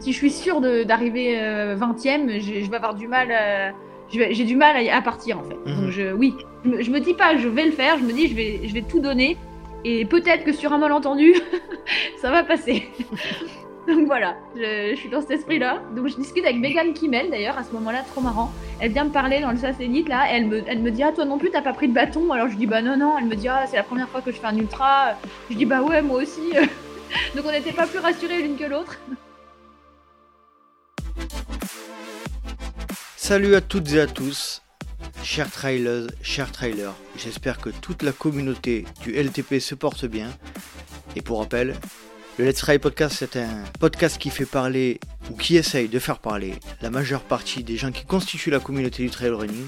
Si je suis sûre d'arriver 20ème, je, vais avoir du mal. j'ai du mal à, partir en fait. Donc mhm. je, oui, je me, dis pas je vais le faire, je me dis je vais, je vais tout donner et peut-être que sur un malentendu, ça va passer. Donc voilà, je, suis dans cet esprit-là. Donc je discute avec Megan Kimmel d'ailleurs à ce moment-là, trop marrant. Elle vient me parler dans le satellite là, elle me, elle me dit ah toi non plus t'as pas pris de bâton? Alors je dis bah non non. Elle me dit ah c'est la première fois que je fais un ultra. Je dis bah ouais moi aussi. Donc on n'était pas plus rassurés l'une que l'autre. Salut à toutes et à tous, chers trailers, chers trailers. J'espère que toute la communauté du LTP se porte bien. Et pour rappel, le Let's Try Podcast, c'est un podcast qui fait parler, ou qui essaye de faire parler, la majeure partie des gens qui constituent la communauté du trail running.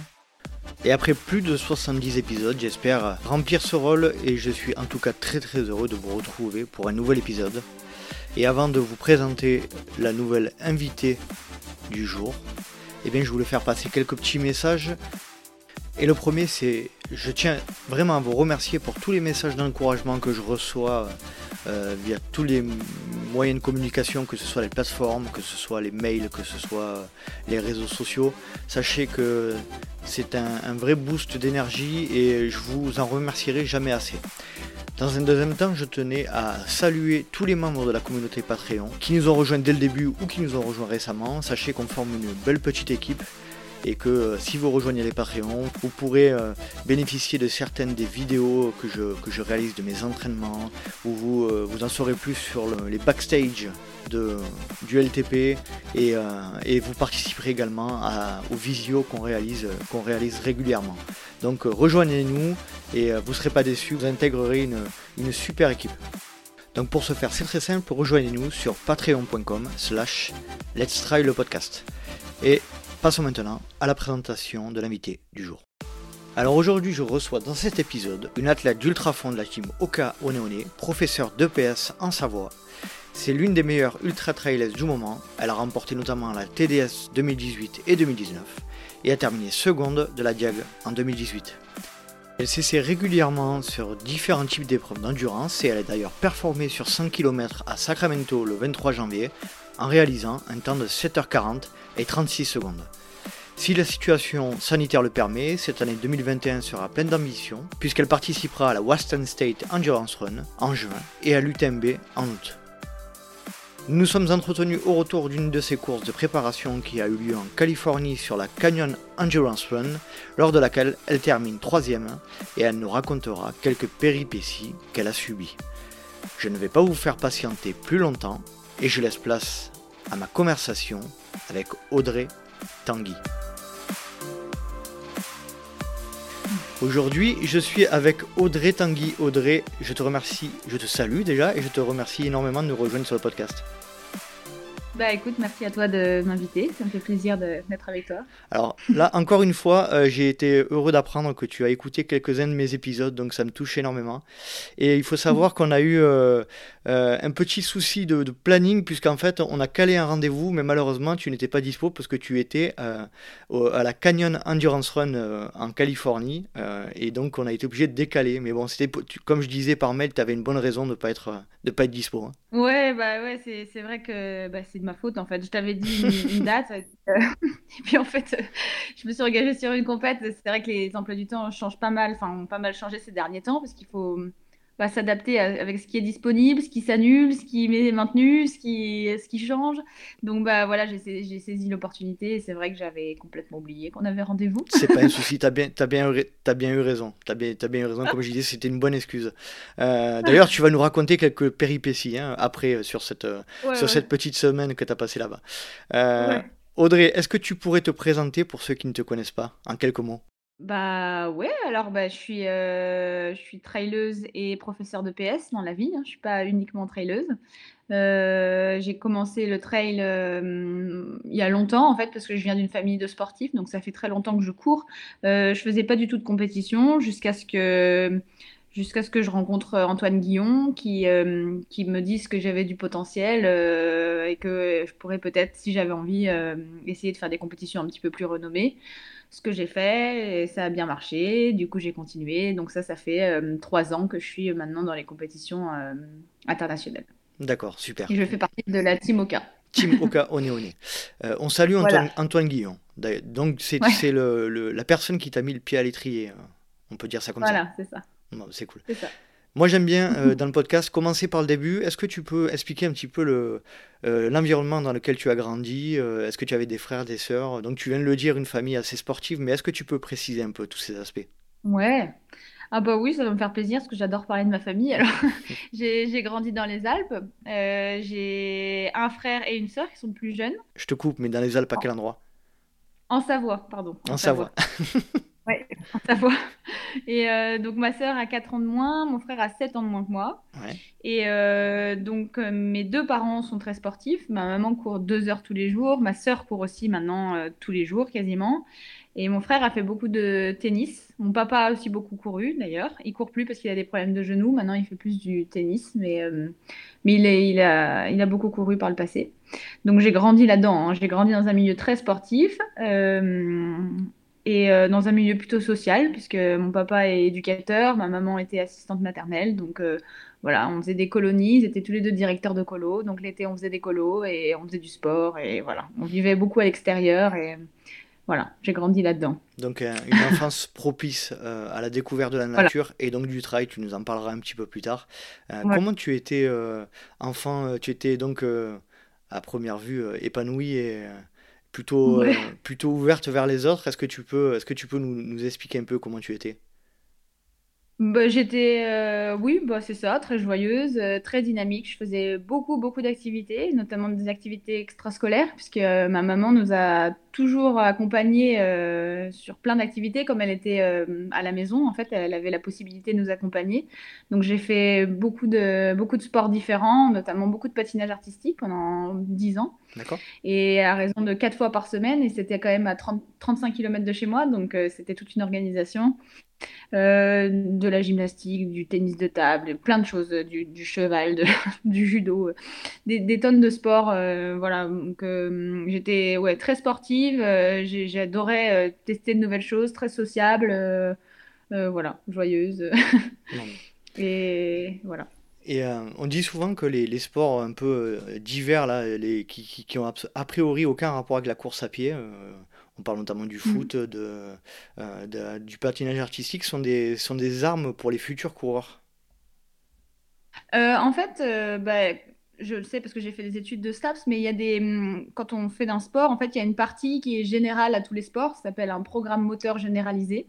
Et après plus de 70 épisodes, j'espère remplir ce rôle et je suis en tout cas très très heureux de vous retrouver pour un nouvel épisode. Et avant de vous présenter la nouvelle invitée du jour, eh bien je voulais faire passer quelques petits messages. Et le premier c'est, je tiens vraiment à vous remercier pour tous les messages d'encouragement que je reçois euh, via tous les moyens de communication, que ce soit les plateformes, que ce soit les mails, que ce soit les réseaux sociaux. Sachez que c'est un, vrai boost d'énergie et je vous en remercierai jamais assez. Dans un deuxième temps, je tenais à saluer tous les membres de la communauté Patreon qui nous ont rejoints dès le début ou qui nous ont rejoints récemment. Sachez qu'on forme une belle petite équipe et que euh, si vous rejoignez les Patreons, vous pourrez euh, bénéficier de certaines des vidéos que je, que je réalise de mes entraînements, où vous, euh, vous en saurez plus sur les backstage du LTP et, et vous participerez également aux visios qu'on réalise, qu'on réalise régulièrement. Donc rejoignez-nous et vous ne serez pas déçus, vous intégrerez une, une super équipe. Donc pour ce faire, c'est très simple, rejoignez-nous sur patreon.com slash let's try le podcast. Et Passons maintenant à la présentation de l'invité du jour. Alors aujourd'hui, je reçois dans cet épisode une athlète d'ultra fond de la team Oka Oneone, professeure d'EPS en Savoie. C'est l'une des meilleures ultra trailers du moment. Elle a remporté notamment la TDS 2018 et 2019 et a terminé seconde de la Diag en 2018. Elle s'essaie régulièrement sur différents types d'épreuves d'endurance et elle a d'ailleurs performé sur 100 km à Sacramento le 23 janvier en réalisant un temps de 7h40 et 36 secondes. Si la situation sanitaire le permet, cette année 2021 sera pleine d'ambition, puisqu'elle participera à la Western State Endurance Run en juin et à l'UTMB en août. Nous nous sommes entretenus au retour d'une de ses courses de préparation qui a eu lieu en Californie sur la Canyon Endurance Run, lors de laquelle elle termine troisième et elle nous racontera quelques péripéties qu'elle a subies. Je ne vais pas vous faire patienter plus longtemps et je laisse place à ma conversation avec Audrey Tanguy. Aujourd'hui, je suis avec Audrey Tanguy. Audrey, je te remercie, je te salue déjà et je te remercie énormément de nous rejoindre sur le podcast. Bah écoute, merci à toi de m'inviter, ça me fait plaisir d'être avec toi. Alors là, encore une fois, euh, j'ai été heureux d'apprendre que tu as écouté quelques-uns de mes épisodes, donc ça me touche énormément. Et il faut savoir qu'on a eu euh, euh, un petit souci de, planning, puisqu'en fait, on a calé un rendez-vous, mais malheureusement, tu n'étais pas dispo parce que tu étais à la Canyon Endurance Run en Californie, et donc on a été obligé de décaler. Mais bon, c'était comme je disais par mail, tu avais une bonne raison de ne pas, être, de pas être dispo. Hein. Ouais, bah ouais, c'est vrai que bah, c'est ma faute en fait. Je t'avais dit une, date euh, et puis en fait, euh, je me suis engagée sur une compète. C'est vrai que les emplois du temps changent pas mal, enfin ont pas mal changé ces derniers temps parce qu'il faut s'adapter avec ce qui est disponible, ce qui s'annule, ce qui est maintenu, ce qui, ce qui change. Donc bah voilà, j'ai saisi l'opportunité et c'est vrai que j'avais complètement oublié qu'on avait rendez-vous. C'est pas un souci, t'as bien, as bien, as bien eu raison. T'as bien, as bien eu raison, comme je disais, c'était une bonne excuse. Euh, d'ailleurs, tu vas nous raconter quelques péripéties hein, après euh, sur, cette, euh, sur cette petite semaine que tu as passée là-bas. Audrey, est-ce que tu pourrais te présenter pour ceux qui ne te connaissent pas, en quelques mots? Bah, ouais, alors, bah, je suis, euh, suis traileuse et professeure de PS dans la vie, hein. Je suis pas uniquement traileuse. Euh, j'ai commencé le trail, euh, il y a longtemps, en fait, parce que je viens d'une famille de sportifs, donc ça fait très longtemps que je cours. Je je faisais pas du tout de compétition jusqu'à ce que jusqu'à ce que je rencontre, Antoine Guillon qui, qui me dise que j'avais du potentiel, et que je pourrais peut-être, si j'avais envie, essayer de faire des compétitions un petit peu plus renommées ce que j'ai fait et ça a bien marché. Du coup, j'ai continué. Donc ça, ça fait euh, trois ans que je suis maintenant dans les compétitions euh, internationales. D'accord, super. Et je fais partie de la Team Oka. Team Oka One One. on salue Antoine, Guillon. Donc c'est la personne qui t'a mis le pied à l'étrier. On peut dire ça comme ça. Voilà, c'est ça. c'est cool. Moi, j'aime bien euh, dans le podcast commencer par le début. Est-ce que tu peux expliquer un petit peu le, euh, l'environnement dans lequel tu as grandi euh, Est-ce que tu avais des frères, des sœurs? Donc, tu viens de le dire, une famille assez sportive, mais est-ce que tu peux préciser un peu tous ces aspects? Ouais. Ah bah oui, ça va me faire plaisir parce que j'adore parler de ma famille. Alors, j'ai grandi dans les Alpes. j'ai un frère et une sœur qui sont plus jeunes. Je te coupe, mais dans les Alpes, à quel endroit? En Savoie, pardon. En, Savoie. Ouais, en voix. Et euh, donc ma sœur a 4 ans de moins, mon frère a 7 ans de moins que moi. Et euh, donc euh, mes deux parents sont très sportifs. Ma maman court 2 heures tous les jours, ma sœur court aussi maintenant tous les jours quasiment. Et mon frère a fait beaucoup de tennis. Mon papa a aussi beaucoup couru d'ailleurs. Il court plus parce qu'il a des problèmes de genoux. Maintenant il fait plus du tennis, mais, mais il, est, il, a, il a beaucoup couru par le passé. Donc j'ai grandi là-dedans. Hein. J'ai grandi dans un milieu très sportif et euh, dans un milieu plutôt social, puisque mon papa est éducateur, ma maman était assistante maternelle, donc euh, voilà, on faisait des colonies, ils étaient tous les deux directeurs de colo, donc l'été on faisait des colos et on faisait du sport, et voilà, on vivait beaucoup à l'extérieur, et voilà, j'ai grandi là-dedans. Donc euh, une enfance propice à la découverte de la nature et donc du travail, tu nous en parleras un petit peu plus tard. Comment tu étais enfant Tu étais donc à première vue épanoui et plutôt, euh, plutôt ouverte vers les autres. Est-ce que tu peux, est-ce que tu peux nous, nous expliquer un peu comment tu étais? Bah, j'étais, euh, oui, bah, c'est ça, très joyeuse, euh, très dynamique. Je faisais beaucoup, beaucoup d'activités, notamment des activités extrascolaires, puisque euh, ma maman nous a toujours accompagnés sur plein d'activités. Comme elle était à la maison, en fait, elle avait la possibilité de nous accompagner. Donc, j'ai fait beaucoup de, beaucoup de sports différents, notamment beaucoup de patinage artistique pendant 10 ans. D'accord. Et à raison de 4 fois par semaine, et c'était quand même à 30, 35 km de chez moi, donc c'était toute une organisation. Euh, de la gymnastique, du tennis de table, plein de choses, du, cheval, du judo, des, tonnes de sports. voilà, donc j'étais ouais, très sportive, euh, j'adorais euh, tester de nouvelles choses, très sociable, voilà, joyeuse. Et voilà. Et on dit souvent que les, sports un peu divers, là, les, qui, qui, qui, ont a priori aucun rapport avec la course à pied, on parle notamment du mm. foot, euh, de, du patinage artistique, sont des, sont des armes pour les futurs coureurs euh, En fait, euh, bah, je le sais parce que j'ai fait des études de STAPS, mais il y a des, hum, quand on fait d'un sport, en fait, il y a une partie qui est générale à tous les sports, ça s'appelle un programme moteur généralisé.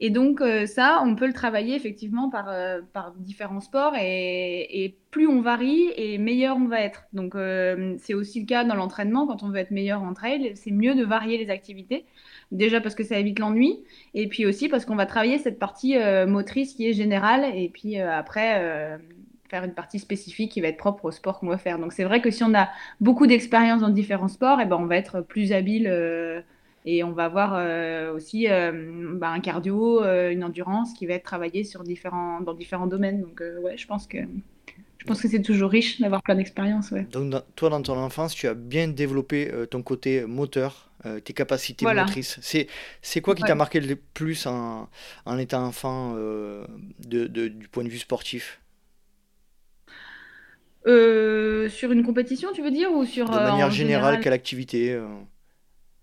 Et donc, euh, ça, on peut le travailler effectivement par, euh, par différents sports et, plus on varie et meilleur on va être. Donc, euh, c'est aussi le cas dans l'entraînement. Quand on veut être meilleur en trail, c'est mieux de varier les activités. Déjà parce que ça évite l'ennui et puis aussi parce qu'on va travailler cette partie motrice qui est générale et puis après faire une partie spécifique qui va être propre au sport qu'on va faire. Donc c'est vrai que si on a beaucoup d'expérience dans différents sports, et eh ben on va être plus habile euh, et on va avoir euh, aussi euh, bah, un cardio, une endurance qui va être travaillée sur différents, dans différents domaines. Donc ouais, je pense que je pense que c'est toujours riche d'avoir plein d'expérience. Ouais. Donc toi, dans ton enfance, tu as bien développé ton côté moteur, tes capacités motrices. C'est, c'est quoi qui t'a marqué le plus en, en étant enfant de, du point de vue sportif? Euh, sur une compétition, tu veux dire, ou sur De euh, manière générale, quelle activité euh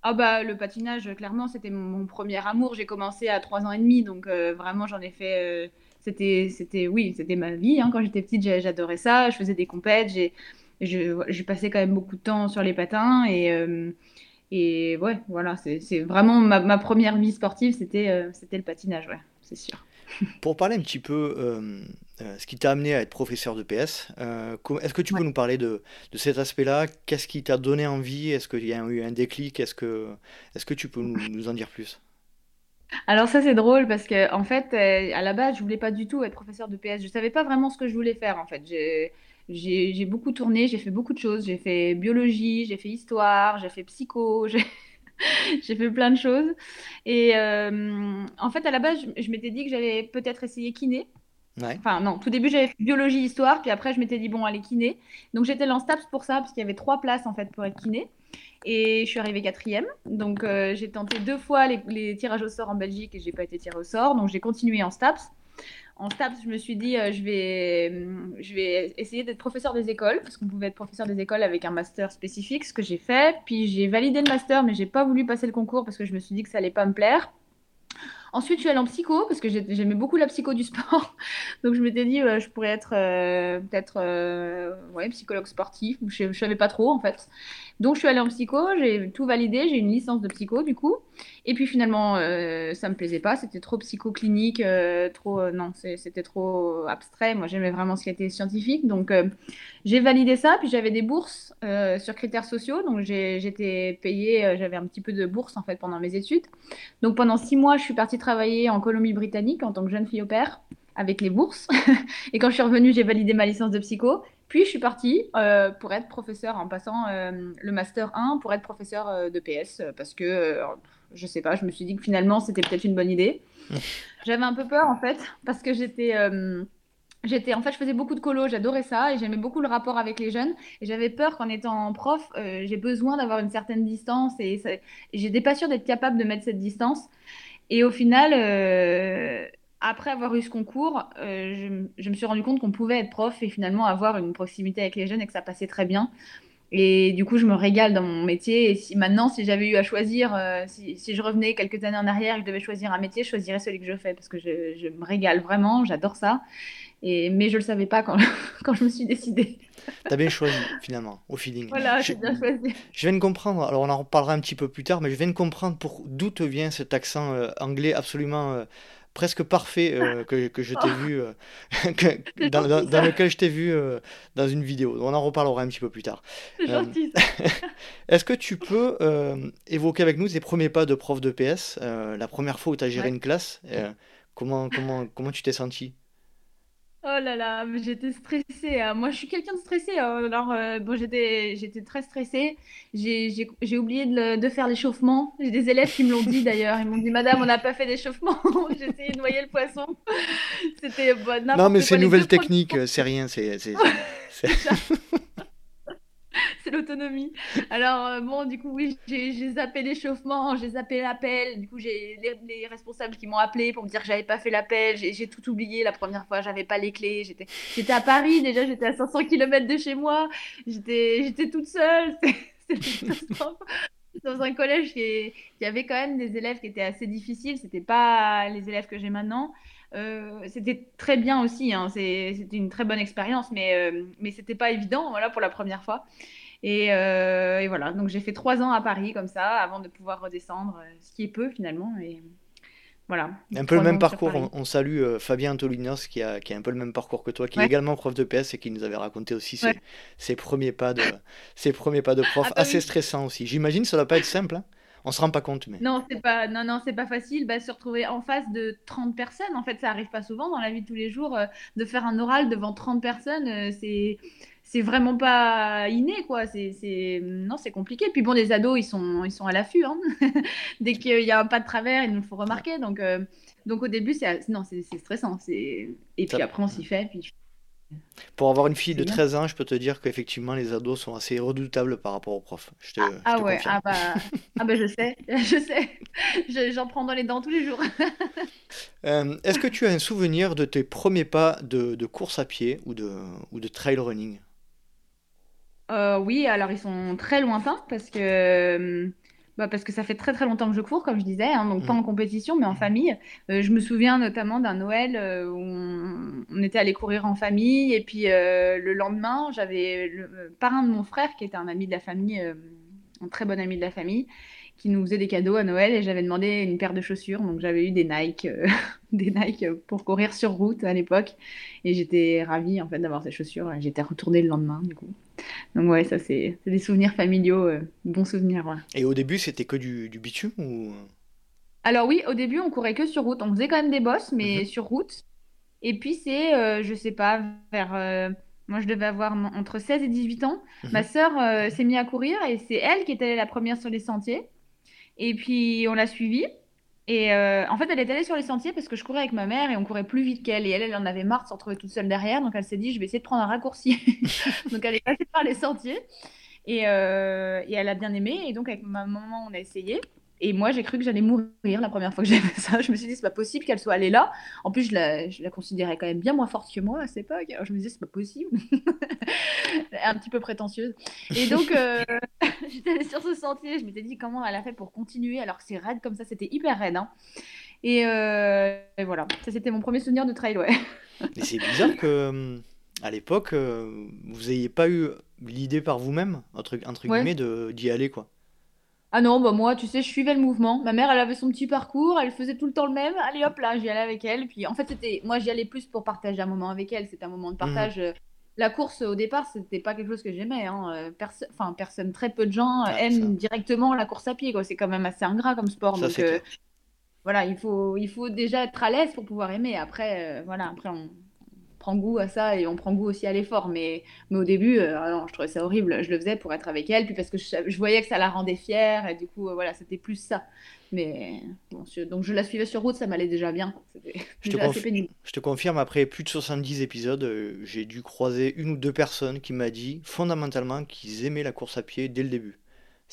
Ah bah le patinage, clairement, c'était mon, premier amour. J'ai commencé à 3 ans et demi, donc vraiment j'en ai fait. c'était, c'était, oui, c'était ma vie. hein. Quand j'étais petite, j'adorais ça. Je faisais des compètes. J'ai, j'ai passé quand même beaucoup de temps sur les patins et et ouais, voilà, c'est, c'est vraiment ma, ma première vie sportive, c'était c'était le patinage, ouais, c'est sûr. Pour parler un petit peu euh, euh, ce qui t'a amené à être professeur de PS, euh, est-ce que tu peux nous parler de, de cet aspect-là? Qu'est-ce qui t'a donné envie? Est-ce qu'il y a eu un déclic? Est-ce que, est que tu peux nous, en dire plus? Alors ça c'est drôle parce que en fait à la base je voulais pas du tout être professeur de PS. Je savais pas vraiment ce que je voulais faire en fait. J'ai beaucoup tourné, j'ai fait beaucoup de choses. J'ai fait biologie, j'ai fait histoire, j'ai fait psycho, j'ai fait plein de choses. Et euh, en fait, à la base, je, m'étais dit que j'allais peut-être essayer kiné. Enfin, non, tout début, j'avais fait biologie, histoire, puis après, je m'étais dit, bon, allez, kiné. Donc, j'étais en STAPS pour ça, parce qu'il y avait trois places, en fait, pour être kiné. Et je suis arrivée quatrième. Donc, euh, j'ai tenté deux fois les, tirages au sort en Belgique et j'ai pas été tirée au sort. Donc, j'ai continué en STAPS. En STAPS, je me suis dit, euh, je, vais, hum, je vais essayer d'être professeur des écoles, parce qu'on pouvait être professeur des écoles avec un master spécifique, ce que j'ai fait. Puis j'ai validé le master, mais j'ai pas voulu passer le concours parce que je me suis dit que ça allait pas me plaire. Ensuite, je suis allée en psycho parce que j'aimais beaucoup la psycho du sport. Donc, je m'étais dit, euh, je pourrais être euh, peut-être euh, ouais, psychologue sportif. Je ne savais pas trop, en fait. Donc, je suis allée en psycho, j'ai tout validé, j'ai une licence de psycho, du coup. Et puis, finalement, ça me plaisait pas. C'était trop psychoclinique, trop. non, c'était trop abstrait. Moi, j'aimais vraiment ce qui était scientifique. Donc, j'ai validé ça. Puis, j'avais des bourses sur critères sociaux. Donc, j'étais payée, j'avais un petit peu de bourse, en fait, pendant mes études. Donc, pendant six mois, je suis partie travailler en Colombie-Britannique en tant que jeune fille au père avec les bourses. et quand je suis revenue, j'ai validé ma licence de psycho. Puis je suis partie euh, pour être professeur en passant euh, le master 1 pour être professeur euh, de PS parce que je sais pas, je me suis dit que finalement c'était peut-être une bonne idée. J'avais un peu peur en fait parce que j'étais J'étais, en fait, je faisais beaucoup de colo, j'adorais ça et j'aimais beaucoup le rapport avec les jeunes. Et j'avais peur qu'en étant prof, j'ai besoin d'avoir une certaine distance et, et j'étais pas sûre d'être capable de mettre cette distance. Et au final, après avoir eu ce concours, euh, je, me suis rendu compte qu'on pouvait être prof et finalement avoir une proximité avec les jeunes et que ça passait très bien. Et du coup, je me régale dans mon métier. Et si maintenant, si j'avais eu à choisir, euh, si, je revenais quelques années en arrière et que je devais choisir un métier, je choisirais celui que je fais parce que je, me régale vraiment, j'adore ça. Et, mais je ne le savais pas quand, quand je me suis décidée. T'as bien choisi, finalement, au feeling. Voilà, j'ai bien choisi. Je viens de comprendre, alors on en reparlera un petit peu plus tard, mais je viens de comprendre d'où te vient cet accent euh, anglais absolument presque parfait euh, que, que, je t'ai vu, dans, dans, lequel je t'ai vu dans une vidéo. On en reparlera un petit peu plus tard. C'est gentil. Est-ce que tu peux évoquer avec nous tes premiers pas de prof de PS, la première fois où tu as géré une classe comment, comment, comment tu t'es senti? Oh là là, j'étais stressée. Hein. Moi, je suis quelqu'un de stressé. Hein. Alors, euh, bon, j'étais, j'étais très stressée. J'ai, j'ai, j'ai oublié de, de faire l'échauffement. J'ai des élèves qui me l'ont dit d'ailleurs. Ils m'ont dit, Madame, on n'a pas fait d'échauffement. J'ai essayé de noyer le poisson. C'était bon, Non, mais c'est une nouvelle technique, c'est rien. C'est, c'est, c'est- c'est l'autonomie. Alors, euh, bon, du coup, oui, j'ai zappé l'échauffement, j'ai zappé l'appel. Du coup, j'ai les, responsables qui m'ont appelé pour me dire que j'avais pas fait l'appel. J'ai tout oublié la première fois, j'avais pas les clés. J'étais à Paris, déjà, j'étais à 500 km de chez moi. J'étais toute seule. C'était dans un collège qui, qui, avait quand même des élèves qui étaient assez difficiles. C'était pas les élèves que j'ai maintenant. Euh, c'était très bien aussi, hein. c'était une très bonne expérience, mais, euh, mais c'était pas évident voilà, pour la première fois. Euh, et, voilà, donc j'ai fait trois ans à Paris comme ça avant de pouvoir redescendre, ce qui est peu finalement. Et voilà. Un peu le même parcours. On, salue Fabien Antolinos qui a, qui a un peu le même parcours que toi, qui est également prof de PS et qui nous avait raconté aussi ses, ses premiers, pas de, ses premiers pas de prof, ah bah assez stressant aussi. J'imagine ça doit pas être simple. Hein on se rend pas compte. Mais... Non, c'est pas, non, non, c'est pas facile. Bah, se retrouver en face de 30 personnes, en fait, ça arrive pas souvent dans la vie de tous les jours. Euh, de faire un oral devant 30 personnes, euh, c'est c'est vraiment pas inné quoi. C'est non c'est compliqué. Puis bon les ados ils sont ils sont à l'affût hein. dès qu'il y a un pas de travers il nous faut remarquer. Donc euh, donc au début c'est non c'est stressant. C'est et puis après on s'y fait puis pour avoir une fille de 13 ans, je peux te dire qu'effectivement, les ados sont assez redoutables par rapport aux profs. Je te, ah, ah ouais, ah bah, ah bah je sais, je sais. J'en prends dans les dents tous les jours. Euh, est-ce que tu as un souvenir de tes premiers pas de, de course à pied ou de, ou de trail running? Euh, Oui, alors ils sont très lointains parce que euh, bah, parce que ça fait très très longtemps que je cours, comme je disais, hein, donc pas en mmh. compétition, mais en mmh. famille. Euh, je me souviens notamment d'un Noël euh, où on, était allé courir en famille, et puis le lendemain, j'avais le parrain de mon frère, qui était un ami de la famille, un très bon ami de la famille, qui nous faisait des cadeaux à Noël, et j'avais demandé une paire de chaussures, donc j'avais eu des Nike, des Nike pour courir sur route à l'époque, et j'étais ravie en fait d'avoir ces chaussures. J'étais retournée le lendemain, du coup. Donc ouais, ça c'est des souvenirs familiaux, euh, bons souvenirs. Et au début, c'était que du, du bitume ou? Alors oui, au début, on courait que sur route. On faisait quand même des bosses, mais mhm. sur route. Et puis c'est, euh, je sais pas, vers... Euh, moi, je devais avoir entre 16 et 18 ans. Mhm. Ma sœur s'est mise à courir et c'est elle qui est allée la première sur les sentiers. Et puis, on l'a suivie. Et euh, en fait, elle est allée sur les sentiers parce que je courais avec ma mère et on courait plus vite qu'elle. Et elle, elle en avait marre de se retrouver toute seule derrière. Donc elle s'est dit, je vais essayer de prendre un raccourci. donc elle est passée par les sentiers. Et, euh, et, elle a bien aimé. Et donc avec ma maman, on a essayé. Et moi, j'ai cru que j'allais mourir la première fois que j'ai fait ça. Je me suis dit, c'est pas possible qu'elle soit allée là. En plus, je la, je la, considérais quand même bien moins forte que moi à cette époque. Alors, je me disais, c'est pas possible. un petit peu prétentieuse. Et donc, euh, j'étais allée sur ce sentier. Je m'étais dit, comment elle a fait pour continuer alors que c'est raide comme ça? C'était hyper raide. Hein. Et, euh, et, voilà, ça c'était mon premier souvenir de trail, ouais. Mais c'est bizarre que euh, à l'époque, vous n'ayez pas eu l'idée par vous-même, entre, entre guillemets, ouais. d'y aller, quoi. Ah non, bah moi, tu sais, je suivais le mouvement. Ma mère, elle avait son petit parcours, elle faisait tout le temps le même. Allez hop là, j'y allais avec elle. Puis en fait, c'était, moi, j'y allais plus pour partager un moment avec elle. C'était un moment de partage. Euh, La course au départ, c'était pas quelque chose que j'aimais. Hein. Euh, perso- Enfin, personne, très peu de gens euh, Ah, ça, aiment directement la course à pied. quoi. C'est quand même assez ingrat comme sport. ça Donc euh, voilà, il faut, il faut déjà être à l'aise pour pouvoir aimer. Après, euh, voilà, après on prend goût à ça et on prend goût aussi à l'effort. Mais, mais au début, euh, ah non, je trouvais ça horrible. Je le faisais pour être avec elle, puis parce que je, voyais que ça la rendait fière et du coup, euh, voilà, c'était plus ça. Mais bon, je- donc je la suivais sur route, ça m'allait déjà bien. Te, assez pénible. je te confirme, après plus de 70 épisodes, euh, j'ai dû croiser une ou deux personnes qui m'a dit fondamentalement qu'ils aimaient la course à pied dès le début.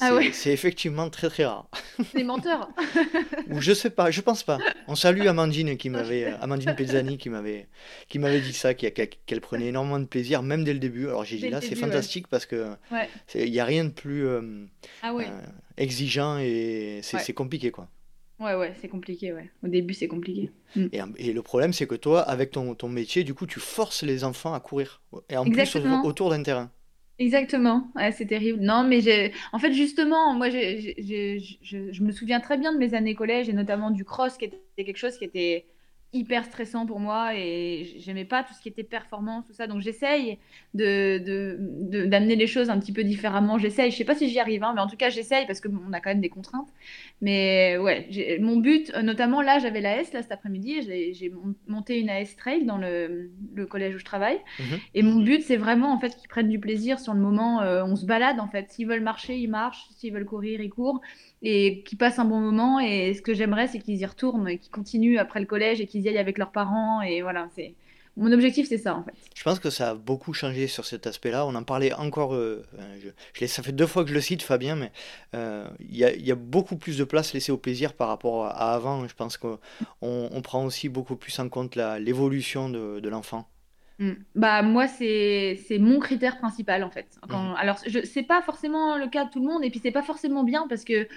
Ah C'est, ouais, effectivement très très rare. des menteurs. Ou je sais pas, je pense pas. On salue Amandine qui m'avait, euh, Amandine Pezzani qui m'avait, qui m'avait dit ça, qu'elle prenait énormément de plaisir, même dès le début. Alors j'ai dit Dès là, c'est ouais. fantastique parce que Ouais. il n'y a rien de plus euh, Ah ouais. euh, exigeant et c'est Ouais. compliqué quoi. Ouais, ouais, c'est compliqué, ouais. Au début, c'est compliqué. Mm. Et, et le problème, c'est que toi, avec ton, ton métier, du coup, tu forces les enfants à courir. Et en plus, autour d'un terrain. Exactement, ouais, c'est terrible. Non, mais j'ai, en fait, justement, moi, je, je me souviens très bien de mes années collège et notamment du cross, qui était quelque chose qui était hyper stressant pour moi et j'aimais pas tout ce qui était performance, tout ça. Donc, j'essaye de, de, de- d'amener les choses un petit peu différemment. J'essaye. Je sais pas si j'y arrive, hein, mais en tout cas, j'essaye parce que bon, on a quand même des contraintes. Mais ouais, mon but, euh, notamment là, j'avais l'AS là cet après-midi. J'ai, j'ai mon- monté une AS Trail dans le, le collège où je travaille. Mhm. Et mon but, c'est vraiment en fait qu'ils prennent du plaisir sur le moment. euh, on se balade en fait. S'ils veulent marcher, ils marchent. S'ils veulent courir, ils courent. Et qu'ils passent un bon moment. Et ce que j'aimerais, c'est qu'ils y retournent et qu'ils continuent après le collège et qu'ils y aillent avec leurs parents. Et voilà, c'est mon objectif, c'est ça en fait. Je pense que ça a beaucoup changé sur cet aspect-là. On en parlait encore. euh, je, ça fait deux fois que je le cite, Fabien, mais euh, il y a, y a beaucoup plus de place laissée au plaisir par rapport à, avant. Je pense qu'on on prend aussi beaucoup plus en compte l'évolution de l'enfant. Mm. Bah moi c'est c'est mon critère principal en fait. Mhm. Alors je c'est pas forcément le cas de tout le monde et puis c'est pas forcément bien parce que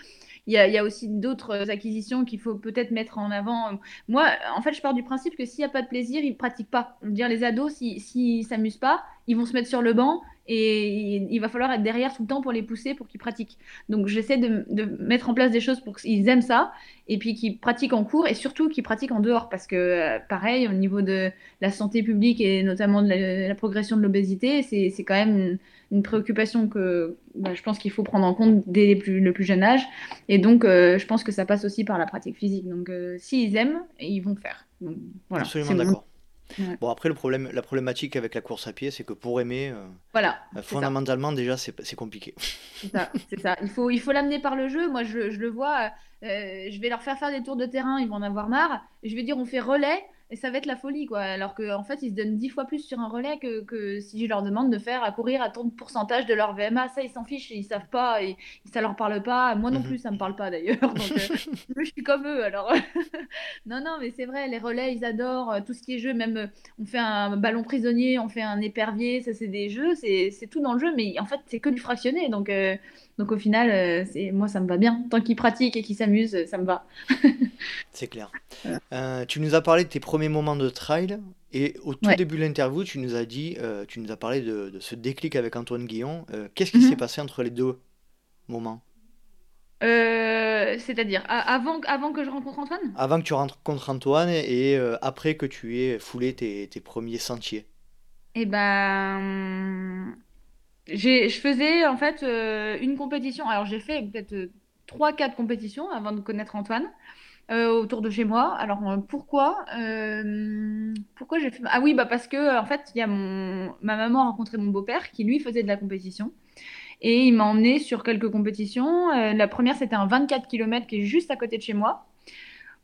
il y a, il y a aussi d'autres acquisitions qu'il faut peut-être mettre en avant. Moi en fait je pars du principe que s'il n'y a pas de plaisir ils pratiquent pas. Dire les ados si s'ils s'amusent pas ils vont se mettre sur le banc et il, va falloir être derrière tout le temps pour les pousser pour qu'ils pratiquent. Donc j'essaie de, de mettre en place des choses pour qu'ils aiment ça et puis qu'ils pratiquent en cours et surtout qu'ils pratiquent en dehors parce que euh, pareil au niveau de la santé publique et notamment de la, la progression de l'obésité, c'est quand même une, une préoccupation que bah, je pense qu'il faut prendre en compte dès les plus- le plus jeune âge. Et donc, euh, je pense que ça passe aussi par la pratique physique. Donc, euh, s'ils aiment, ils vont faire. Donc, voilà, Absolument d'accord. Ouais. Bon, après, le problème, la problématique avec la course à pied, c'est que pour aimer, euh, Voilà, euh, fondamentalement, déjà, c'est compliqué. C'est ça, c'est ça. Il faut, il faut l'amener par le jeu. Moi, je, je le vois. euh, je vais leur faire faire des tours de terrain. Ils vont en avoir marre. Je vais dire, on fait relais. Et ça va être la folie, quoi. Alors qu'en en fait, ils se donnent dix fois plus sur un relais que, que si je leur demande de faire à courir à tant de pourcentage de leur VMA. Ça, ils s'en fichent. Ils savent pas. Et, ça leur parle pas. Moi non Mhm. plus, ça me parle pas d'ailleurs. Donc, euh, je suis comme eux. Alors, non, non, mais c'est vrai. Les relais, ils adorent euh, tout ce qui est jeu. Même, euh, on fait un ballon prisonnier, on fait un épervier. Ça, c'est des jeux. C'est tout dans le jeu. Mais en fait, c'est que du fractionné. Donc, euh, donc au final, euh, c'est, moi, ça me va bien. Tant qu'ils pratiquent et qu'ils s'amusent, ça me va. C'est clair. Tu nous as parlé de tes premiers moments de trail et au tout Ouais. début de l'interview, tu nous as dit, euh, tu nous as parlé de, de ce déclic avec Antoine Guillon. Euh, Qu'est-ce qui s'est Mhm. passé entre les deux moments? Euh, c'est-à-dire, avant, avant que je rencontre Antoine? Avant que tu rencontres Antoine et après que tu aies foulé tes, tes premiers sentiers. Eh ben, j'ai, je faisais en fait une compétition. Alors j'ai fait peut-être trois, quatre compétitions avant de connaître Antoine euh, autour de chez moi. Alors euh, pourquoi? Euh, pourquoi j'ai fait... Ah oui, bah parce que en fait, il y a mon... ma maman a rencontré mon beau-père qui lui faisait de la compétition. Et il m'a emmené sur quelques compétitions. La première, c'était un 24 km qui est juste à côté de chez moi.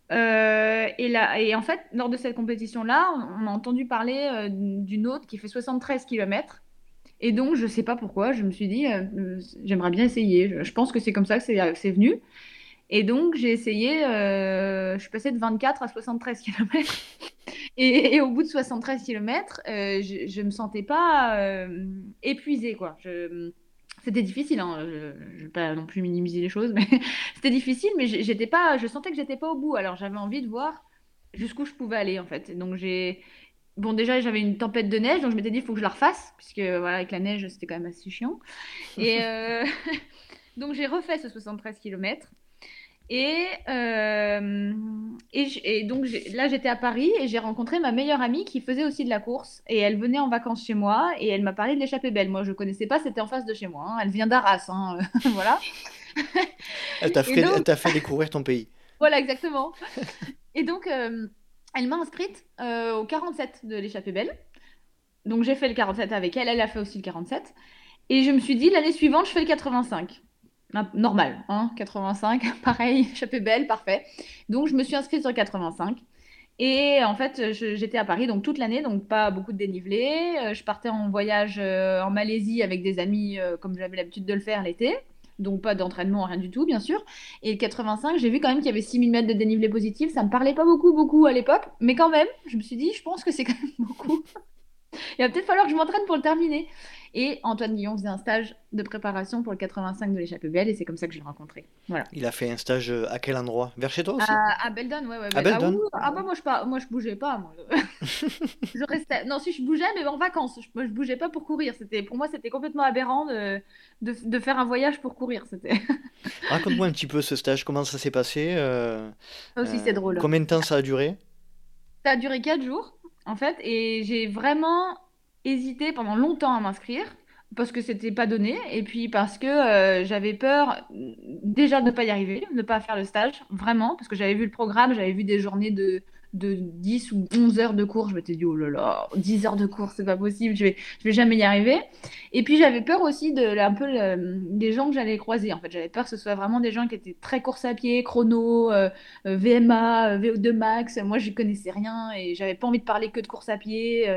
Et, là, et en fait, lors de cette compétition-là, on, a entendu parler d'une autre qui fait 73 km. Et donc, je sais pas pourquoi, je me suis dit, j'aimerais bien essayer. Je, je pense que c'est comme ça que c'est venu. Et donc, j'ai essayé, je suis passée de 24 à 73 km. Et, au bout de 73 km, je ne me sentais pas épuisée, quoi. C'était difficile, hein. je ne vais pas non plus minimiser les choses, mais c'était difficile, mais j'étais pas, je sentais que j'étais pas au bout. Alors j'avais envie de voir jusqu'où je pouvais aller en fait. Donc j'ai, bon déjà j'avais une tempête de neige, donc je m'étais dit il faut que je la refasse, puisque voilà avec la neige c'était quand même assez chiant. Et euh, donc j'ai refait ce 73 km. Et, euh, et, donc là, j'étais à Paris et j'ai rencontré ma meilleure amie qui faisait aussi de la course. Et elle venait en vacances chez moi et elle m'a parlé de l'échappée belle. Moi, je ne connaissais pas, c'était en face de chez moi. Hein. Elle vient d'Arras, hein, voilà. elle t'a fait, fait, découvrir ton pays. Voilà, exactement. et donc, euh, elle m'a inscrite euh, au 47 de l'échappée belle. Donc, j'ai fait le 47 avec elle, elle a fait aussi le 47. Et je me suis dit, l'année suivante, je fais le 85 normal, hein, 85, pareil, échappée belle, parfait. Donc je me suis inscrite sur 85. Et en fait, j'étais à Paris donc toute l'année, donc pas beaucoup de dénivelé. Euh, je partais en voyage euh, en Malaisie avec des amis, euh, comme j'avais l'habitude de le faire l'été. Donc pas d'entraînement, rien du tout, bien sûr. Et le 85, j'ai vu quand même qu'il y avait 6000 mètres de dénivelé positif. Ça me parlait pas beaucoup, beaucoup à l'époque. Mais quand même, je me suis dit, je pense que c'est quand même beaucoup. Il va peut-être falloir que je m'entraîne pour le terminer. Et Antoine Guillon faisait un stage de préparation pour le 85 de l'échappée belle et c'est comme ça que je l'ai rencontré. Voilà. Il a fait un stage euh, à quel endroit? Vers chez toi aussi? À, Beldon, ouais. ouais à Beldon ah, ah, bah moi je, pas, moi je bougeais pas. Moi. je restais... Non, si je bougeais, mais en vacances. Je, je bougeais pas pour courir. C'était Pour moi, c'était complètement aberrant de, de, de, faire un voyage pour courir. Raconte-moi un petit peu ce stage, comment ça s'est passé euh, aussi, c'est drôle. Combien de temps ça a duré? Ça a duré 4 jours, en fait, et j'ai vraiment hésité pendant longtemps à m'inscrire parce que c'était pas donné et puis parce que euh, j'avais peur déjà de ne pas y arriver, de ne pas faire le stage, vraiment, parce que j'avais vu le programme, j'avais vu des journées de, de 10 ou 11 heures de cours, je m'étais dit, oh là là, 10 heures de cours, c'est pas possible, je vais, je vais jamais y arriver. Et puis j'avais peur aussi de un peu des gens que j'allais croiser, en fait, j'avais peur que ce soit vraiment des gens qui étaient très course à pied, chrono, euh, euh, VMA, VO2 max, moi je connaissais rien et j'avais pas envie de parler que de course à pied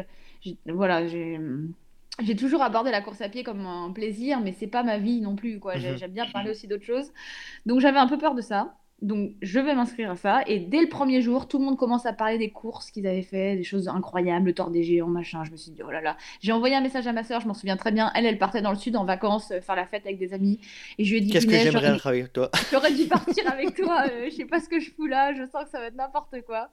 voilà, j'ai toujours abordé la course à pied comme un plaisir, mais c'est pas ma vie non plus. quoi. Mhm. J'aime bien parler aussi d'autres choses. Donc j'avais un peu peur de ça. Donc je vais m'inscrire à ça. Et dès le premier jour, tout le monde commence à parler des courses qu'ils avaient fait, des choses incroyables, le tort des géants, machin. Je me suis dit, oh là là. J'ai envoyé un message à ma soeur, je m'en souviens très bien. Elle, elle partait dans le sud en vacances, euh, faire la fête avec des amis. Et je lui ai dit, qu'est-ce que j'aimerais avec toi? J'aurais dû partir avec toi. Euh, je sais pas ce que je fous là. Je sens que ça va être n'importe quoi.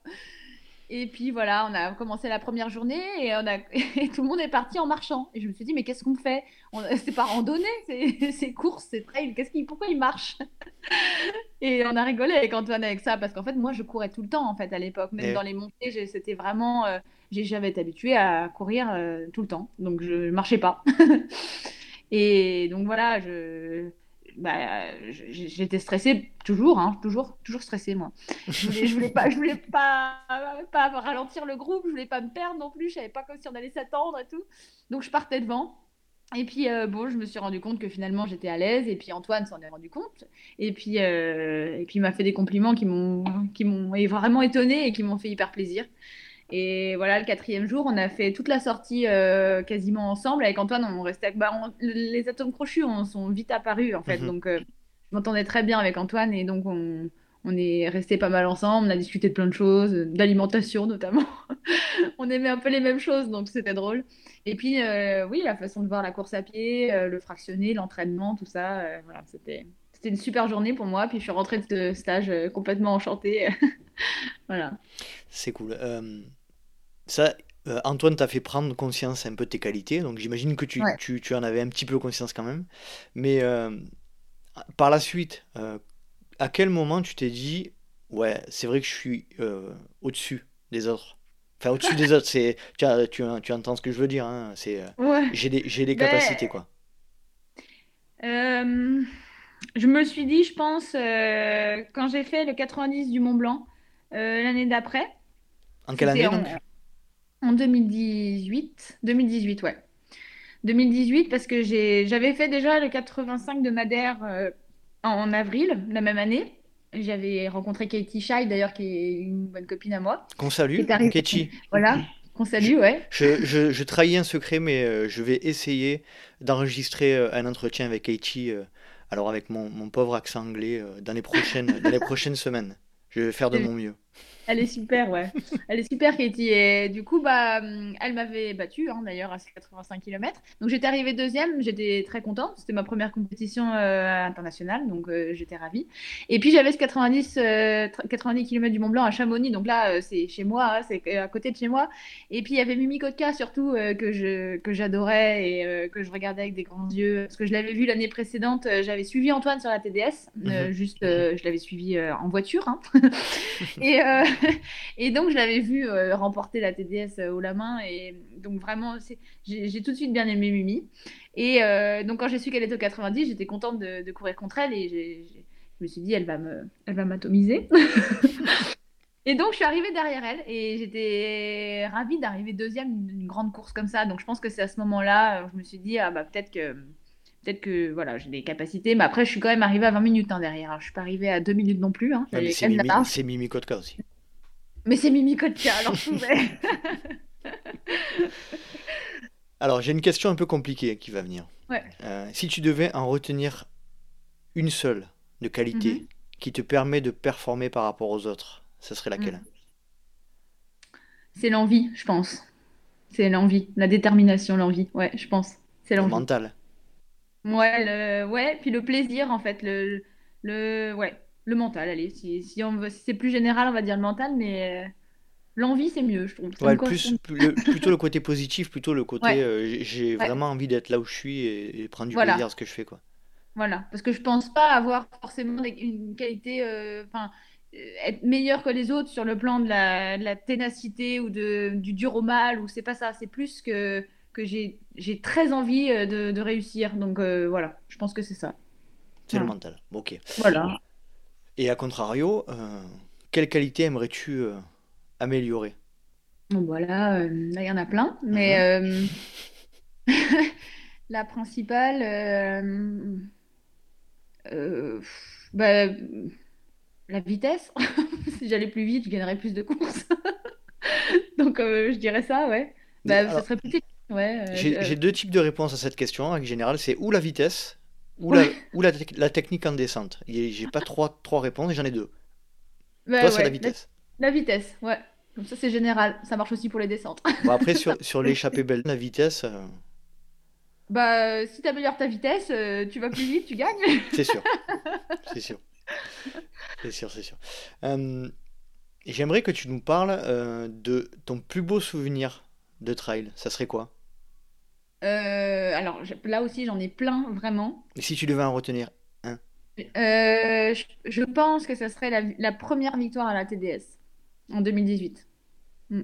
Et puis voilà, on a commencé la première journée et, on a, tout le monde est parti en marchant. Et je me suis dit, mais qu'est-ce qu'on fait? C'est pas randonnée, c'est course, c'est trail. Qu'est-ce qui, pourquoi il marche? Et on a rigolé avec Antoine avec ça parce qu'en fait, moi, je courais tout le temps en fait à l'époque. Même dans les montées, c'était vraiment, euh, j'avais été habituée à courir euh, tout le temps, donc je marchais pas. et donc voilà, je bah, j'étais stressée toujours, hein, toujours, toujours stressée moi. Je voulais, je voulais pas, je voulais pas, pas ralentir le groupe, je voulais pas me perdre non plus, je savais pas comme si on allait s'attendre et tout. Donc je partais devant. Et puis euh, bon, je me suis rendu compte que finalement j'étais à l'aise. Et puis Antoine s'en est rendu compte. Et puis euh, et puis il m'a fait des compliments qui m'ont qui m'ont vraiment étonné et qui m'ont fait hyper plaisir. Et voilà, le quatrième jour, on a fait toute la sortie euh, quasiment ensemble. Avec Antoine, on restait. Bah, les atomes crochus on, sont vite apparus, en fait. Mhm. Donc, euh, je m'entendais très bien avec Antoine. Et donc, on, on est resté pas mal ensemble. On a discuté de plein de choses, d'alimentation notamment. on aimait un peu les mêmes choses, donc c'était drôle. Et puis, euh, oui, la façon de voir la course à pied, le fractionné, l'entraînement, tout ça, voilà, c'était. C'était une super journée pour moi, puis je suis rentrée de ce stage complètement enchantée. voilà. C'est cool. Ça, euh, Antoine t'a fait prendre conscience un peu de tes qualités, donc j'imagine que tu, tu, tu, en avais un petit peu conscience quand même. Mais euh, par la suite, euh, à quel moment tu t'es dit, ouais, c'est vrai que je suis au-dessus des autres Enfin, au-dessus des autres, c'est, tu, tu, tu, entends ce que je veux dire, hein, c'est, j'ai des, j'ai des ben, capacités, quoi. je me suis dit, je pense, quand j'ai fait le 90 du Mont Blanc, l'année d'après. En quelle année donc? en 2018. 2018, ouais. 2018 parce que j'avais fait déjà le 85 de Madère euh, en, avril, la même année. J'avais rencontré Katie Shai, d'ailleurs, qui est une bonne copine à moi. Qu'on salue, Katie. Voilà, qu'on salue, ouais. Je, je, trahis un secret, mais euh, je vais essayer d'enregistrer euh, un entretien avec Katie Alors avec mon, mon pauvre accent anglais, dans, les prochaines, dans les prochaines semaines, je vais faire de mon mieux. Elle est super, ouais. Elle est super, Katie. Et du coup, bah, elle m'avait battue, hein, d'ailleurs, à 85 km. Donc, j'étais arrivée deuxième. J'étais très contente. C'était ma première compétition euh, internationale. Donc, euh, j'étais ravie. Et puis, j'avais ce 90, 90 km du Mont Blanc à Chamonix. Donc, là, euh, c'est chez moi. Hein, c'est à côté de chez moi. Et puis, il y avait Mimi Kotka, surtout, que, je, que j'adorais et que je regardais avec des grands yeux. Parce que je l'avais vu l'année précédente. J'avais suivi Antoine sur la TDS. Mhm. Juste, je l'avais suivi en voiture. Hein. et. et donc, je l'avais vu euh, remporter la TDS euh, haut la main. Et donc, vraiment, j'ai tout de suite bien aimé Mimi. Et euh, donc, quand j'ai su qu'elle était au 90, j'étais contente de, courir contre elle. Et je me suis dit, elle va me, elle va m'atomiser. et donc, je suis arrivée derrière elle. Et j'étais ravie d'arriver deuxième d'une grande course comme ça. Donc, je pense que c'est à ce moment-là, je me suis dit, ah bah, peut-être que peut-être que voilà, j'ai des capacités, mais après, je suis quand même arrivée à 20 minutes hein, derrière. Je je suis pas arrivée à 2 minutes non plus. Hein. c'est Mimi, Mimi Kotka aussi. Mais c'est Mimi Kotka, alors je alors, j'ai une question un peu compliquée qui va venir. Ouais. Euh, si tu devais en retenir une seule de qualité mhm. qui te permet de performer par rapport aux autres, ce serait laquelle? Mhm. C'est l'envie, je pense. C'est l'envie, la détermination, l'envie. Ouais, je pense. C'est l'envie. Le mental. Ouais, le... ouais, puis le plaisir en fait, le, le, ouais, le mental, allez. Si, si, c'est plus général, on va dire le mental, mais euh, l'envie, c'est mieux, je trouve. plus, plutôt le côté positif, plutôt le côté euh, j'ai vraiment envie d'être là où je suis et, prendre du plaisir à ce que je fais. quoi. Voilà, parce que je pense pas avoir forcément une qualité, euh, enfin, être meilleur que les autres sur le plan de la, ténacité ou de, du dur au mal, ou c'est pas ça, c'est plus que, que j'ai très envie de, réussir. Donc voilà, je pense que c'est ça. C'est le mental. Ok. Voilà. Et à contrario, euh, quelle qualité aimerais-tu euh, améliorer? Voilà, euh, là il y en a plein, mais uh-huh. la principale, bah, la vitesse. si j'allais plus vite, je gagnerais plus de courses. Donc je dirais ça, ouais. Bah, ça serait plus Ouais, J'ai deux types de réponses à cette question. En général, c'est ou la vitesse ou, la, ou la, la, technique en descente. J'ai pas trois, trois réponses, j'en ai deux. Toi, c'est la vitesse. La, vitesse, ouais. Comme ça, c'est général. Ça marche aussi pour les descentes. Bon, après, sur, sur l'échappée belle, la vitesse. Euh, bah, si tu améliores ta vitesse, euh, tu vas plus vite, tu gagnes. c'est sûr. C'est sûr. C'est sûr, c'est sûr. Euh, j'aimerais que tu nous parles de ton plus beau souvenir de trail. Ça serait quoi? Euh, alors là aussi, j'en ai plein, vraiment. Et si tu devais en retenir un? Euh, je, pense que ce serait la, première victoire à la TDS en 2018. Mm.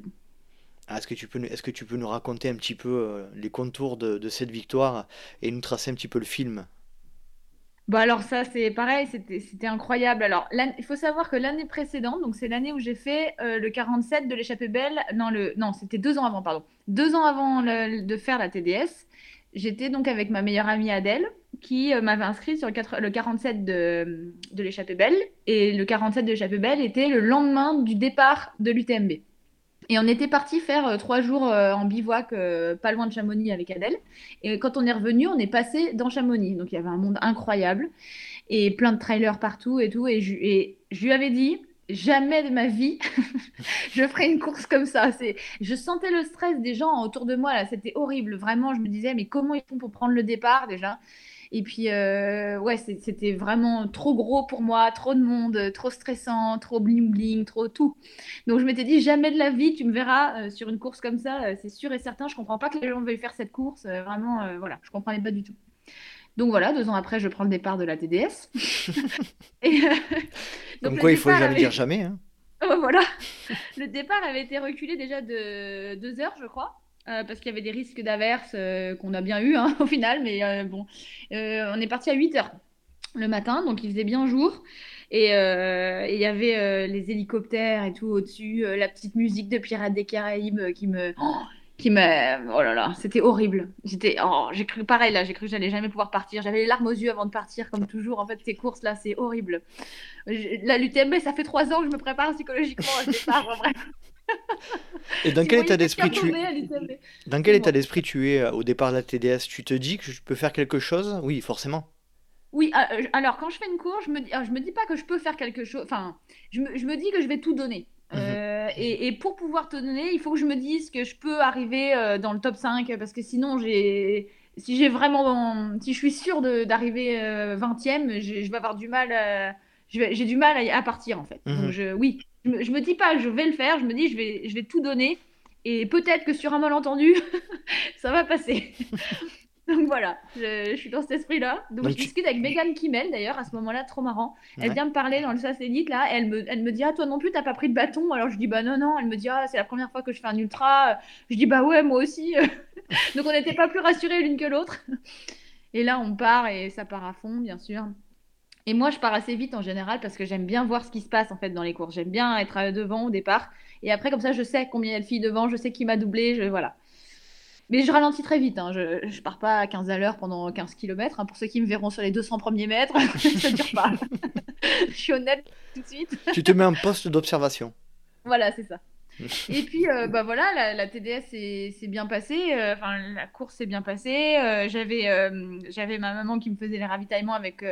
Ah, est-ce que, tu peux, est-ce que tu peux nous raconter un petit peu euh, les contours de, de, cette victoire et nous tracer un petit peu le film? Bon, alors ça, c'est pareil, c'était incroyable. Alors, il faut savoir que l'année précédente, donc c'est l'année où j'ai fait euh, le 47 de l'échappée belle, non, non c'était deux ans avant, pardon. Deux ans avant de faire la TDS, j'étais donc avec ma meilleure amie Adèle, qui euh, m'avait inscrit sur le, le 47 de, de l'échappée belle. Et le 47 de l'échappée belle était le lendemain du départ de l'UTMB. Et on était parti faire euh, trois jours euh, en bivouac, euh, pas loin de Chamonix avec Adèle. Et quand on est revenu, on est passé dans Chamonix. Donc il y avait un monde incroyable et plein de trailers partout et tout. Et je, lui avais dit, jamais de ma vie, je ferai une course comme ça. C'est, je sentais le stress des gens autour de moi là, c'était horrible. Vraiment, je me disais, mais comment ils font pour prendre le départ déjà? Et puis, euh, ouais, c'était vraiment trop gros pour moi, trop de monde, trop stressant, trop bling-bling, trop tout. Donc, je m'étais dit, jamais de la vie, tu me verras euh, sur une course comme ça, euh, c'est sûr et certain. Je comprends pas que les gens veuillent faire cette course. vraiment, voilà, je comprenais pas du tout. Donc voilà, deux ans après, je prends le départ de la TDS. et, Comme quoi, il faut jamais dire jamais. Hein. voilà. le départ avait été reculé déjà de deux heures, je crois. Euh, parce qu'il y avait des risques d'averse euh, qu'on a bien eu hein, au final, mais euh, bon, on est parti à 8 heures le matin, donc il faisait bien jour. Et il y avait les hélicoptères et tout au-dessus, la petite musique de Pirates des Caraïbes qui me. Oh, qui me... Oh là là, c'était horrible. J'étais, oh, j'ai cru pareil là, j'ai cru que j'allais jamais pouvoir partir. J'avais les larmes aux yeux avant de partir, comme toujours. En fait, ces courses là, c'est horrible. La l'UTMB, ça fait trois ans que je me prépare psychologiquement au départ, vraiment. Et dans quel état d'esprit tu dans quel état d'esprit tu es euh, au départ de la TDS Tu te dis que je peux faire quelque chose? Oui, forcément. Oui, ah, euh, alors quand je fais une course, je me dis, ah, je me dis pas que je peux faire quelque chose. Enfin, je me, je me dis que je vais tout donner. Mhm. Euh, et, et pour pouvoir te donner, il faut que je me dise que je peux arriver dans le top 5 parce que sinon, j'ai, si j'ai vraiment, si je suis sûre d'arriver euh, 20e, je, je vais avoir du mal, à- j'ai du mal à, partir en fait. Mhm. Donc je, oui, je me, je me dis pas je vais le faire, je me dis je vais, je vais tout donner et peut-être que sur un malentendu, ça va passer. Donc voilà, je, je suis dans cet esprit-là. Donc, Donc je discute avec Megan Kimmel d'ailleurs à ce moment-là, trop marrant. Elle Ouais. vient me parler dans le SAS là, et elle me, elle me dit Ah, toi non plus, t'as pas pris de bâton? Alors je dis Bah non, non. Elle me dit Ah, c'est la première fois que je fais un ultra. Je dis Bah ouais, moi aussi. Donc on n'était pas plus rassurés l'une que l'autre. Et là, on part et ça part à fond, bien sûr. Et moi, je pars assez vite en général parce que j'aime bien voir ce qui se passe en fait dans les courses. J'aime bien être euh, devant au départ. Et après, comme ça, je sais combien il y a de filles devant, je sais qui m'a doublé, je, voilà. Mais je ralentis très vite. hein. Je, je pars pas à 15 à l'heure pendant 15 km. Pour ceux qui me verront sur les 200 premiers mètres, ça dure pas. je suis honnête tout de suite. Tu te mets en poste d'observation. Voilà, c'est ça. Et puis, euh, bah voilà, la, la TDS s'est bien passée. euh, Enfin, la course s'est bien passée. euh, j'avais, j'avais ma maman qui me faisait les ravitaillements avec.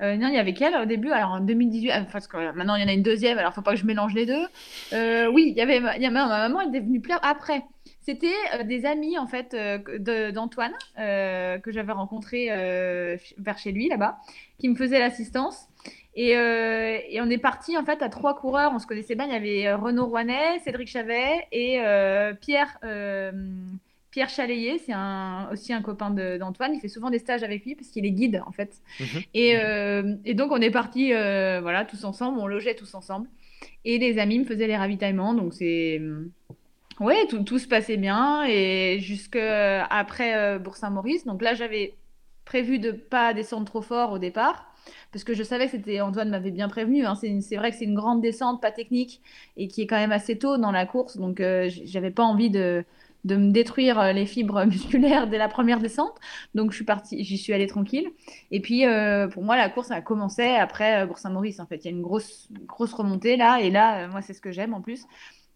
Euh, euh, non, il y avait qu'elle au début. Alors en 2018, ah, parce que euh, maintenant il y en a une deuxième. Alors faut pas que je mélange les deux. Euh, oui, il y avait, il y ma maman. Elle était venue plaire après. C'était euh, des amis en fait euh, d'Antoine euh, que j'avais rencontré euh, vers chez lui là-bas, qui me faisaient l'assistance. Et, euh, et on est parti en fait à trois coureurs. On se connaissait bien. Il y avait euh, Renaud Rouanet, Cédric Chavet et euh, Pierre euh, Pierre Chalayer. C'est un, aussi un copain d'Antoine. Il fait souvent des stages avec lui parce qu'il est guide en fait. Mhm. Et, euh, et donc on est parti euh, voilà tous ensemble. On logeait tous ensemble. Et les amis me faisaient les ravitaillements. Donc c'est ouais tout, tout se passait bien et jusque après euh, Bourg-Saint-Maurice. Donc là j'avais prévu de pas descendre trop fort au départ parce que je savais que c'était Antoine m'avait bien prévenu. hein. C'est vrai que c'est une grande descente, pas technique, et qui est quand même assez tôt dans la course. Donc euh, j'avais pas envie de, de me détruire euh, les fibres musculaires dès la première descente. Donc je suis partie, j'y suis allée tranquille. Et puis euh, pour moi la course a commencé après euh, Bourg-Saint-Maurice. En fait, il y a une grosse grosse remontée là, et là euh, moi c'est ce que j'aime en plus.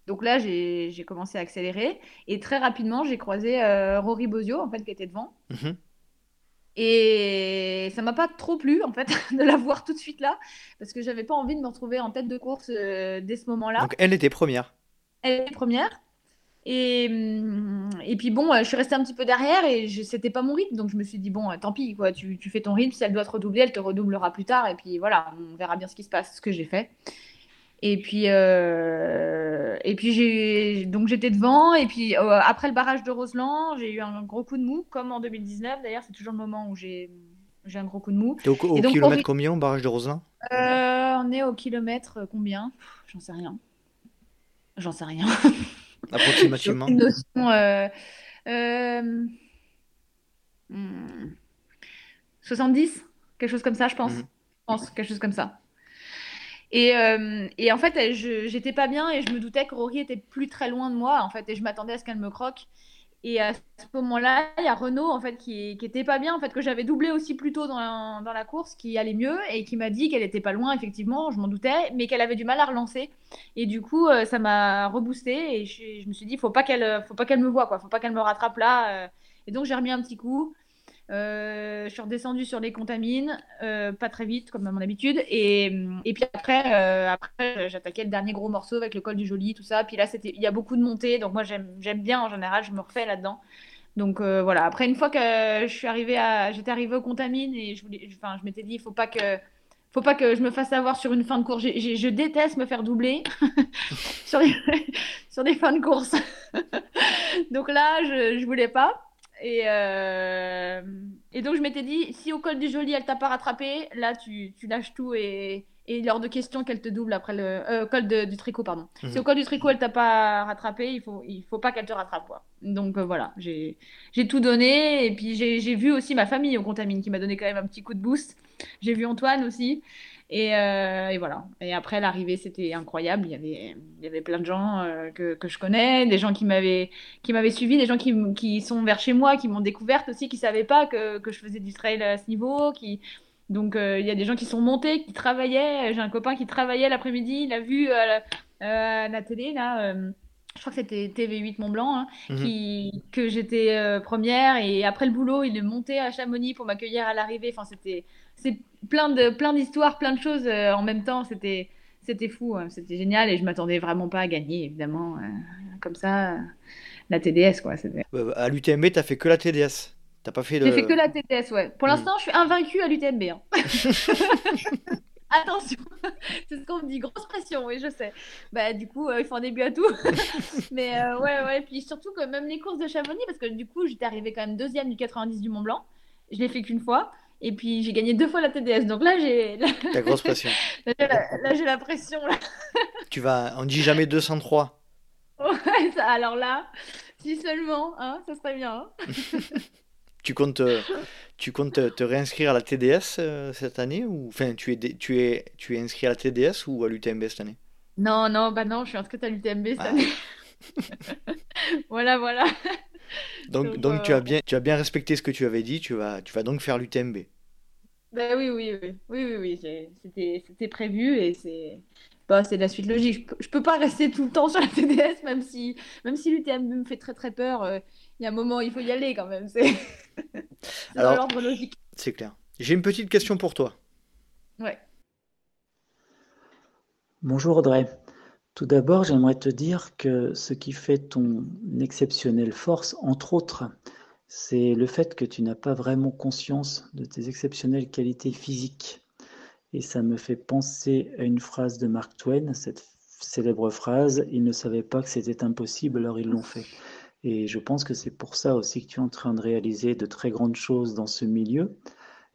Donc là j'ai commencé à accélérer et très rapidement j'ai croisé euh, Rory Bozio en fait qui était devant. Mhm. Et ça m'a pas trop plu en fait de la voir tout de suite là parce que j'avais pas envie de me retrouver en tête de course dès ce moment-là. Donc elle était première. Elle est première. Et, hum, et puis bon, euh, je suis restée un petit peu derrière et c'était pas mon rythme. Donc je me suis dit, bon, euh, tant pis, quoi, tu, tu fais ton rythme. Si elle doit te redoubler, elle te redoublera plus tard. Et puis voilà, on verra bien ce qui se passe, ce que j'ai fait. Et puis, euh, et puis j'ai, donc j'étais devant. Et puis euh, après le barrage de Roseland, j'ai eu un gros coup de mou, comme en 2019. D'ailleurs, c'est toujours le moment où j'ai, j'ai un gros coup de mou. T'es au, au donc, kilomètre combien au barrage de Roselin Euh, on est au kilomètre combien? J'en sais rien. J'en sais rien. Approximativement. aucune notion. euh, euh, hmm, 70? Quelque chose comme ça, je pense. Mhm. Je pense, quelque chose comme ça. Et, euh, et en fait, j'étais pas bien et je me doutais que Rory était plus très loin de moi, en fait, et je m'attendais à ce qu'elle me croque. Et à ce moment-là, il y a Renaud, en fait, qui, qui était pas bien, en fait, que j'avais doublé aussi plus tôt dans la, course, qui allait mieux, et qui m'a dit qu'elle était pas loin, effectivement, je m'en doutais, mais qu'elle avait du mal à relancer. Et du coup, euh, ça m'a reboosté, et je, je me suis dit, faut pas qu'elle, faut pas qu'elle me voie, quoi, faut pas qu'elle me rattrape là. euh. Et donc, j'ai remis un petit coup. Euh, je suis redescendue sur les contamines, euh, pas très vite comme à mon habitude, et, puis après, euh, après j'attaquais le dernier gros morceau avec le col du Joli, tout ça. Puis là, il y a beaucoup de montées, donc moi j'aime, bien en général, je me refais là-dedans. Donc voilà. Après, une fois que je arrivée j'étais arrivée aux contamines et je voulais, enfin, je m'étais dit, il faut pas que, faut pas que je me fasse avoir sur une fin de course. Je déteste me faire doubler sur, les- sur des fins de course. donc là, je, je voulais pas. Et, euh, et donc je m'étais dit, si au col du Joli, elle t'a pas rattrapé, là tu, tu lâches tout et, et il est hors de question qu'elle te double après le euh, col de- du tricot, pardon. Mhm. Si au col du tricot, elle t'a pas rattrapé, il faut, il faut pas qu'elle te rattrape, quoi. Donc euh, voilà, j'ai, j'ai tout donné et puis j'ai, j'ai vu aussi ma famille au Contamine qui m'a donné quand même un petit coup de boost. J'ai vu Antoine aussi. Et, euh, et voilà. Et après, l'arrivée, c'était incroyable. Il y avait, il y avait plein de gens euh, que, que je connais, des gens qui m'avaient suivi, des gens qui, qui sont vers chez moi, qui m'ont découverte aussi, qui savaient pas que, que je faisais du trail à ce niveau. Qui... Donc euh, il y a des gens qui sont montés, qui travaillaient. J'ai un copain qui travaillait l'après-midi, il a vu la, à la télé là, je crois que c'était TV8 Mont Blanc, hein, Mhm. qui, que j'étais euh, première. Et après le boulot, il est monté à Chamonix pour m'accueillir à l'arrivée. Enfin, c'était c'est plein de, plein d'histoires, plein de choses euh, en même temps. C'était, c'était fou, hein, c'était génial. Et je m'attendais vraiment pas à gagner, évidemment. euh, comme ça, euh, la TDS, quoi. c'était- Euh, À l'UTMB, t'as fait que la TDS. T'as pas fait J'ai fait que la TDS, ouais. Pour Hmm. l'instant, je suis invaincue à l'UTMB. hein. Attention, c'est ce qu'on me dit, grosse pression, oui, je sais. Bah, du coup, euh, il faut un début à tout. Mais euh, ouais, ouais, puis surtout que même les courses de Chamonix, parce que du coup, j'étais arrivée quand même deuxième du 90 du Mont Blanc. Je l'ai fait qu'une fois. Et puis, j'ai gagné deux fois la TDS. Donc là, j'ai là, Ta grosse pression. la, là, j'ai la pression. Là. Tu vas. On dit jamais 203. Ouais, ça, alors là, si seulement, hein, ça serait bien. hein. Tu comptes, euh, tu comptes te, te réinscrire à la TDS euh, cette année ou enfin tu es, tu es, tu es inscrit à la TDS ou à l'UTMB cette année? Non, non, bah non, je suis inscrite à l'UTMB cette Ah. année. Voilà, voilà. Donc, Donc, donc tu euh, as bien, tu as bien respecté ce que tu avais dit. Tu vas, tu vas donc faire l'UTMB. Bah oui, oui, oui, oui, oui, oui, c'était, c'était prévu et c'est, bah, c'est la suite logique. Je peux, je peux pas rester tout le temps sur la TDS, même si, même si l'UTMB me fait très très peur. euh, Il y a un moment, il faut y aller quand même. C'est, c'est dans l'ordre logique. C'est clair. J'ai une petite question pour toi. Ouais. Bonjour Audrey. Tout d'abord, j'aimerais te dire que ce qui fait ton exceptionnelle force, entre autres, c'est le fait que tu n'as pas vraiment conscience de tes exceptionnelles qualités physiques. Et ça me fait penser à une phrase de Mark Twain, cette célèbre phrase, ils ne savaient pas que c'était impossible, alors ils l'ont fait. Et je pense que c'est pour ça aussi que tu es en train de réaliser de très grandes choses dans ce milieu.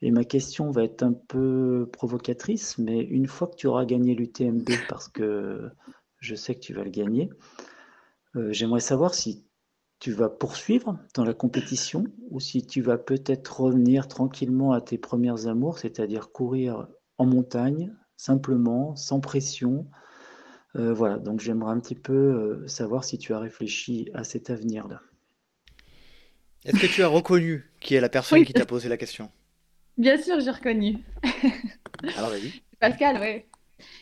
Et ma question va être un peu provocatrice, mais une fois que tu auras gagné l'UTMB, parce que je sais que tu vas le gagner, euh, j'aimerais savoir si tu vas poursuivre dans la compétition ou si tu vas peut-être revenir tranquillement à tes premières amours, c'est-à-dire courir en montagne, simplement, sans pression. Euh, voilà, donc j'aimerais un petit peu euh, savoir si tu as réfléchi à cet avenir-là. Est-ce que tu as reconnu qui est la personne Oui. qui t'a posé la question? Bien sûr, j'ai reconnu. Alors vas-y. Pascal, ouais.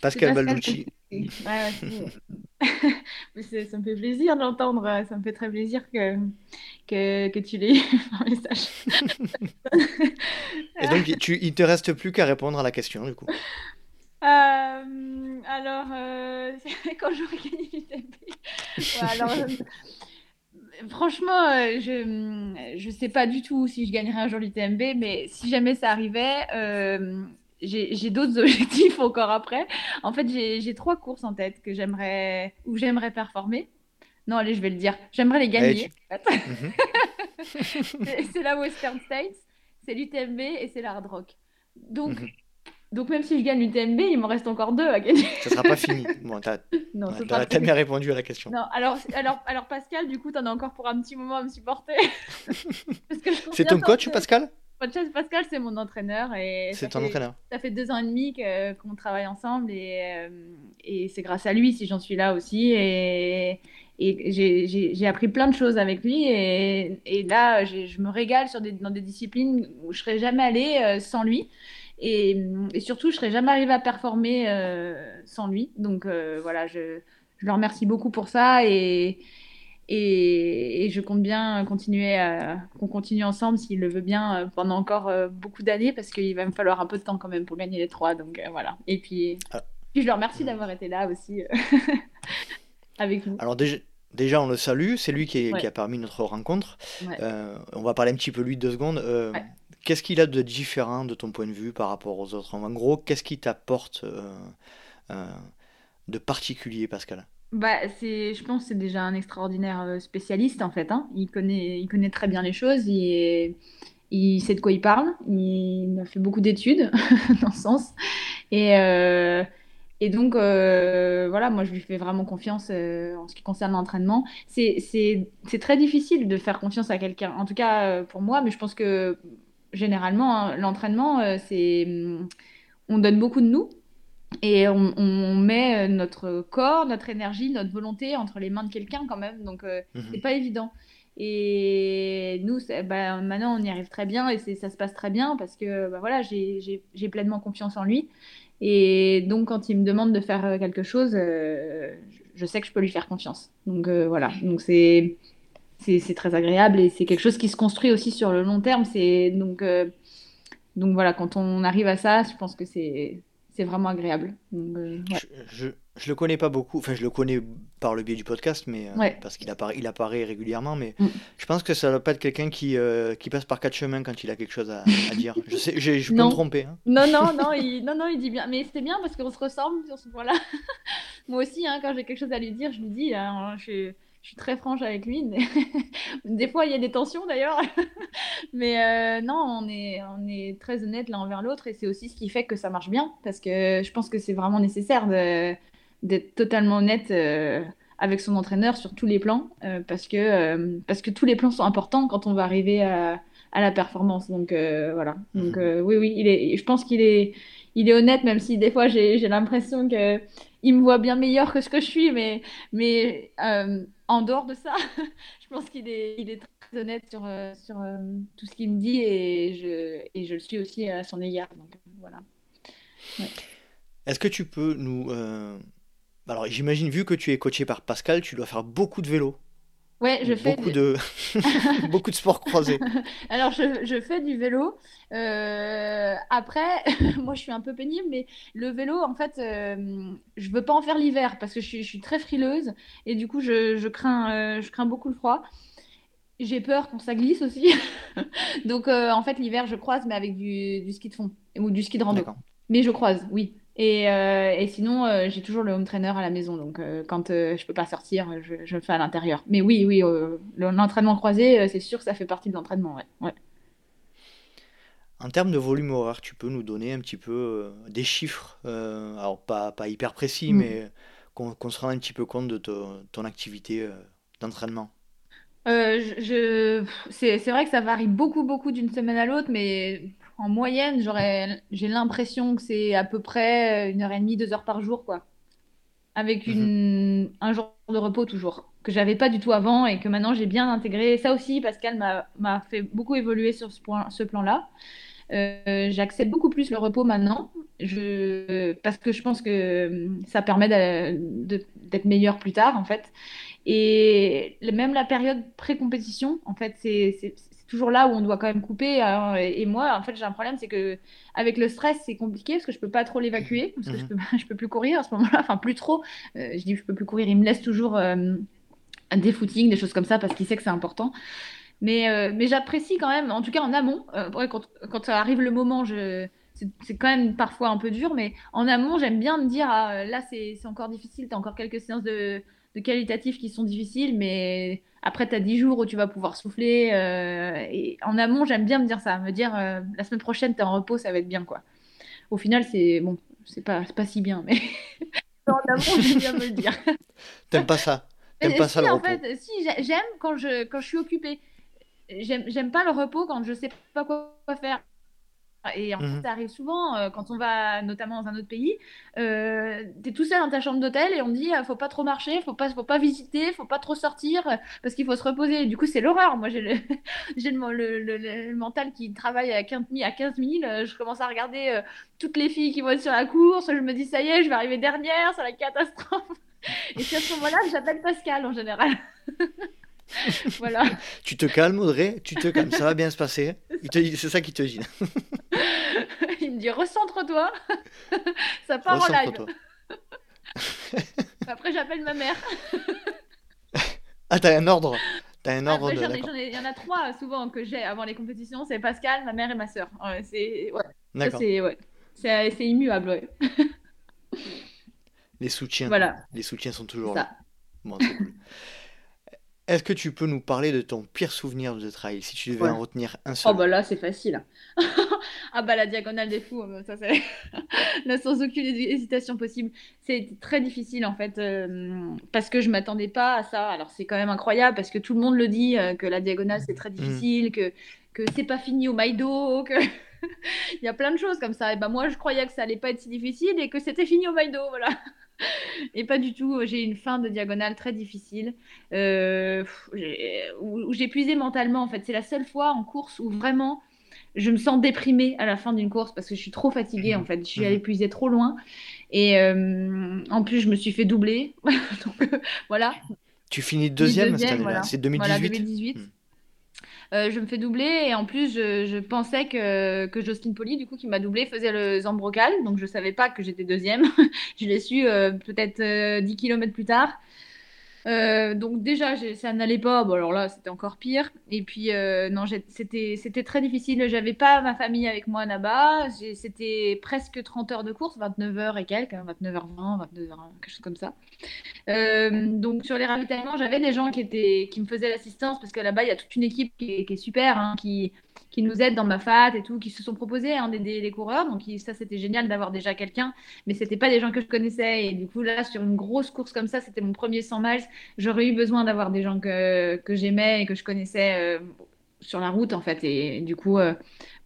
Pascal Pascal Balducci. Mais ça me fait plaisir de l'entendre. Ça me fait très plaisir que, que, que tu l'aies eu par message. Et donc tu, il te reste plus qu'à répondre à la question du coup. Euh, alors, euh, quand j'aurai gagné l'UTMB. Ouais, alors, euh, franchement, euh, je je sais pas du tout si je gagnerai un jour l'UTMB, mais si jamais ça arrivait, euh, j'ai d'autres objectifs encore après. En fait, j'ai trois courses en tête que j'aimerais où j'aimerais performer. Non, allez, je vais le dire. J'aimerais les gagner. fait. Mhm. C'est c'est la Western States, c'est l'UTMB et c'est la Hard Rock. Donc, Mhm. donc même si je gagne l'UTMB, il m'en reste encore deux à gagner. Ça sera pas fini. Bon, t'as, ouais, bien répondu à la question. Non, alors, alors, alors Pascal, du coup, t'en as encore pour un petit moment à me supporter. C'est ton coach. Pascal? Pascal, Pascal, c'est mon entraîneur et C'est ton fait, entraîneur. ça fait deux ans et demi qu'on travaille ensemble et, euh, et c'est grâce à lui si j'en suis là aussi et, et j'ai- appris plein de choses avec lui et, et là je me régale sur des, dans des disciplines où je serais jamais allée euh, sans lui et, et surtout je serais jamais arrivée à performer euh, sans lui donc euh, voilà je, je le remercie beaucoup pour ça et et, et je compte bien continuer à, qu'on continue ensemble s'il le veut bien euh, pendant encore euh, beaucoup d'années parce qu'il va me falloir un peu de temps quand même pour gagner les trois. Donc euh, voilà. Et puis, Ah. puis je le remercie d'avoir été là aussi avec nous. Alors déjà, déjà on le salue, c'est lui qui, est- Ouais. qui a permis notre rencontre. Ouais. Euh, on va parler un petit peu lui deux secondes. Euh, Ouais. Qu'est-ce qu'il a de différent de ton point de vue par rapport aux autres? En gros, qu'est-ce qui t'apporte de particulier, Pascal? Bah, c'est, je pense que c'est déjà un extraordinaire euh, spécialiste en fait. hein. Il connaît, il connaît très bien les choses. Il, il sait de quoi il parle. Il a fait beaucoup d'études dans ce sens. Et, euh, donc, euh, voilà, moi je lui fais vraiment confiance en ce qui concerne l'entraînement. C'est, très difficile de faire confiance à quelqu'un, en tout cas pour moi, mais je pense que généralement, hein, l'entraînement, c'est, on donne beaucoup de nous. Et on, on met euh, notre corps, notre énergie, notre volonté entre les mains de quelqu'un quand même. Donc, euh, Mhm. c'est pas évident. Et nous, bah, maintenant, on y arrive très bien et ça se passe très bien parce que bah, voilà, j'ai pleinement confiance en lui. Et donc, quand il me demande de faire euh, quelque chose, euh, je sais que je peux lui faire confiance. Donc voilà, donc c'est c'est très agréable et c'est quelque chose qui se construit aussi sur le long terme. C'est donc donc voilà, quand on arrive à ça, je pense que c'est c'est vraiment agréable. Euh, je, je, le connais pas beaucoup, enfin je le connais par le biais du podcast, mais euh, parce qu'il apparaît, il apparaît régulièrement, mais mm. je pense que ça doit pas être quelqu'un qui, euh, qui passe par quatre chemins quand il a quelque chose à, dire. Je, sais, je, peux me tromper. Hein. Non, non, non, il, non, non, il dit bien, mais c'est bien parce qu'on se ressemble sur ce point-là. Moi aussi, hein, quand j'ai quelque chose à lui dire, je lui dis, hein, je je suis très franche avec lui. des fois, il y a des tensions d'ailleurs. mais euh, non, on est, on est très honnête l'un envers l'autre et c'est aussi ce qui fait que ça marche bien parce que je pense que c'est vraiment nécessaire d'être totalement honnête euh, avec son entraîneur sur tous les plans euh, parce, que, parce que tous les plans sont importants quand on va arriver à, à la performance. Donc voilà. Donc mhm. oui, oui, il est, je pense qu'il est, il est honnête même si des fois j'ai l'impression que il me voit bien meilleur que ce que je suis, mais, mais en dehors de ça, je pense qu'il est, il est très honnête sur, euh, sur euh, tout ce qu'il me dit et je, et je le suis aussi à son égard. Donc, voilà. Est-ce que tu peux nous. Euh, alors, j'imagine, vu que tu es coaché par Pascal, tu dois faire beaucoup de vélo. Ouais, je fais beaucoup de beaucoup de sports croisés. Alors je, je, fais du vélo. Euh, après, moi je suis un peu pénible, mais le vélo, en fait, euh, je veux pas en faire l'hiver parce que je suis, je suis, très frileuse et du coup je, je crains euh, je crains beaucoup le froid. J'ai peur quand ça glisse aussi. Donc en fait l'hiver je croise mais avec du, du, ski de fond ou du ski de rando. Mais je croise, oui. Et, euh, et sinon, euh, j'ai toujours le home trainer à la maison. Donc, euh, quand je peux pas sortir, je, je, le fais à l'intérieur. Mais oui, oui, l'entraînement croisé, c'est sûr que ça fait partie de l'entraînement. Ouais. ouais. En termes de volume horaire, tu peux nous donner un petit peu des chiffres, alors pas, pas, hyper précis, mm. mais qu'on se rende un petit peu compte de ton activité d'entraînement je, c'est vrai que ça varie beaucoup, beaucoup d'une semaine à l'autre, mais en moyenne, j'aurais, j'ai l'impression que c'est à peu près une heure et demie, deux heures par jour, quoi. Avec mhm. une, un jour de repos toujours, que j'avais pas du tout avant et que maintenant j'ai bien intégré. Ça aussi, Pascal m'a fait beaucoup évoluer sur ce, point, ce plan-là. Euh, j'accepte beaucoup plus le repos maintenant, je, parce que je pense que ça permet d'être meilleur plus tard, en fait. Et même la période pré-compétition, en fait, c'est toujours là où on doit quand même couper. Hein. et moi, en fait, j'ai un problème, c'est que avec le stress, c'est compliqué parce que je peux pas trop l'évacuer, parce que je, mhm. peux, je peux plus courir à ce moment-là, enfin plus trop. Euh, je dis je peux plus courir, il me laisse toujours euh, des footings, des choses comme ça, parce qu'il sait que c'est important. Mais, euh, mais j'apprécie quand même, en tout cas en amont, quand, quand ça arrive le moment, je c'est quand même parfois un peu dur, mais en amont, j'aime bien me dire, ah, là, c'est encore difficile, tu as encore quelques séances de, de qualitatifs qui sont difficiles, mais après, tu as 10 jours où tu vas pouvoir souffler. Euh, et en amont, j'aime bien me dire ça, me dire euh, la semaine prochaine, tu es en repos, ça va être bien. quoi. Au final, c'est bon, c'est pas, pas si bien, mais en amont, j'aime bien me le dire. T'aimes pas ça? T'aimes pas ça le en repos? fait, si, j'aime quand je, quand je suis occupée. J'aime pas le repos quand je sais pas quoi faire. Et en fait, mhm. ça arrive souvent euh, quand on va notamment dans un autre pays. Euh, tu es tout seul dans ta chambre d'hôtel et on dit euh, faut pas trop marcher, faut pas, faut pas visiter, faut pas trop sortir euh, parce qu'il faut se reposer. du coup, c'est l'horreur. Moi, j'ai le, le, le, le, mental qui travaille à 15 000. À 15 000 je commence à regarder toutes les filles qui vont être sur la course. Je me dis ça y est, je vais arriver dernière, c'est la catastrophe. Et c'est à ce moment-là que j'appelle Pascal en général. voilà. tu te calmes, Audrey, tu te calmes, ça va bien se passer. C'est ça qu'il te dit. Il me dit recentre-toi. ça part en live. Après, j'appelle ma mère. ah, t'as un ordre T'as un ordre Il y en a trois souvent que j'ai avant les compétitions c'est Pascal, ma mère et ma soeur. c'est ouais. ouais. immuable. Les soutiens. Voilà. Les soutiens sont toujours là. Bon, cool. Est-ce que tu peux nous parler de ton pire souvenir de trail, si tu devais en retenir un seul? Oh bah là, c'est facile. ah bah la diagonale des fous, euh, ça c'est là sans aucune hésitation possible. C'est très difficile en fait, euh, parce que je m'attendais pas à ça. Alors c'est quand même incroyable, parce que tout le monde le dit, euh, que la diagonale c'est très mm. difficile, que, que c'est pas fini au Maïdo, que... Il y a plein de choses comme ça. Et bah moi, je croyais que ça allait pas être si difficile et que c'était fini au Maïdo, voilà. Et pas du tout. J'ai une fin de diagonale très difficile euh, où, j'ai puisé mentalement. En fait, c'est la seule fois en course où vraiment je me sens déprimée à la fin d'une course parce que je suis trop fatiguée. En fait, je suis allée puiser trop loin Et en plus, je me suis fait doubler. Donc voilà. Tu finis deuxième, deuxième voilà. C'est 2018. Voilà, 2018. Euh, je me fais doubler et en plus, je, pensais que, que Jocelyne Poli, du coup, qui m'a doublé, faisait le Zambrocal. Donc, je savais pas que j'étais deuxième. je l'ai su euh, peut-être 10 euh, km plus tard. Euh, donc déjà, ça n'allait pas. Bon, alors là, c'était encore pire. Et puis, euh, non, c'était, très difficile. J'avais pas ma famille avec moi là-bas. C'était presque 30 heures de course, 29 heures et quelques, 29h20, hein, 29h, quelque chose comme ça. Euh, donc sur les ravitaillements, j'avais des gens qui, étaient, qui me faisaient l'assistance parce que là-bas, il y a toute une équipe qui est, qui est super, hein, qui, qui nous aident dans ma FAT et tout, qui se sont proposés hein, d'aider les coureurs. Donc ça, c'était génial d'avoir déjà quelqu'un, mais c'était pas des gens que je connaissais. Et du coup, là, sur une grosse course comme ça, c'était mon premier 100 miles. J'aurais eu besoin d'avoir des gens que, que j'aimais et que je connaissais euh, sur la route, en fait. Et, du coup, euh,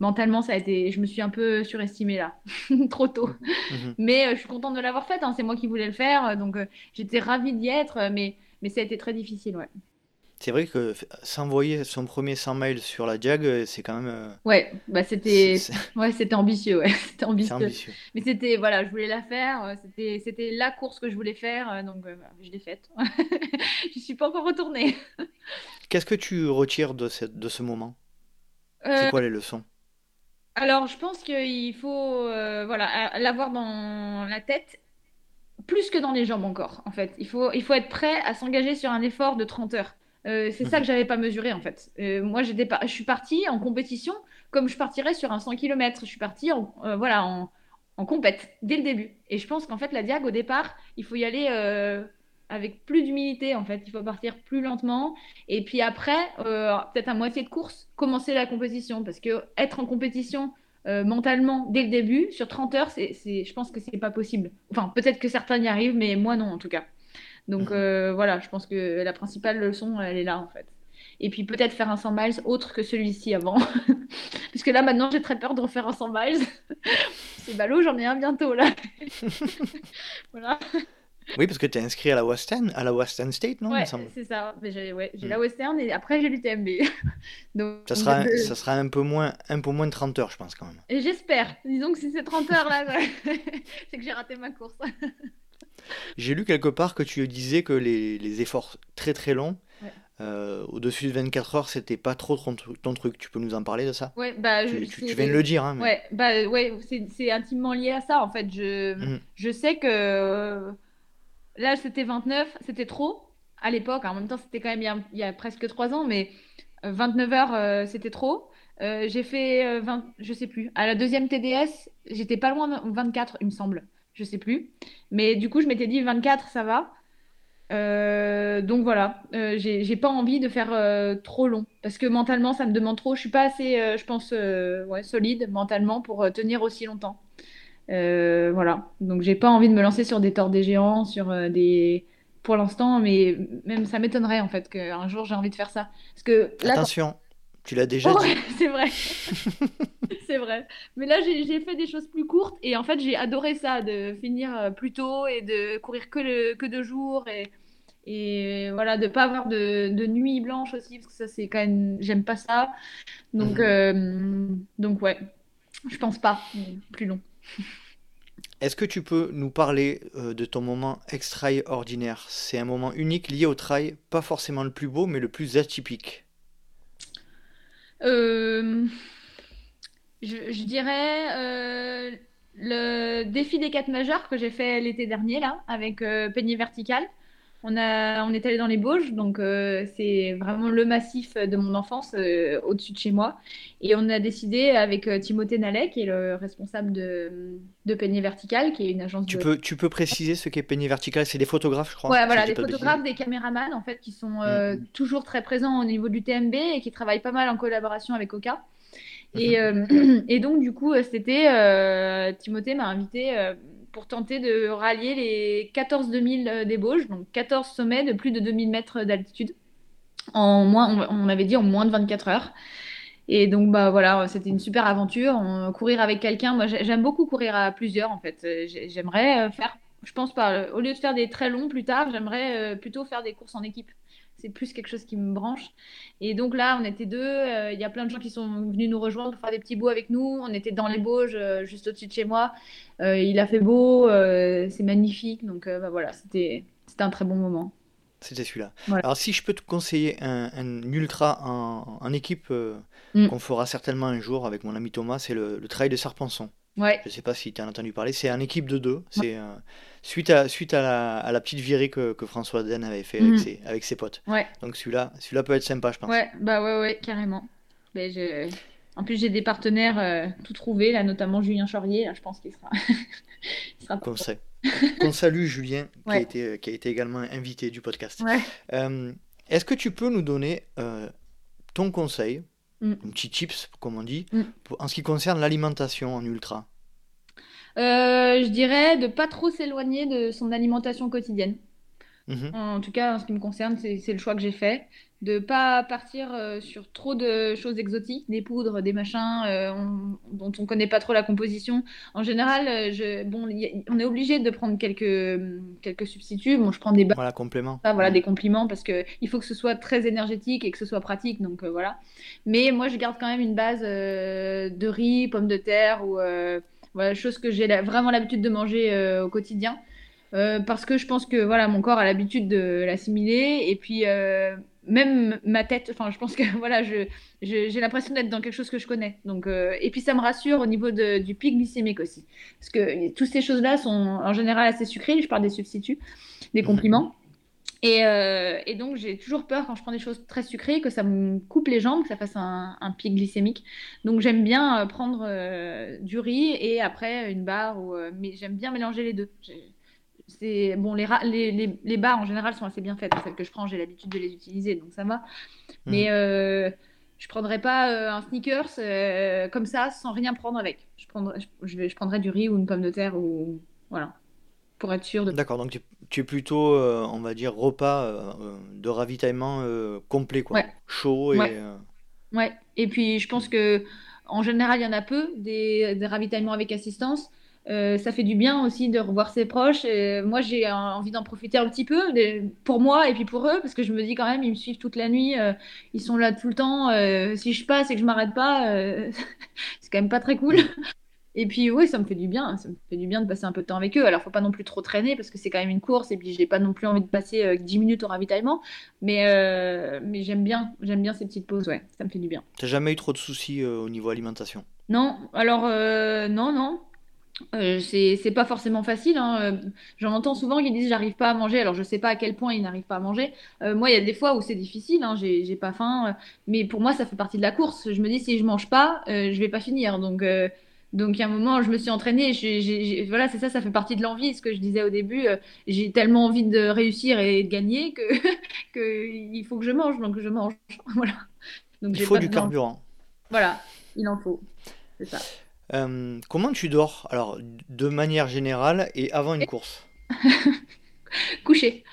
mentalement, ça a été, je me suis un peu surestimée là, trop tôt. Mhm. Mais euh, je suis contente de l'avoir faite. Hein. C'est moi qui voulais le faire, donc j'étais ravie d'y être, mais mais ça a été très difficile, ouais. C'est vrai que s'envoyer son premier 100 miles sur la Jag, euh, c'est quand même. Euh, ouais, bah c'était, ouais, c'était ambitieux, ouais, c'était ambitieux. Mais c'était, voilà, je voulais la faire. Euh, c'était, c'était la course que je voulais faire, donc je l'ai faite. je suis pas encore retournée. Qu'est-ce que tu retires de, cette, de ce moment? C'est quoi les leçons? Alors, je pense qu'il faut, voilà, l'avoir dans la tête plus que dans les jambes encore, en fait. Il faut, il faut être prêt à s'engager sur un effort de 30 heures. Euh, c'est ça que j'avais pas mesuré en fait. Euh, moi, j'étais pas, je suis partie en compétition comme je partirais sur un 100 km. Je suis partie en, euh, voilà, en, en compète dès le début. Et je pense qu'en fait, la diag au départ, il faut y aller avec plus d'humilité en fait. Il faut partir plus lentement. Et puis après, peut-être à moitié de course, commencer la compétition. Parce que être en compétition mentalement dès le début, sur 30 heures, c'est, je pense que c'est pas possible. Enfin, peut-être que certains y arrivent, mais moi non en tout cas. Donc mhm. euh, voilà, je pense que la principale leçon, elle est là en fait. Et puis peut-être faire un 100 miles autre que celui-ci avant. Puisque là maintenant j'ai très peur de refaire un 100 miles. C'est ballot, j'en ai un bientôt là. voilà. Oui, parce que tu es inscrit à la Western, à la Western State, non Ouais, c'est ça. J'ai ouais, la hmm. Western et après j'ai l'UTMB. Donc ça sera, ça sera un peu moins, un peu moins de 30 heures, je pense quand même. J'espère. Disons que si c'est 30 heures là, c'est que j'ai raté ma course. J'ai lu quelque part que tu disais que les, efforts très très longs, euh, au-dessus de 24 heures, c'était pas trop ton, truc. Tu peux nous en parler de ça? Ouais, bah, tu, viens de le dire. Hein, Ouais, bah, ouais c'est intimement lié à ça en fait. Je, mhm. je sais que euh, là c'était 29, c'était trop à l'époque. En même temps, c'était quand même il y, a, presque 3 ans, mais 29 euh, heures c'était trop. j'ai fait 20, je sais plus. À la deuxième TDS, j'étais pas loin de 24, il me semble je sais plus. Mais du coup, je m'étais dit 24, ça va. Euh, donc voilà, euh, j'ai pas envie de faire euh, trop long parce que mentalement ça me demande trop. Je suis pas assez, je pense, ouais, solide mentalement pour tenir aussi longtemps. voilà, donc j'ai pas envie de me lancer sur des torts des géants, sur des, pour l'instant, mais même ça m'étonnerait en fait qu'un jour j'ai envie de faire ça. Parce que attention, tu l'as déjà dit. c'est vrai. c'est vrai. Mais là, j'ai fait des choses plus courtes et en fait, j'ai adoré ça, de finir euh, plus tôt et de courir que, le, que deux jours et, et voilà, de pas avoir de, de nuit blanche aussi, parce que ça, c'est quand même. J'aime pas ça. Donc, mhm. euh, donc ouais, je pense pas plus long. Est-ce que tu peux nous parler euh, de ton moment extraordinaire? C'est un moment unique lié au trail, pas forcément le plus beau, mais le plus atypique. Euh, je, dirais euh, le défi des quatre majeurs que j'ai fait l'été dernier là avec euh, Peigné Vertical. On, a, on est allé dans les Bauges, donc euh, c'est vraiment le massif de mon enfance euh, au-dessus de chez moi. Et on a décidé avec euh, Timothée Nallet, qui est le responsable de, de Peigné Vertical, qui est une agence tu Peux, tu peux préciser ce qu'est Peigné Vertical? C'est des photographes, je crois. Ouais, voilà, des photographes, des caméramans, en fait, qui sont mm-hmm. toujours très présents au niveau du TMB et qui travaillent pas mal en collaboration avec Oka. Et, mm-hmm. et donc, du coup, cet été, Timothée m'a invité pour tenter de rallier les 14 2000 euh, d'ébauche, donc 14 sommets de plus de 2000 mètres d'altitude, en moins, on avait dit en moins de 24 heures. Et donc, bah voilà, c'était une super aventure. courir avec quelqu'un, moi j'aime beaucoup courir à plusieurs en fait. Euh, j'aimerais euh, faire, je pense pas, au lieu de faire des très longs plus tard, j'aimerais plutôt faire des courses en équipe. C'est plus quelque chose qui me branche. Et donc là, on était deux. euh, Il y a plein de gens qui sont venus nous rejoindre pour faire des petits bouts avec nous. On était dans les Bauges, euh, juste au-dessus de chez moi. Euh, il a fait beau, c'est magnifique. Donc bah, voilà, c'était un très bon moment. C'était celui-là. Voilà. Alors, si je peux te conseiller un, un ultra en, en équipe Mm. qu'on fera certainement un jour avec mon ami Thomas, c'est le, le trail de Serpenson. Ouais, Je ne sais pas si tu en as entendu parler. C'est en équipe de deux. C'est suite à, suite à la, à la petite virée que, que François Den avait fait avec, Mhm. ses, avec ses potes. ouais, Donc celui-là, celui-là peut être sympa, je pense. ouais, bah ouais, ouais, carrément. Mais je... En plus, j'ai des partenaires euh, tout trouvés, là, notamment Julien Chaurier. Là, je pense qu'il sera. il sera Qu'on salue Julien, qui, a été, qui a été également invité du podcast. Ouais. Euh, Est-ce que tu peux nous donner euh, ton conseil, Mm. un petit tips, comme on dit, Mm. pour- en ce qui concerne l'alimentation en ultra? Euh, je dirais de pas trop s'éloigner de son alimentation quotidienne. Mhm. En tout cas, en ce qui me concerne, c'est le choix que j'ai fait. De pas partir euh, sur trop de choses exotiques, des poudres, des machins euh, on- dont on connaît pas trop la composition. En général, euh, je, bon, y on est obligé de prendre quelques, quelques substituts. Bon, je prends des Voilà, complément. ça, voilà, Mm. des compliments parce que il faut que ce soit très énergétique et que ce soit pratique. Donc euh, voilà. Mais moi, je garde quand même une base euh, de riz, pommes de terre ou euh, voilà, choses que j'ai vraiment l'habitude de manger euh, au quotidien. Euh, parce que je pense que voilà, mon corps a l'habitude de l'assimiler et puis euh, même ma tête. Enfin, je pense que voilà, je, je- j'ai l'impression d'être dans quelque chose que je connais. Donc et puis ça me rassure au niveau de- du pic glycémique aussi, parce que toutes ces choses-là sont en général assez sucrées. Je parle des substituts, des Mhm. compliments. Et, euh, et donc, j'ai toujours peur quand je prends des choses très sucrées que ça me coupe les jambes, que ça fasse un, un pic glycémique. Donc, j'aime bien euh, prendre euh, du riz et après une barre. Ou, euh, mais j'aime bien mélanger les deux. C'est, bon, les, les, les, les barres en général sont assez bien faites. Celles que je prends, j'ai l'habitude de les utiliser, donc ça va. Mais Mhm. euh, je prendrais pas un sneakers comme ça sans rien prendre avec. Je prendrais, je, prendrais du riz ou une pomme de terre ou voilà pour être sûr de. D'accord, donc tu, tu es plutôt, euh, on va dire, repas euh, euh, de ravitaillement euh, complet, quoi. Ouais. Chaud et... Ouais. Ouais, et puis je pense que en général, il y en a peu des, des ravitaillements avec assistance. Ça fait du bien aussi de revoir ses proches. Et moi, j'ai envie d'en profiter un petit peu pour moi et puis pour eux, parce que je me dis quand même, ils me suivent toute la nuit, ils sont là tout le temps. si je passe et que je m'arrête pas, c'est quand même pas très cool. Et puis oui, ça me fait du bien, ça me fait du bien de passer un peu de temps avec eux. Alors, faut pas non plus trop traîner parce que c'est quand même une course et puis j'ai pas non plus envie de passer euh, 10 minutes au ravitaillement. Mais, euh, mais j'aime bien, j'aime bien ces petites pauses, ouais, ça me fait du bien. T'as jamais eu trop de soucis euh, au niveau alimentation? Non, alors euh, non, non. Euh, c'est pas forcément facile. hein. J'en entends souvent qui disent j'arrive pas à manger. Alors je sais pas à quel point ils n'arrivent pas à manger. Euh, moi, il y a des fois où c'est difficile. Hein. J'ai pas faim, mais pour moi ça fait partie de la course. Je me dis si je mange pas, euh, je vais pas finir. Donc donc il y a un moment, je me suis entraînée. Voilà, c'est ça, ça fait partie de l'envie. Ce que je disais au début, euh, j'ai tellement envie de réussir et de gagner que que il faut que je mange. Donc je mange. Voilà. Donc Il faut pas du carburant. Voilà, il en faut. C'est ça. Euh, comment tu dors? Alors, de manière générale et avant une course? Couché.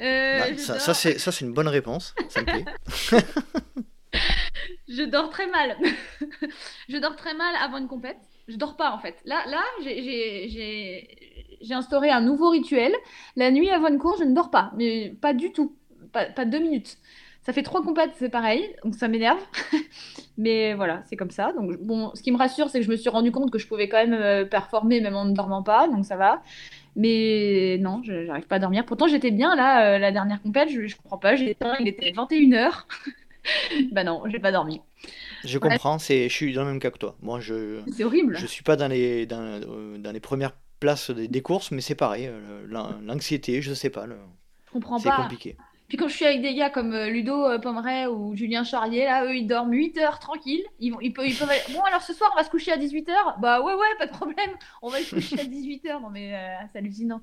Euh, Bah, ça, dors- ça, c'est, ça, c'est une bonne réponse. Ça me plaît. Je dors très mal. je dors très mal avant une compète. Je dors pas en fait. Là, là, j'ai- instauré un nouveau rituel. La nuit avant une course, je ne dors pas, mais pas du tout, pas, deux minutes. Ça fait trois compètes, c'est pareil, donc ça m'énerve. mais voilà, c'est comme ça. Donc bon, ce qui me rassure, c'est que je me suis rendu compte que je pouvais quand même euh, performer même en ne dormant pas, donc ça va. Mais non, je n'arrive pas à dormir. Pourtant, j'étais bien là, euh, la dernière compète, je, je comprends pas, éteint, il était 21h. bah non, j'ai pas dormi. Je comprends, c'est, je suis dans le même cas que toi. Moi, je, C'est horrible. je suis pas dans les, dans, dans les premières places des, des courses, mais c'est pareil. euh, l'an- L'anxiété, je sais pas. le- Je comprends C'est pas. compliqué. Puis quand je suis avec des gars comme euh, Ludo euh, Pomeray ou Julien Charrier, là, eux, ils dorment 8 heures tranquille. Ils, vont, ils, peuvent, ils peuvent aller- Bon, alors ce soir, on va se coucher à 18 heures? Bah ouais, ouais, pas de problème. On va se coucher à 18 heures. Non, mais euh, c'est hallucinant.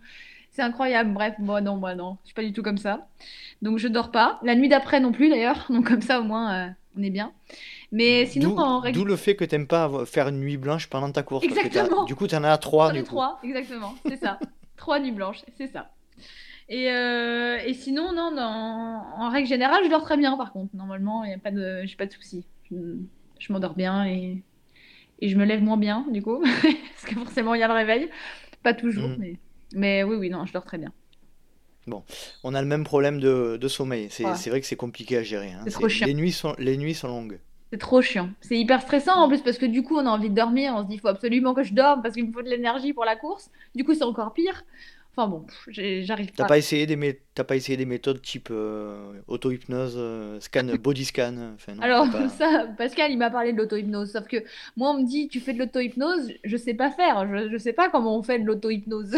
C'est incroyable. Bref, moi, non, moi, non. Je suis pas du tout comme ça. Donc, je dors pas. La nuit d'après non plus, d'ailleurs. Donc, comme ça, au moins, euh, on est bien. Mais sinon, en règle d'où le fait que t'aimes pas faire une nuit blanche pendant ta course. parce que Exactement. du coup, t'en as trois, du coup. trois, exactement, c'est ça. trois nuits blanches, c'est ça. Et, euh, et sinon, non, dans- en règle générale, je dors très bien par contre. Normalement, il a pas de, j'ai pas de soucis. Je, je m'endors bien et, et je me lève moins bien, du coup, parce que forcément, il y a le réveil. Pas toujours, Mhm. mais, mais oui, oui, non, je dors très bien. Bon, on a le même problème de, sommeil. C'est vrai que c'est compliqué à gérer. Hein. Les nuits, sont, les nuits sont longues. C'est trop chiant. C'est hyper stressant en plus parce que du coup, on a envie de dormir. On se dit, il faut absolument que je dorme parce qu'il me faut de l'énergie pour la course. Du coup, c'est encore pire. Enfin bon, j'arrive pas. T'as pas essayé des pas essayé des méthodes type euh, auto-hypnose, euh, scan, body scan Alors ça, Pascal, il m'a parlé de l'auto-hypnose. Sauf que moi, on me dit, tu fais de l'auto-hypnose, je sais pas faire. Je, je sais pas comment on fait de l'auto-hypnose.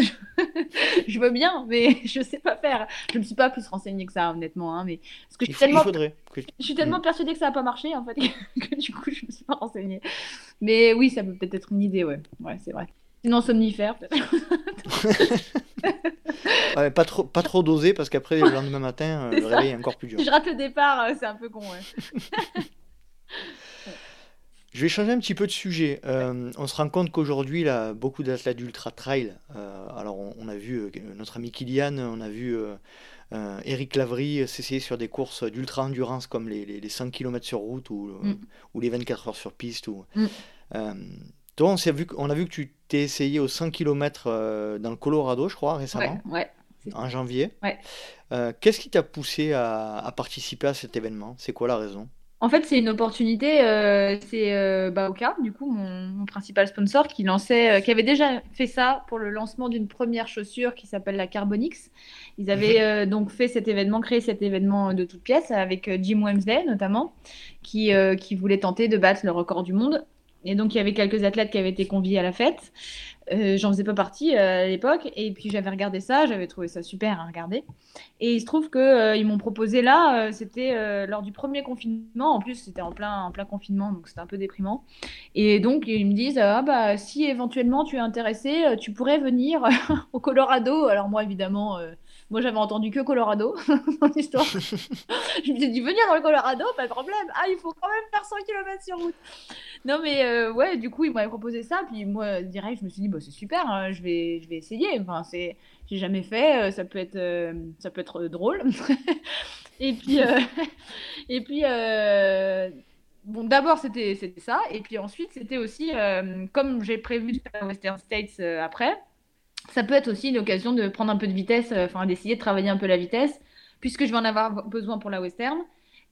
je veux bien, mais je sais pas faire. Je me suis pas plus renseignée que ça, honnêtement. Hein, mais parce que je suis tellement, faudrait je suis tellement mm. persuadée que ça a pas marché en fait que du coup, je me suis pas renseignée. Mais oui, ça peut peut-être être une idée, ouais. Ouais, c'est vrai. Sinon, somnifère, peut-être. pas trop, pas trop dosé parce qu'après, le lendemain matin, euh, le réveil est encore plus dur. Si je rate le départ, euh, c'est un peu con, ouais. Je vais changer un petit peu de sujet. Euh, on se rend compte qu'aujourd'hui, là, beaucoup d'athlètes d'ultra trail. alors, on, a vu notre ami Kylian, on a vu Eric Lavry s'essayer sur des courses d'ultra endurance comme les, les, 100 km sur route ou, mm. ou les 24 heures sur piste. Ou, mm. toi, on, vu, on a vu que tu t'es essayé aux 100 km euh, dans le Colorado, je crois, récemment. Ouais, en janvier. Ouais. Euh, qu'est-ce qui t'a poussé à, participer à cet événement? C'est quoi la raison? En fait, c'est une opportunité. Euh, c'est Baoka, du coup, mon, principal sponsor, qui lançait, qui avait déjà fait ça pour le lancement d'une première chaussure qui s'appelle la Carbonix. Ils avaient donc fait cet événement, créé cet événement de toutes pièces avec Jim Wemsley notamment, qui, qui voulait tenter de battre le record du monde et donc, il y avait quelques athlètes qui avaient été conviés à la fête. Euh, J'en faisais pas partie euh, à l'époque. Et puis, j'avais regardé ça. J'avais trouvé ça super à regarder. Et il se trouve qu'ils euh, ils m'ont proposé là, c'était lors du premier confinement. En plus, c'était en plein, en plein confinement, donc c'était un peu déprimant. Et donc, ils me disent Ah, bah, si éventuellement tu es intéressé, tu pourrais venir au Colorado. Alors, moi, évidemment moi, j'avais entendu que Colorado dans l'histoire. je me suis dit, venir dans le Colorado, pas de problème. Ah, il faut quand même faire 100 km sur route. Non, mais euh, ouais, du coup, ils m'avaient proposé ça. Puis moi, direct, je me suis dit, bah, c'est super, hein, je, vais, je vais essayer. Enfin, c'est, j'ai jamais fait, euh, ça peut être, euh, ça peut être drôle. et puis, et puis bon, d'abord, c'était, c'était ça. Et puis ensuite, c'était aussi, comme j'ai prévu de faire Western States après, ça peut être aussi une occasion de prendre un peu de vitesse, euh, enfin d'essayer de travailler un peu la vitesse, puisque je vais en avoir besoin pour la western.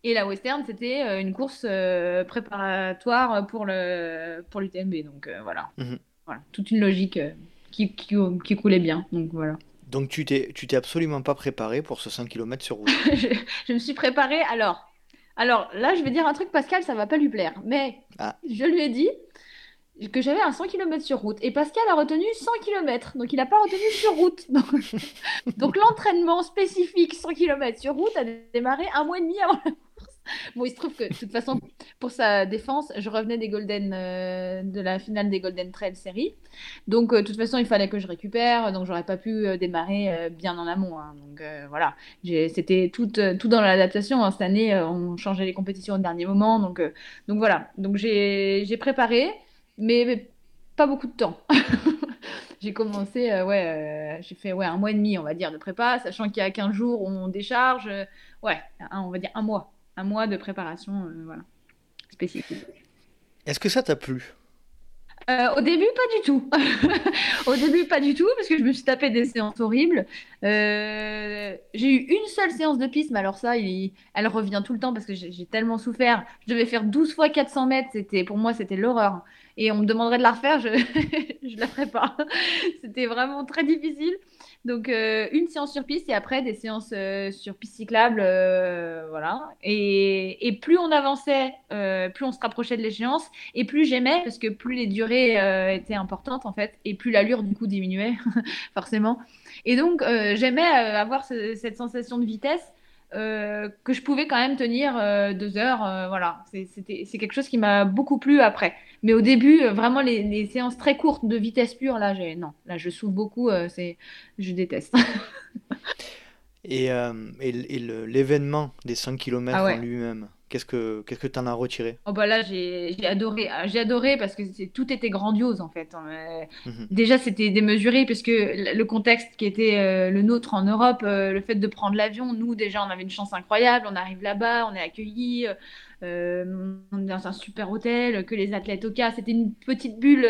Et la western, c'était euh, une course euh, préparatoire pour le pour l'UTMB. Donc voilà. Mhm. voilà, toute une logique qui, qui, qui, coulait bien. Donc voilà. Donc tu t'es tu t'es absolument pas préparé pour ce 100 km sur route. je, me suis préparé. Alors alors là, je vais dire un truc, Pascal, ça va pas lui plaire, mais ah. je lui ai dit que j'avais un 100 km sur route. Et Pascal a retenu 100 km, donc il n'a pas retenu sur route. Donc, l'entraînement spécifique 100 km sur route a démarré un mois et demi avant la course. Bon, il se trouve que de toute façon, pour sa défense, je revenais des Golden, euh, de la finale des Golden Trail Series. Donc, euh, de toute façon, il fallait que je récupère, donc j'aurais pas pu euh, démarrer bien en amont. Hein. Donc voilà, c'était tout, tout dans l'adaptation. Hein. Cette année, on changeait les compétitions au dernier moment. Donc, donc voilà, donc j'ai préparé mais pas beaucoup de temps. j'ai commencé, euh, ouais, euh, j'ai fait ouais, un mois et demi, on va dire, de prépa, sachant qu'il y a 15 jours, on décharge. Euh, ouais, on va dire un mois. Un mois de préparation, voilà, spécifique. Est-ce que ça t'a plu? Au début, pas du tout. au début, pas du tout, parce que je me suis tapé des séances horribles. J'ai eu une seule séance de piste, mais alors ça, elle revient tout le temps parce que j'ai tellement souffert. Je devais faire 12 fois 400 mètres. C'était, pour moi, c'était l'horreur. Et on me demanderait de la refaire, je ne la ferais pas. c'était vraiment très difficile. Donc, euh, une séance sur piste et après des séances euh, sur piste cyclable. Euh, voilà. Et, plus on avançait, plus on se rapprochait de l'échéance et plus j'aimais parce que plus les durées étaient importantes en fait et plus l'allure du coup diminuait, forcément. Et donc, j'aimais avoir cette sensation de vitesse. Que je pouvais quand même tenir deux heures. voilà, c'est quelque chose qui m'a beaucoup plu après. Mais au début, euh, vraiment, les, séances très courtes de vitesse pure, là, j'ai non, là, je souffre beaucoup. Euh, c'est, je déteste. et, euh, et l'événement des 100 km ah en lui-même, qu'est-ce que qu'est-ce que tu en as retiré? Oh bah là, j'ai adoré, ah, j'ai adoré parce que tout était grandiose en fait. Hein. Mhm. Déjà, c'était démesuré parce que le contexte qui était le nôtre en Europe, le fait de prendre l'avion, nous déjà, on avait une chance incroyable. On arrive là-bas, on est accueillis dans un super hôtel, que les athlètes au cas. C'était une petite bulle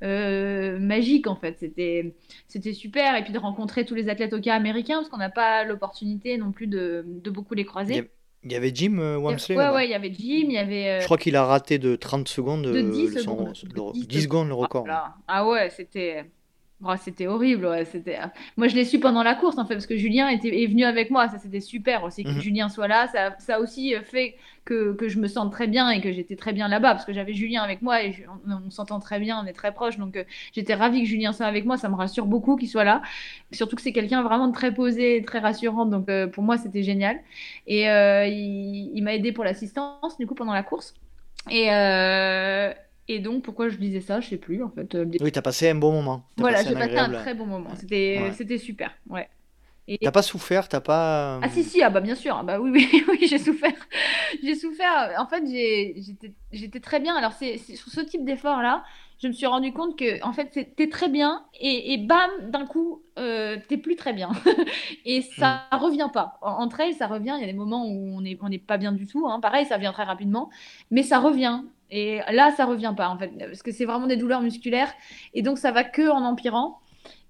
magique en fait. C'était, c'était super. Et puis de rencontrer tous les athlètes au cas américains, parce qu'on n'a pas l'opportunité non plus de, de beaucoup les croiser. Il y avait Jim euh, Wamsley Ouais, ouais, il y avait Jim, il y avait. Je crois qu'il a raté de 30 secondes. De 10 secondes. 10, secondes le record. Ah ouais, c'était. Oh, c'était horrible, ouais, c'était. Moi, je l'ai su pendant la course, en fait, parce que Julien était, est venu avec moi. Ça, c'était super aussi que mhm. Julien soit là. Ça, ça a aussi fait que, que, je me sente très bien et que j'étais très bien là-bas, parce que j'avais Julien avec moi et on, s'entend très bien, on est très proches. Donc, euh, j'étais ravie que Julien soit avec moi. Ça me rassure beaucoup qu'il soit là. Surtout que c'est quelqu'un vraiment de très posé, très rassurant. Donc, euh, pour moi, c'était génial. Et euh, il, il m'a aidé pour l'assistance, du coup, pendant la course. Et, et donc, pourquoi je disais ça, je sais plus en fait. Euh, oui, t'as passé un bon moment. Voilà, j'ai passé un très bon moment. C'était, c'était super. Ouais. Et... T'as pas souffert, t'as pas. Ah si si, ah bah bien sûr, ah, bah oui oui oui, j'ai souffert, j'ai souffert. En fait, j'étais, très bien. Alors c'est, sur ce type d'effort là, je me suis rendu compte que en fait c'était très bien et, et bam d'un coup euh, t'es plus très bien et ça mm. revient pas. entre elles, ça revient. Il y a des moments où on n'est on est pas bien du tout. Hein. Pareil, ça vient très rapidement, mais ça revient. Et là, ça revient pas, en fait, parce que c'est vraiment des douleurs musculaires. Et donc, ça va que en empirant.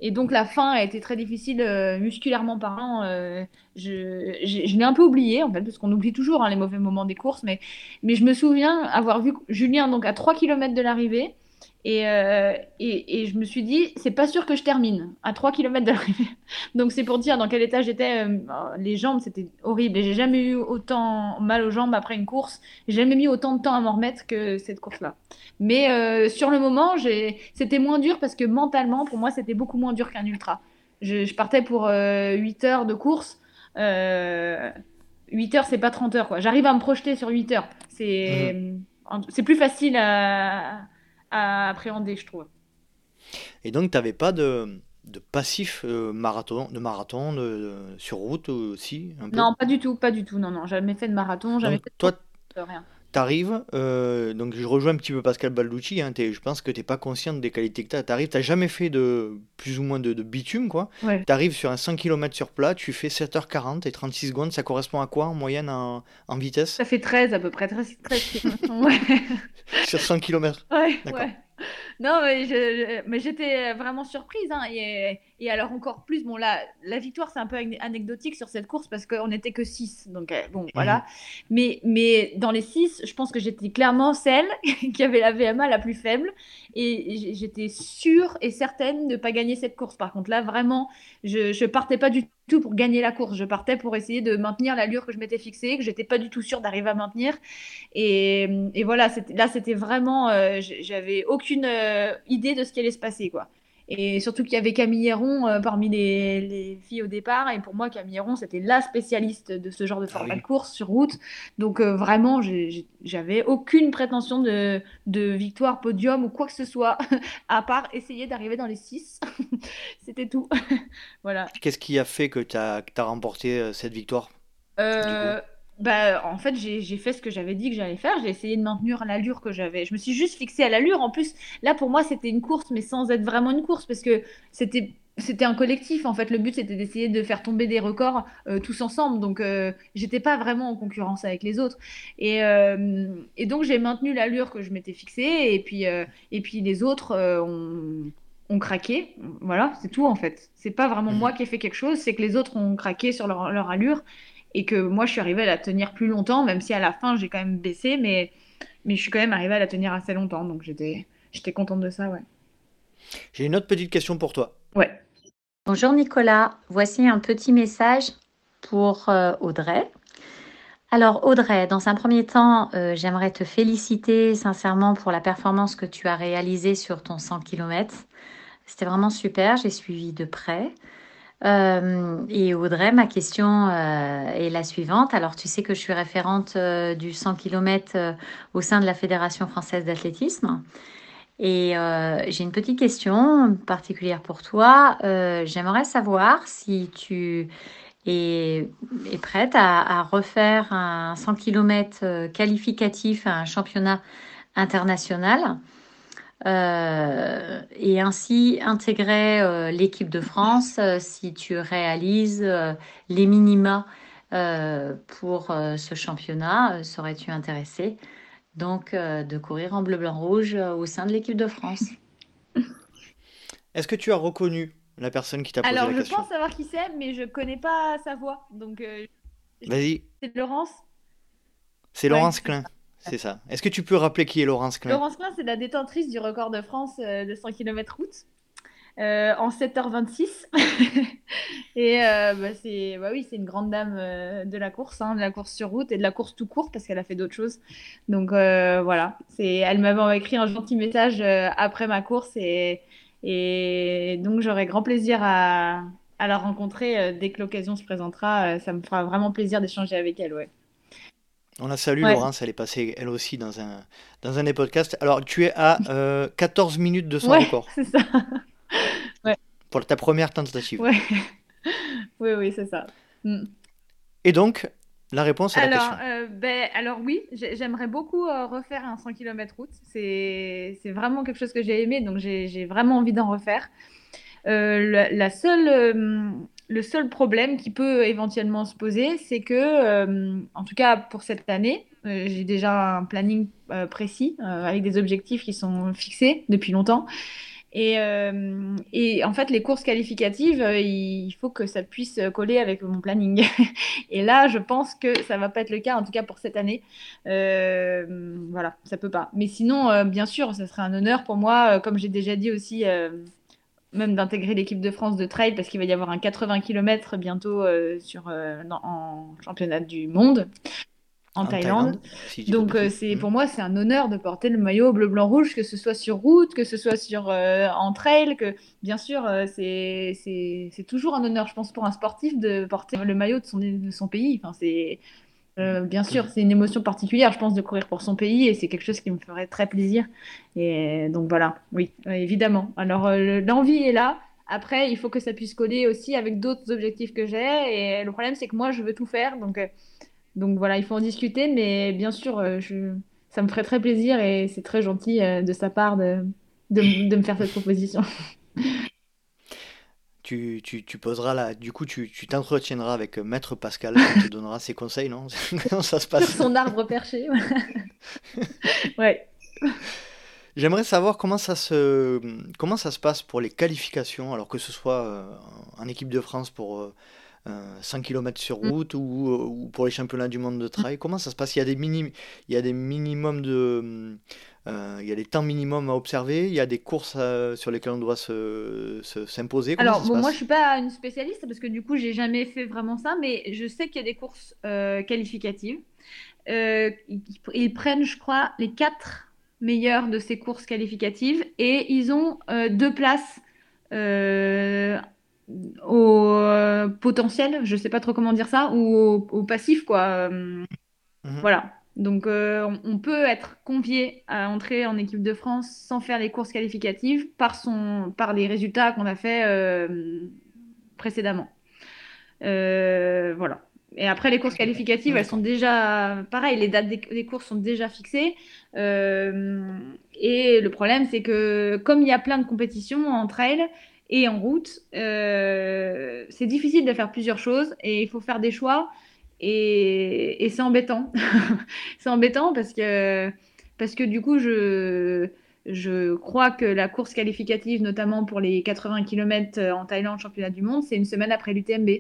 Et donc, la fin a été très difficile euh, musculairement parlant. Euh, je, je, l'ai un peu oublié, en fait, parce qu'on oublie toujours hein, les mauvais moments des courses. Mais, mais je me souviens avoir vu Julien donc, à 3 km de l'arrivée. Euh, et, et, je me suis dit, c'est pas sûr que je termine à 3 km de l'arrivée. Donc c'est pour dire dans quel état j'étais. Euh, les jambes, c'était horrible. Et j'ai jamais eu autant mal aux jambes après une course. J'ai jamais mis autant de temps à m'en remettre que cette course-là. Mais euh, sur le moment, c'était moins dur parce que mentalement, pour moi, c'était beaucoup moins dur qu'un ultra. Je, partais pour 8 heures de course. 8 heures, c'est pas 30 heures. J'arrive à me projeter sur 8 heures. C'est mmh. plus facile à à appréhender, je trouve. Et donc, tu n'avais pas de, de passif euh, marathon, de marathon de, sur route aussi Non, pas du tout, pas du tout. Non, non, jamais fait de marathon, jamais fait toi, de rien. T'arrives, euh, donc je rejoins un petit peu Pascal Balducci, hein, je pense que tu n'es pas consciente des qualités que tu as. Tu n'as jamais fait de plus ou moins de, bitume, quoi. Tu arrives sur un 100 km sur plat, tu fais 7h40 et 36 secondes, ça correspond à quoi en moyenne en, en vitesse? Ça fait 13 à peu près, 13, 13 ouais. Sur 100 km Ouais, ouais. Non, mais, j'étais vraiment surprise. Hein, et, alors encore plus, bon là, la victoire c'est un peu anecdotique sur cette course parce qu'on n'était que 6. Donc euh, bon, voilà. Mhm. Mais, mais dans les 6, je pense que j'étais clairement celle qui avait la VMA la plus faible. Et j'étais sûre et certaine de ne pas gagner cette course. Par contre, là, vraiment, je ne partais pas du tout pour gagner la course. Je partais pour essayer de maintenir l'allure que je m'étais fixée, que j'étais pas du tout sûre d'arriver à maintenir. Et, et voilà, là, c'était vraiment, euh, j'avais aucune euh, idée de ce qui allait se passer, quoi. Et surtout qu'il y avait Camille Héron euh, parmi les, filles au départ. Et pour moi, Camille Héron, c'était la spécialiste de ce genre de ah format de course sur route. Donc euh, vraiment, j'avais aucune prétention de, victoire, podium ou quoi que ce soit, à part essayer d'arriver dans les six. c'était tout. voilà. Qu'est-ce qui a fait que tu as, remporté euh, cette victoire bah, en fait, j'ai fait ce que j'avais dit que j'allais faire. J'ai essayé de maintenir l'allure que j'avais. Je me suis juste fixée à l'allure. En plus, là, pour moi, c'était une course, mais sans être vraiment une course, parce que c'était c'était un collectif. En fait, le but, c'était d'essayer de faire tomber des records euh, tous ensemble. Donc, euh, j'étais pas vraiment en concurrence avec les autres. Et, euh, et donc, j'ai maintenu l'allure que je m'étais fixée. Et puis, et puis les autres ont, ont, craqué. Voilà, c'est tout, en fait. C'est pas vraiment mmh. moi qui ai fait quelque chose, c'est que les autres ont craqué sur leur, leur allure et que moi je suis arrivée à la tenir plus longtemps, même si à la fin j'ai quand même baissé, mais, mais je suis quand même arrivée à la tenir assez longtemps, donc j'étais, j'étais contente de ça, ouais. J'ai une autre petite question pour toi. Ouais. Bonjour Nicolas, voici un petit message pour euh, Audrey. Alors Audrey, dans un premier temps, euh, j'aimerais te féliciter sincèrement pour la performance que tu as réalisée sur ton 100 km. C'était vraiment super, j'ai suivi de près. Euh, et Audrey, ma question euh, est la suivante. Alors, tu sais que je suis référente euh, du 100 km au sein de la Fédération française d'athlétisme. Et j'ai une petite question particulière pour toi. J'aimerais savoir si tu es, prête à, à, refaire un 100 km qualificatif à un championnat international euh, et ainsi intégrer euh, l'équipe de France euh, si tu réalises les minima pour ce championnat. Serais-tu intéressé donc de courir en bleu-blanc-rouge au sein de l'équipe de France Est-ce que tu as reconnu la personne qui t'a posé la Alors, je question? pense savoir qui c'est, mais je connais pas sa voix. Donc, euh, Vas-y, c'est Laurence. c'est Ouais, Laurence Klein. C'est ça. Est-ce que tu peux rappeler qui est Laurence Klein? Laurence Klein, c'est la détentrice du record de France euh, de 100 km route euh, en 7h26. et euh, bah, c'est bah oui, c'est une grande dame de la course, hein, de la course sur route et de la course tout court parce qu'elle a fait d'autres choses. Donc voilà, elle m'avait écrit un gentil message après ma course et, donc j'aurai grand plaisir à, à la rencontrer dès que l'occasion se présentera. Ça me fera vraiment plaisir d'échanger avec elle, ouais. On la salue, Ouais. Laurence. Elle est passée, elle aussi, dans un, dans un des podcasts. Alors, tu es à euh, 14 minutes de son Ouais, record c'est ça. pour ta première tentative. Oui, oui, c'est ça. Mm. Et donc, la réponse à la question. euh, ben, alors oui, j'ai- j'aimerais beaucoup euh, refaire un 100 km route. C'est, vraiment quelque chose que j'ai aimé, donc j'ai, vraiment envie d'en refaire. Euh, la, la seule, euh, le seul problème qui peut éventuellement se poser, c'est que, euh, en tout cas pour cette année, euh, j'ai déjà un planning euh, précis avec des objectifs qui sont fixés depuis longtemps. Et, en fait, les courses qualificatives, il faut que ça puisse coller avec mon planning. Et là, je pense que ça va pas être le cas, en tout cas pour cette année. Voilà, ça peut pas. Mais sinon, bien sûr, ça serait un honneur pour moi, comme j'ai déjà dit aussi, même d'intégrer l'équipe de France de trail, parce qu'il va y avoir un 80 km bientôt euh, sur, euh, dans- en championnat du monde en, Thaïlande. si Donc euh, c'est Mhm. pour moi c'est un honneur de porter le maillot bleu blanc rouge que ce soit sur route que ce soit sur en trail que bien sûr c'est c'est c'est toujours un honneur je pense pour un sportif de porter le maillot de son de son pays enfin c'est euh, bien sûr c'est une émotion particulière je pense de courir pour son pays et c'est quelque chose qui me ferait très plaisir. Et donc voilà. Oui euh, évidemment. Alors euh, le- l'envie est là. Après il faut que ça puisse coller aussi avec d'autres objectifs que j'ai. Et le problème c'est que moi je veux tout faire. Donc voilà, il faut en discuter, mais bien sûr, ça me ferait très plaisir et c'est très gentil de sa part de me faire cette proposition. Tu, tu, tu poseras là, du coup, tu tu t'entretiendras avec euh, Maître Pascal qui te donnera ses conseils, non? Comment ça se Sur passe? son arbre perché. voilà. Ouais. J'aimerais savoir comment ça se, comment ça se passe pour les qualifications, alors que ce soit euh, en équipe de France pour euh, euh, 100 km sur Mm. route ou, ou pour les championnats du monde de trail. Comment ça se passe? Il y a des minim, il y a des minimums de, il y a des temps minimums à observer, il y a des courses euh, sur lesquelles on doit se, se- s'imposer. Alors, bon, moi, je suis pas une spécialiste parce que du coup, j'ai jamais fait vraiment ça, mais je sais qu'il y a des courses euh, qualificatives. Euh, ils, ils prennent, je crois, les quatre meilleurs de ces courses qualificatives et ils ont euh, deux places euh, au euh, potentiel, je sais pas trop comment dire ça, ou au, au passif, quoi. Euh, Mhm. Voilà. Donc, euh, on, peut être convié à entrer en équipe de France sans faire les courses qualificatives par son, par les résultats qu'on a fait euh, précédemment. Euh, voilà. Et après, les courses qualificatives, elles sont déjà, pareil, les dates des, des courses sont déjà fixées. Et le problème, c'est que comme il y a plein de compétitions en trail et en route, euh, c'est difficile de faire plusieurs choses et il faut faire des choix. Et, et c'est embêtant. c'est embêtant parce que, parce que du coup, je, je crois que la course qualificative, notamment pour les 80 km en Thaïlande, championnat du monde, c'est une semaine après l'UTMB.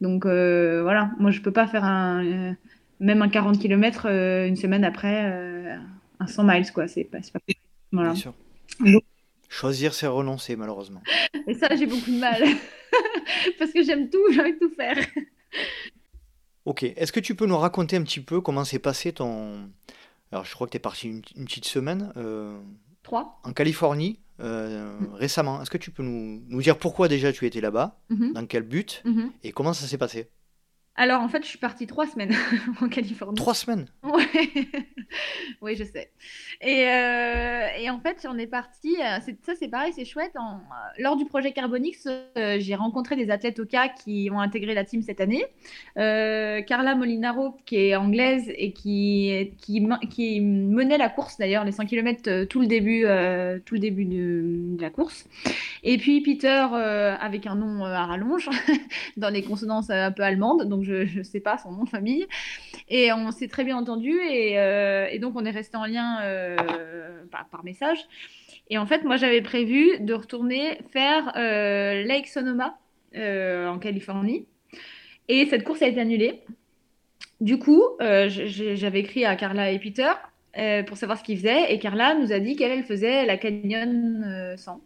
Donc euh, voilà, moi je peux pas faire un, euh, même un 40 km euh, une semaine après euh, un 100 miles, quoi. C'est pas. Voilà. Bien sûr. Donc- Choisir, c'est renoncer, malheureusement. Et ça, j'ai beaucoup de mal. parce que j'aime tout, j'ai envie de tout faire. Ok, est-ce que tu peux nous raconter un petit peu comment s'est passé ton... Alors, je crois que tu es parti une, une petite semaine euh, 3. en Californie euh, récemment. Est-ce que tu peux nous, nous dire pourquoi déjà tu étais là-bas, Mhm, dans quel but, mhm. et comment ça s'est passé? Alors en fait, je suis partie trois semaines en Californie. Trois semaines? Ouais. Oui, je sais. Et, euh, et en fait, on est parti. euh, Ça, c'est pareil, c'est chouette. En- euh, lors du projet Carbonix, euh, j'ai rencontré des athlètes OCA qui ont intégré la team cette année. Euh, Carla Molinaro, qui est anglaise et qui, qui, qui menait la course d'ailleurs, les 100 km, tout le début, tout le début de, de la course. Et puis Peter, avec un nom à rallonge, dans les consonances un peu allemandes. Donc je ne sais pas son nom de famille. Et on s'est très bien entendu, et, et, donc on est resté en lien par, par, message. Et en fait, moi, j'avais prévu de retourner faire Lake Sonoma en Californie. Et cette course a été annulée. Du coup, j'avais écrit à Carla et Peter euh, pour savoir ce qu'ils faisaient. Et Carla nous a dit qu'elle elle faisait la Canyon 100.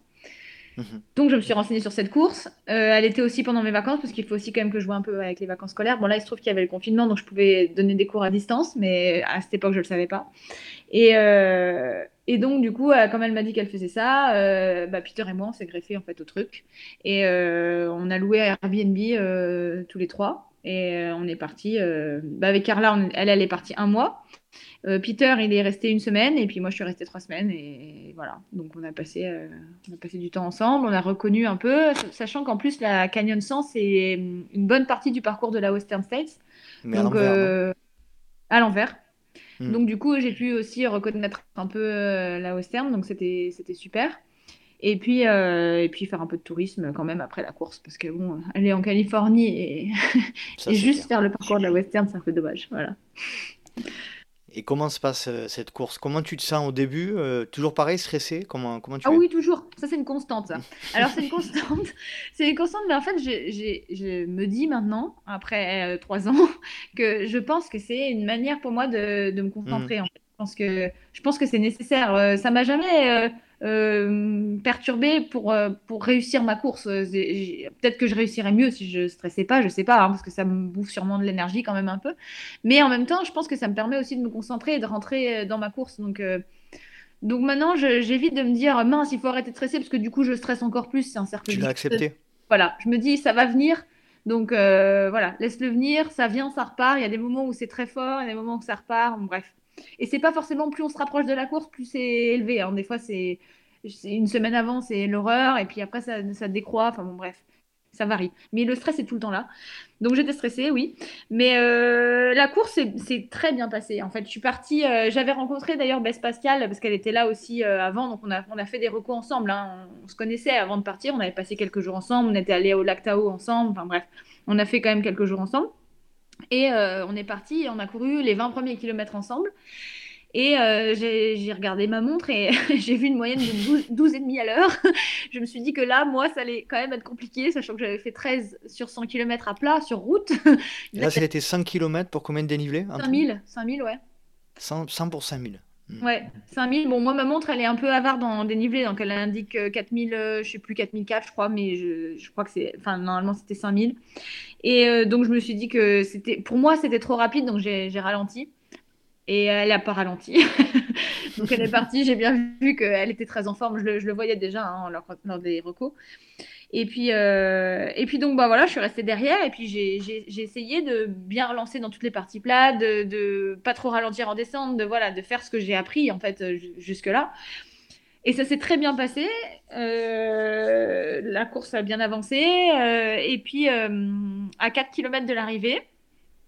Euh, mhm. Donc je me suis renseignée sur cette course. Euh, elle était aussi pendant mes vacances parce qu'il faut aussi quand même que je joue un peu avec les vacances scolaires. Bon là il se trouve qu'il y avait le confinement donc je pouvais donner des cours à distance, mais à cette époque je le savais pas. Et, et donc du coup comme elle m'a dit qu'elle faisait ça, bah, Peter et moi on s'est greffés en fait au truc et on a loué Airbnb tous les trois et on est parti. Bah, avec Carla, elle elle est partie un mois. Euh, Peter, il est resté une semaine et puis moi, je suis restée trois semaines et voilà. Donc, on a passé, euh, on a passé du temps ensemble. On a reconnu un peu, sachant qu'en plus, la Canyon 100, c'est une bonne partie du parcours de la Western States. Mais donc, euh, à l'envers. Hmm. Donc, du coup, j'ai pu aussi reconnaître un peu la Western. Donc, c'était super. Et puis, et puis faire un peu de tourisme quand même après la course, parce que bon, aller en Californie et, et juste faire le parcours de la Western, c'est un peu dommage. Voilà. Et comment se passe euh, cette course? Comment tu te sens au début euh, Toujours pareil, stressé? Comment, comment tu Ah oui, toujours. Ça, c'est une constante. Ça. Alors, c'est une constante. c'est une constante, mais en fait, je, me dis maintenant, après euh, trois ans, que je pense que c'est une manière pour moi de, de me concentrer. Mmh. En fait. je, pense que, je pense que c'est nécessaire. ça m'a jamais euh, perturbée pour, euh, pour réussir ma course. Euh, peut-être que je réussirais mieux si je stressais pas, je sais pas, hein, parce que ça me bouffe sûrement de l'énergie quand même un peu. Mais en même temps, je pense que ça me permet aussi de me concentrer et de rentrer dans ma course. Donc, donc maintenant, j'évite de me dire mince, il faut arrêter de stresser parce que du coup, je stresse encore plus. C'est un cercle. Tu l'as accepté. Voilà, je me dis ça va venir. Donc voilà, laisse-le venir, ça vient, ça repart. Il y a des moments où c'est très fort, il y a des moments où ça repart. bref, et c'est pas forcément plus on se rapproche de la course, plus c'est élevé. Hein. Des fois, c'est une semaine avant, c'est l'horreur, et puis après, ça, ça décroît. Enfin bon, bref, ça varie. Mais le stress est tout le temps là. Donc j'étais stressée, oui. Mais euh, la course c'est très bien passée. En fait, je suis partie. Euh, j'avais rencontré d'ailleurs Bess Pascal parce qu'elle était là aussi euh, avant. Donc on a, on a fait des recos ensemble. Hein. On, se connaissait avant de partir. On avait passé quelques jours ensemble. On était allés au lac Tao ensemble. Enfin bref, on a fait quand même quelques jours ensemble. Et euh, on est parti, on a couru les 20 premiers kilomètres ensemble. Et euh, j'ai regardé ma montre et j'ai vu une moyenne de 12, et demi à l'heure. je me suis dit que là, moi, ça allait quand même être compliqué, sachant que j'avais fait 13 sur 100 km à plat, sur route. là, c'était 5 km pour combien de dénivelé 5000, 5000, ouais. 100, 100 pour 5000. Hmm. Ouais, 5000. Bon, moi, ma montre, elle est un peu avare dans dénivelé, donc elle indique 4000, euh, euh, je sais plus, 4004, je crois, mais je, je crois que c'est. Enfin, normalement, c'était 5000. Et euh, donc, je me suis dit que c'était. Pour moi, c'était trop rapide, donc j'ai ralenti. Et elle n'a pas ralenti. donc, elle est partie. J'ai bien vu qu'elle était très en forme. Je le, je le voyais déjà hein, lors, lors, des recos. Et puis, euh, et puis donc, bah voilà, je suis restée derrière et puis j'ai essayé de bien relancer dans toutes les parties plates, de, de pas trop ralentir en descente, de voilà, de faire ce que j'ai appris en fait euh, jusque là. Et ça s'est très bien passé. Euh, la course a bien avancé. et puis, à 4 km de l'arrivée,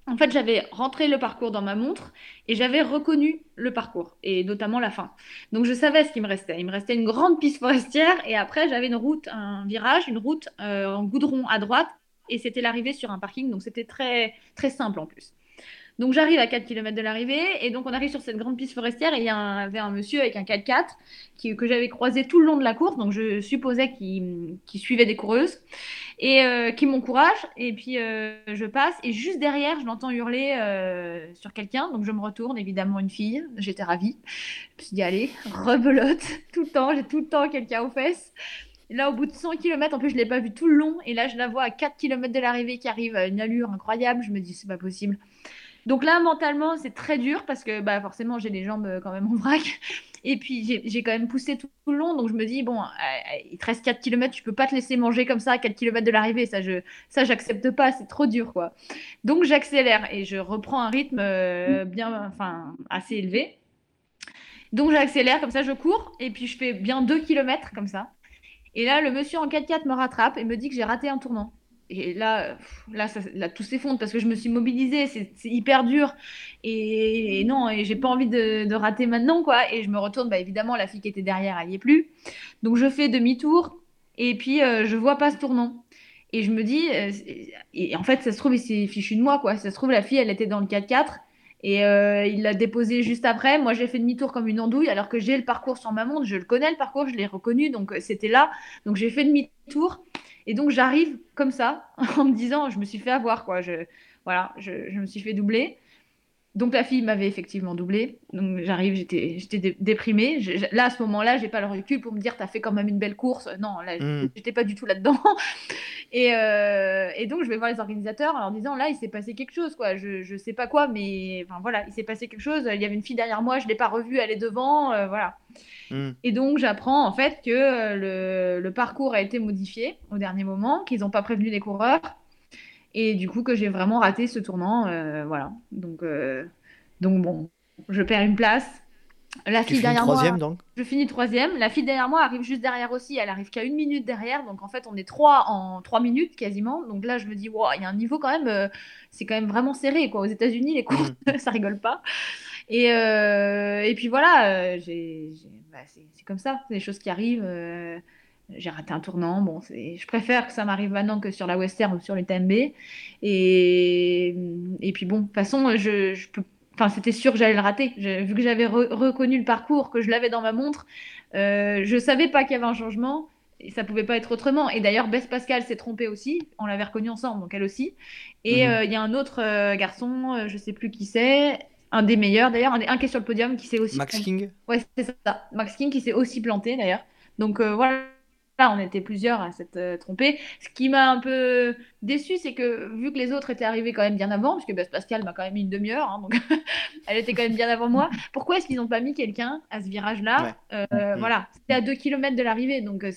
en fait, j'avais rentré le parcours dans ma montre et j'avais reconnu le parcours, et notamment la fin. Donc, je savais ce qui me restait. Il me restait une grande piste forestière et après, j'avais une route, un virage, une route euh, en goudron à droite et c'était l'arrivée sur un parking. Donc, c'était très, très simple en plus. Donc j'arrive à 4 km de l'arrivée et donc on arrive sur cette grande piste forestière et il y avait un monsieur avec un 4x4 qui, que j'avais croisé tout le long de la course, donc je supposais qu'il suivait des coureuses et euh, qui m'encourage et puis euh, je passe et juste derrière je l'entends hurler euh, sur quelqu'un donc je me retourne évidemment une fille, j'étais ravie. Je me suis allez, rebelote tout le temps, j'ai tout le temps quelqu'un aux fesses. Là, au bout de 100 km, en plus, je ne l'ai pas vu tout le long. Et là, je la vois à 4 km de l'arrivée qui arrive à une allure incroyable. Je me dis, c'est pas possible. Donc là, mentalement, c'est très dur parce que bah, forcément, j'ai les jambes euh, quand même en vrac. Et puis, j'ai quand même poussé tout, le long. Donc, je me dis, bon, euh, il te reste 4 km, tu peux pas te laisser manger comme ça à 4 km de l'arrivée. Ça, je ça j'accepte pas, c'est trop dur, quoi. Donc, j'accélère et je reprends un rythme euh, bien, enfin, assez élevé. Donc, j'accélère, comme ça, je cours. Et puis, je fais bien 2 km comme ça. Et là, le monsieur en 4x4 me rattrape et me dit que j'ai raté un tournant. Et là, là, tout s'effondre parce que je me suis mobilisée, c'est hyper dur. Et, non, et j'ai pas envie de, rater maintenant, quoi. Et je me retourne, bah, évidemment, la fille qui était derrière, elle y est plus. Donc je fais demi-tour et puis euh, je vois pas ce tournant. Et je me dis, euh, et en fait, ça se trouve, il s'est fichu de moi, quoi. Ça se trouve, la fille, elle était dans le 4x4 et euh, il l'a déposé juste après. Moi, j'ai fait demi-tour comme une andouille, alors que j'ai le parcours sur ma montre. Je le connais, le parcours, je l'ai reconnu, donc euh, c'était là. Donc j'ai fait demi-tour. Et donc j'arrive comme ça, en me disant, je me suis fait avoir, quoi. Je, voilà, je, je me suis fait doubler. Donc la fille m'avait effectivement doublé. Donc j'arrive, j'étais, j'étais déprimée. là, à ce moment-là, j'ai pas le recul pour me dire, t'as fait quand même une belle course. Non, là, hmm. j'étais pas du tout là-dedans. Et, euh, et, donc je vais voir les organisateurs en leur disant, là, il s'est passé quelque chose, quoi. Je, je sais pas quoi, mais enfin voilà, il s'est passé quelque chose. Il y avait une fille derrière moi, je l'ai pas revue, elle est devant, euh, voilà. Hmm. Et donc j'apprends en fait que euh, le, le, parcours a été modifié au dernier moment, qu'ils n'ont pas prévenu les coureurs et du coup, que j'ai vraiment raté ce tournant. Euh, voilà. Donc, euh, donc, bon, je perds une place. La fille derrière troisième, moi, donc je finis troisième. La fille derrière moi arrive juste derrière aussi. Elle arrive qu'à une minute derrière. Donc en fait, on est trois en trois minutes quasiment. Donc là, je me dis, wow, il y a un niveau quand même. Euh, c'est quand même vraiment serré. Quoi. Aux États-Unis, les courses, mm. ça rigole pas. Et, et puis voilà, bah, c'est comme ça. C'est des choses qui arrivent j'ai raté un tournant. Bon, je préfère que ça m'arrive maintenant que sur la Western ou sur les TMB. Et, et puis bon, de toute façon, je, je peux, enfin, c'était sûr que j'allais le rater. vu que j'avais reconnu le parcours, que je l'avais dans ma montre, euh, je savais pas qu'il y avait un changement. Et ça pouvait pas être autrement. Et d'ailleurs, Bess Pascal s'est trompée aussi. On l'avait reconnue ensemble, donc elle aussi. Et mhm. euh, il y a un autre euh, garçon, euh, je sais plus qui c'est, un des meilleurs d'ailleurs, un, qui est sur le podium, qui s'est aussi. Max King Ouais, c'est ça. Max King qui s'est aussi planté d'ailleurs. Donc voilà on était plusieurs à s'être euh, trompés. Ce qui m'a un peu déçu, c'est que vu que les autres étaient arrivés quand même bien avant, puisque Bess Pascal m'a quand même mis une demi-heure, hein, donc elle était quand même bien avant moi, pourquoi est-ce qu'ils n'ont pas mis quelqu'un à ce virage-là? Euh, mm. Voilà, c'était à 2 km de l'arrivée, donc euh,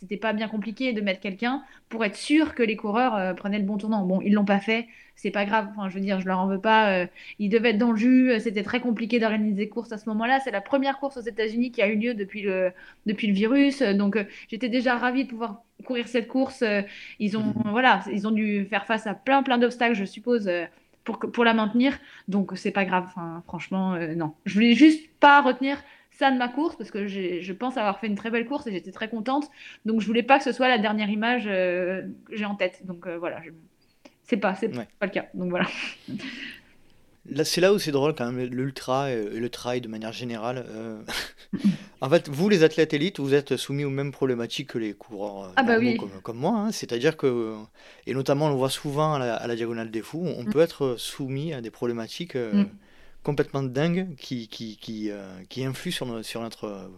c'était pas bien compliqué de mettre quelqu'un pour être sûr que les coureurs prenaient le bon tournant. Bon, ils l'ont pas fait, c'est pas grave. Enfin, je veux dire, je leur en veux pas. Euh, ils devaient être dans le jus. Euh, c'était très compliqué d'organiser des courses à ce moment-là. C'est la première course aux États-Unis qui a eu lieu depuis le, depuis le virus. Donc, euh, j'étais déjà ravie de pouvoir courir cette course. ils ont, mhm. voilà, ils ont dû faire face à plein, plein d'obstacles, je suppose. pour, pour la maintenir, donc c'est pas grave. Enfin, franchement, non. Je voulais juste pas retenir ça de ma course parce que je pense avoir fait une très belle course et j'étais très contente. Donc je voulais pas que ce soit la dernière image que j'ai en tête. Donc voilà, je, c'est pas, c'est pas le cas. Donc voilà. Là, c'est là où c'est drôle quand même, l'ultra et le trail de manière générale. Euh. en fait, vous, les athlètes élites, vous êtes soumis aux mêmes problématiques que les coureurs euh, ah bah comme, moi. Hein. C'est-à-dire que, et notamment on le voit souvent à la, diagonale des fous, on mm. peut être soumis à des problématiques euh, mm. Complètement dingues qui, qui, qui, qui influent sur, notre, sur, notre,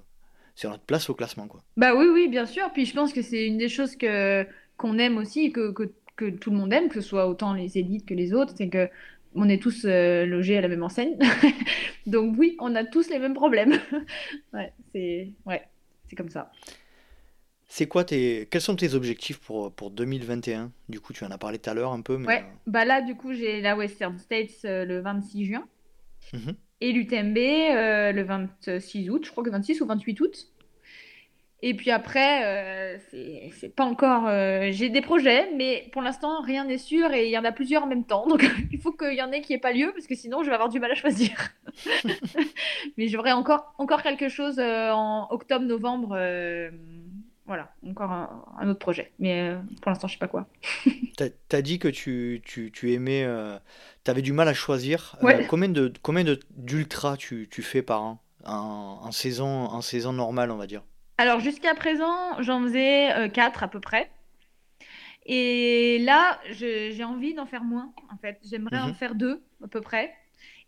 sur notre place au classement. Quoi. Bah oui, oui, bien sûr. Puis je pense que c'est une des choses que, qu'on aime aussi, que, que que tout le monde aime, que ce soit autant les élites que les autres, c'est que on est tous euh, logés à la même enseigne. Donc oui, on a tous les mêmes problèmes. ouais, c'est ouais, c'est comme ça. C'est quoi tes quels sont tes objectifs pour, pour 2021 Du coup, tu en as parlé tout à l'heure un peu. Mais... Ouais, euh, bah là, du coup, j'ai la Western States euh, le 26 juin mhm. et l'UTMB le 26 août, je crois que 26 ou 28 août. Et puis après, euh, c'est pas encore. Euh, j'ai des projets, mais pour l'instant, rien n'est sûr et il y en a plusieurs en même temps. Donc il faut qu'il y en ait qui n'ait pas lieu parce que sinon, je vais avoir du mal à choisir. mais j'aurai encore, encore quelque chose euh, en octobre-novembre. Voilà, encore un, autre projet. Mais pour l'instant, je sais pas quoi. tu as dit que tu, tu, tu aimais. tu avais du mal à choisir. combien de combien d'ultra tu, tu fais par an? En, en, saison, en saison normale, on va dire alors jusqu'à présent, j'en faisais euh, quatre à peu près. Et là, j'ai envie d'en faire moins, en fait. J'aimerais en mhm. faire deux à peu près.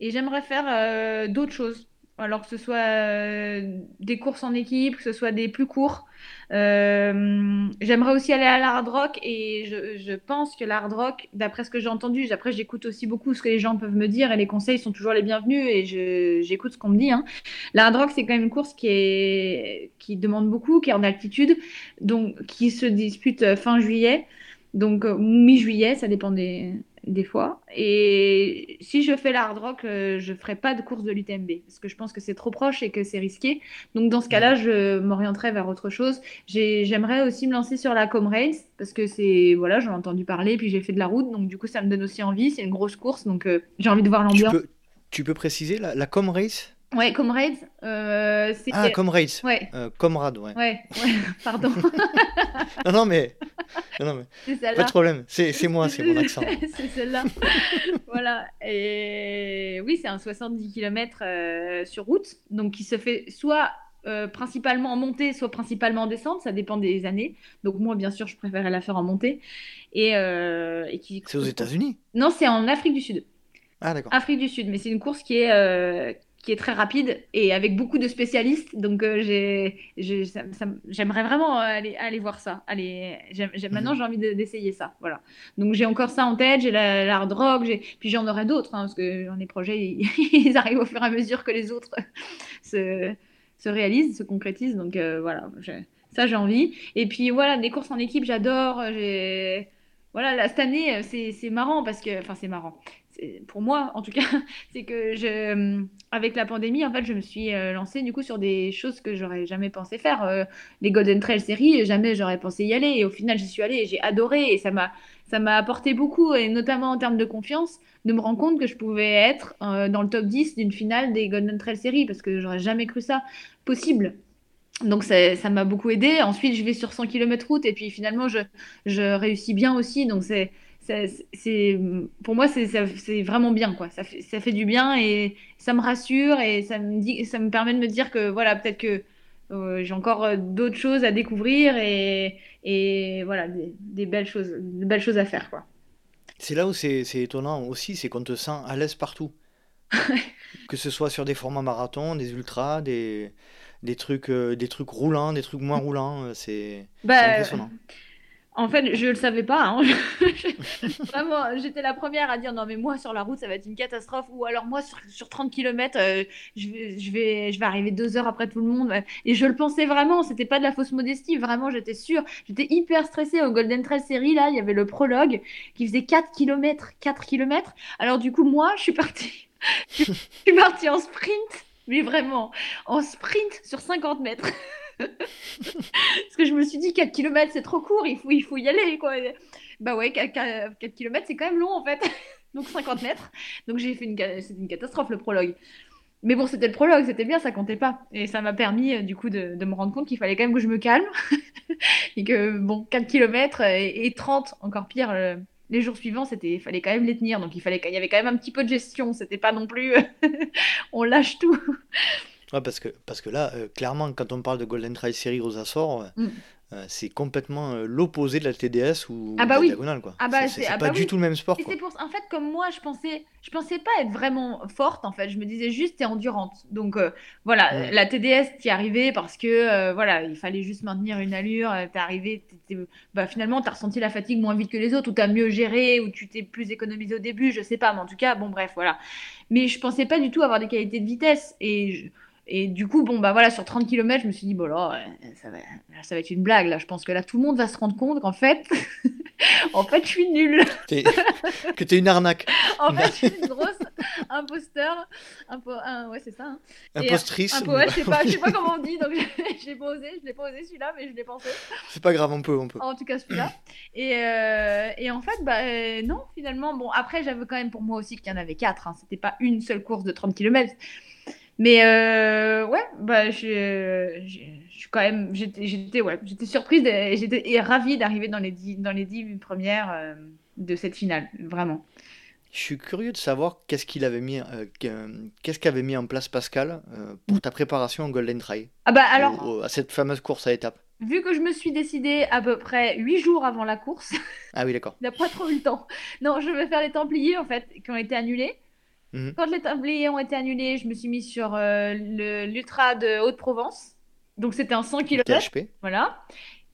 Et j'aimerais faire euh, d'autres choses alors que ce soit euh, des courses en équipe, que ce soit des plus courts. Euh, j'aimerais aussi aller à l'hard rock et je, pense que l'hard rock, d'après ce que j'ai entendu, après j'écoute aussi beaucoup ce que les gens peuvent me dire et les conseils sont toujours les bienvenus et j'écoute ce qu'on me dit. Hein. L'hard rock, c'est quand même une course qui, est, qui demande beaucoup, qui est en altitude, donc qui se dispute fin juillet. Donc mi-juillet, ça dépend des, des fois. Et si je fais l'hard rock, euh, je ferai pas de course de l'UTMB parce que je pense que c'est trop proche et que c'est risqué. Donc dans ce cas-là, je m'orienterai vers autre chose. J'aimerais aussi me lancer sur la Comrades parce que c'est voilà, j'en ai entendu parler, puis j'ai fait de la route, donc du coup ça me donne aussi envie. C'est une grosse course, donc euh, j'ai envie de voir l'ambiance. Tu peux, préciser la, la Comrades Ouais, Comrades. Euh, ah, Comrades. Ouais. Euh, Comrade, ouais. Ouais, ouais. pardon. non, non, mais non, mais... Pas de problème, c'est moi, c'est mon accent. c'est celle-là. voilà. Et oui, c'est un 70 km euh, sur route, donc qui se fait soit euh, principalement en montée, soit principalement en descente, ça dépend des années. Donc moi, bien sûr, je préférais la faire en montée. Et, euh, et qui... C'est aux États-Unis? Non, c'est en Afrique du Sud. Ah d'accord. Afrique du Sud, mais c'est une course qui est qui est très rapide et avec beaucoup de spécialistes. Donc, euh, j'ai, j'aimerais vraiment aller, aller voir ça. Allez, maintenant, mhm. j'ai envie d'essayer ça. Voilà. Donc, j'ai encore ça en tête. J'ai l'hard rock. Puis, j'en aurai d'autres hein, parce que les projets, ils, arrivent au fur et à mesure que les autres se, se réalisent, se concrétisent. Donc, euh, voilà. Ça, j'ai envie. Et puis, voilà, des courses en équipe, j'adore. J'ai. Voilà, là, cette année, c'est marrant parce que. Enfin, c'est marrant pour moi en tout cas, c'est que je, euh, avec la pandémie, en fait, je me suis euh, lancée du coup sur des choses que j'aurais jamais pensé faire. Euh, les Golden Trail séries, jamais j'aurais pensé y aller. Et au final, j'y suis allée et j'ai adoré et ça m'a ça m'a apporté beaucoup et notamment en termes de confiance de me rendre compte que je pouvais être dans le top 10 d'une finale des Golden Trail séries parce que j'aurais jamais cru ça possible. Donc ça m'a beaucoup aidé. Ensuite, je vais sur 100 km route et puis finalement, je, je réussis bien aussi. Donc c'est c'est pour moi c'est vraiment bien quoi. Ça fait, ça fait du bien et ça me rassure et ça me dit ça me permet de me dire que voilà peut-être que euh, j'ai encore euh, d'autres choses à découvrir et, et voilà des, belles choses des belles choses à faire quoi. C'est là où c'est étonnant aussi c'est qu'on te sent à l'aise partout. Que ce soit sur des formats marathons des ultras des des trucs euh, des trucs roulants des trucs moins roulants c'est bah, impressionnant en fait, je le savais pas. Hein. Vraiment, j'étais la première à dire non, mais moi sur la route, ça va être une catastrophe. Ou alors moi sur, sur 30 km, euh, je vais arriver deux heures après tout le monde. Et je le pensais vraiment. C'était pas de la fausse modestie. Vraiment, j'étais sûre. J'étais hyper stressée au Golden Trail Series. Là, il y avait le prologue qui faisait 4 km. 4 km. Alors du coup, moi, je suis partie. je suis partie en sprint. Mais vraiment, en sprint sur 50 mètres. Parce que je me suis dit 4 km c'est trop court, il faut, il faut y aller quoi. Bah ouais, 4, 4 km c'est quand même long en fait. Donc 50 mètres. Donc j'ai fait une, une catastrophe le prologue. Mais bon, c'était le prologue, c'était bien, ça comptait pas. Et ça m'a permis euh, du coup de, de me rendre compte qu'il fallait quand même que je me calme. et que bon, 4 km et, 30, encore pire, euh, les jours suivants, c'était, il fallait quand même les tenir. Donc il fallait, il y avait quand même un petit peu de gestion. C'était pas non plus, on lâche tout. Ouais, parce que, parce que là, euh, clairement, quand on parle de Golden Trail Series aux Açores, mm. euh, c'est complètement euh, l'opposé de la TDS ou ah bah de la diagonale. Quoi. Ah bah c'est ah pas bah du tout le même sport. Quoi. Pour... En fait, comme moi, je pensais, je pensais pas être vraiment forte. En fait, je me disais juste, t'es endurante. Donc voilà, la TDS, t'y arrivais parce que voilà, il fallait juste maintenir une allure. T'es arrivé, bah, finalement, t'as ressenti la fatigue moins vite que les autres, ou t'as mieux géré, ou tu t'es plus économisé au début, je sais pas. Mais en tout cas, bon, bref, voilà. Mais je pensais pas du tout avoir des qualités de vitesse. Et je et du coup, bon, bah voilà, sur 30 km, je me suis dit, bon, là, ça va, ça va être une blague. Là, je pense que là, tout le monde va se rendre compte qu'en fait, en fait, je suis nulle. que tu es une arnaque. en fait, je suis une grosse imposteur. Impo... ouais, c'est ça. Hein. Impostrice. ouais, je sais pas, je sais pas comment on dit, donc j'ai pas osé. Je l'ai pas osé celui-là, mais je l'ai pensé. C'est pas grave, on peut, on peut. En tout cas, celui-là. et, euh, et en fait, bah non, finalement, bon, après, j'avais quand même pour moi aussi qu'il y en avait quatre. Hein. C'était pas une seule course de 30 km. Mais euh, ouais, bah, je, suis quand même, j'étais, ouais, surprise et j'étais ravie d'arriver dans les dix, dans les dix premières euh, de cette finale, vraiment. Je suis curieux de savoir qu'est-ce qu'il avait mis, euh, qu'est-ce qu'avait mis en place Pascal pour ta préparation au Golden Trail. Ah bah alors, à cette fameuse course à étapes. Vu que je me suis décidée à peu près huit jours avant la course. Ah oui, d'accord. il n'a pas trop eu le temps. Non, je vais faire les Templiers en fait, qui ont été annulés. Mhm. Quand les Templiers ont été annulés, je me suis mise sur euh, l'Ultra de Haute-Provence. Donc c'était un 100 km. Voilà.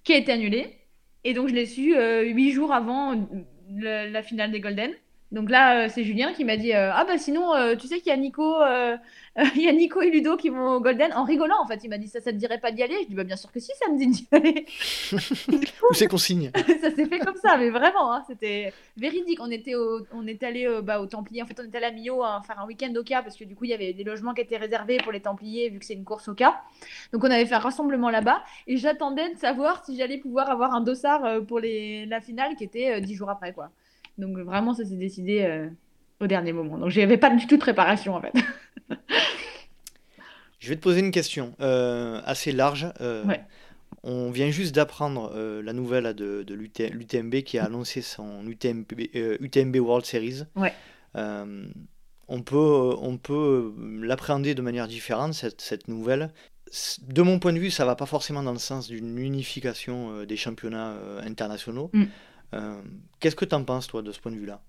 Qui a été annulé. Et donc je l'ai su euh, huit jours avant la finale des Golden. Donc là, euh, c'est Julien qui m'a dit euh, Ah, bah sinon, euh, tu sais qu'il y a Nico, il y a Nico et Ludo qui vont au Golden. En rigolant, en fait, il m'a dit Ça, ça te dirait pas d'y aller? Je dis Bah, bien sûr que si, ça me dit d'y aller. Où c'est qu'on signe? Ça s'est fait comme ça, mais vraiment, hein, c'était véridique. On était, on était allé bah, au Templier. En fait, on était allé à Millau hein, faire un week-end au cas parce que du coup, il y avait des logements qui étaient réservés pour les Templiers vu que c'est une course au cas. Donc, on avait fait un rassemblement là-bas et j'attendais de savoir si j'allais pouvoir avoir un dossard pour les... la finale qui était dix jours après, quoi. Donc vraiment, ça s'est décidé euh, au dernier moment. Donc j'avais pas du tout de préparation en fait. Je vais te poser une question euh, assez large. Euh, On vient juste d'apprendre la nouvelle de, de l'UTMB qui a annoncé son UTMB, UTMB World Series. Ouais. on peut, on peut l'appréhender de manière différente, cette, cette nouvelle de mon point de vue, ça va pas forcément dans le sens d'une unification des championnats internationaux. Mm. Qu'est-ce que tu en penses, toi, de ce point de vue-là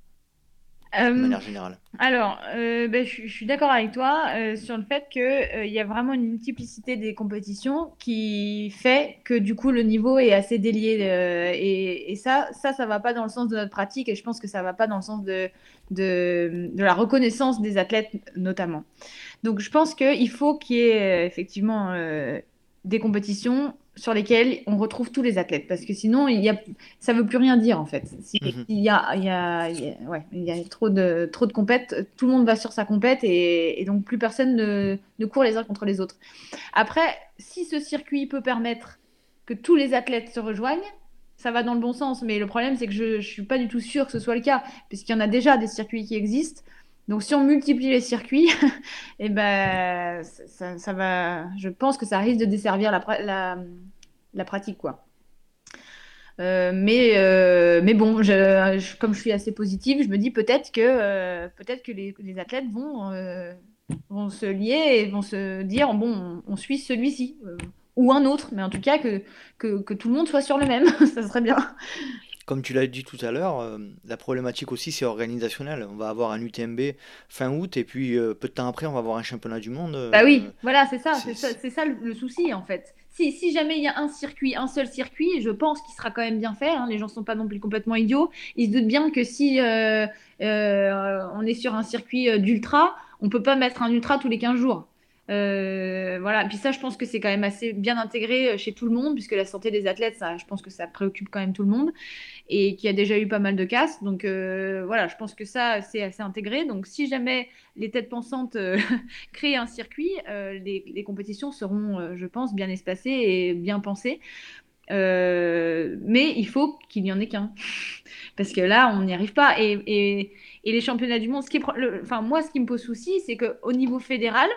de manière générale? Alors, ben, je, suis d'accord avec toi sur le fait qu'il il y a vraiment une multiplicité des compétitions qui fait que du coup le niveau est assez délié. et, et, ça, ça, ça va pas dans le sens de notre pratique et je pense que ça va pas dans le sens de, de, de la reconnaissance des athlètes notamment. Donc je pense qu'il faut qu'il y ait effectivement des compétitions sur lesquelles on retrouve tous les athlètes, parce que sinon, il y a, ça ne veut plus rien dire en fait. Mhm. il, y a, il, y a, ouais, il y a trop de, trop de compètes, tout le monde va sur sa compète et, donc plus personne ne, ne, court les uns contre les autres. Après, si ce circuit peut permettre que tous les athlètes se rejoignent, ça va dans le bon sens, mais le problème c'est que je ne suis pas du tout sûre que ce soit le cas, puisqu'il y en a déjà des circuits qui existent. Donc si on multiplie les circuits, et eh ben, ça, va, je pense que ça risque de desservir la, la, pratique. quoi. Euh, mais, euh, mais bon, comme je suis assez positive, je me dis peut-être que, euh, peut-être que les, athlètes vont, vont se lier et vont se dire bon, on, suit celui-ci ou un autre, mais en tout cas que, que, que, tout le monde soit sur le même, ça serait bien. Comme tu l'as dit tout à l'heure, euh, la problématique aussi c'est organisationnel. On va avoir un UTMB fin août et puis euh, peu de temps après on va avoir un championnat du monde. bah oui, euh, voilà, c'est ça, c'est ça, le, souci en fait. Si, si, jamais il y a un circuit, un seul circuit, je pense qu'il sera quand même bien fait. Hein. les gens ne sont pas non plus complètement idiots. Ils se doutent bien que si on est sur un circuit d'ultra, on ne peut pas mettre un ultra tous les 15 jours. Euh, voilà, puis ça, je pense que c'est quand même assez bien intégré euh, chez tout le monde, puisque la santé des athlètes, ça, je pense que ça préoccupe quand même tout le monde, et qu'il y a déjà eu pas mal de casses. Donc euh, voilà, je pense que ça, c'est assez intégré. Donc si jamais les têtes pensantes créent un circuit, les, compétitions seront, je pense, bien espacées et bien pensées. mais il faut qu'il n'y en ait qu'un, parce que là, on n'y arrive pas. Et, et, les championnats du monde, ce qui enfin moi, ce qui me pose souci, c'est qu'au niveau fédéral,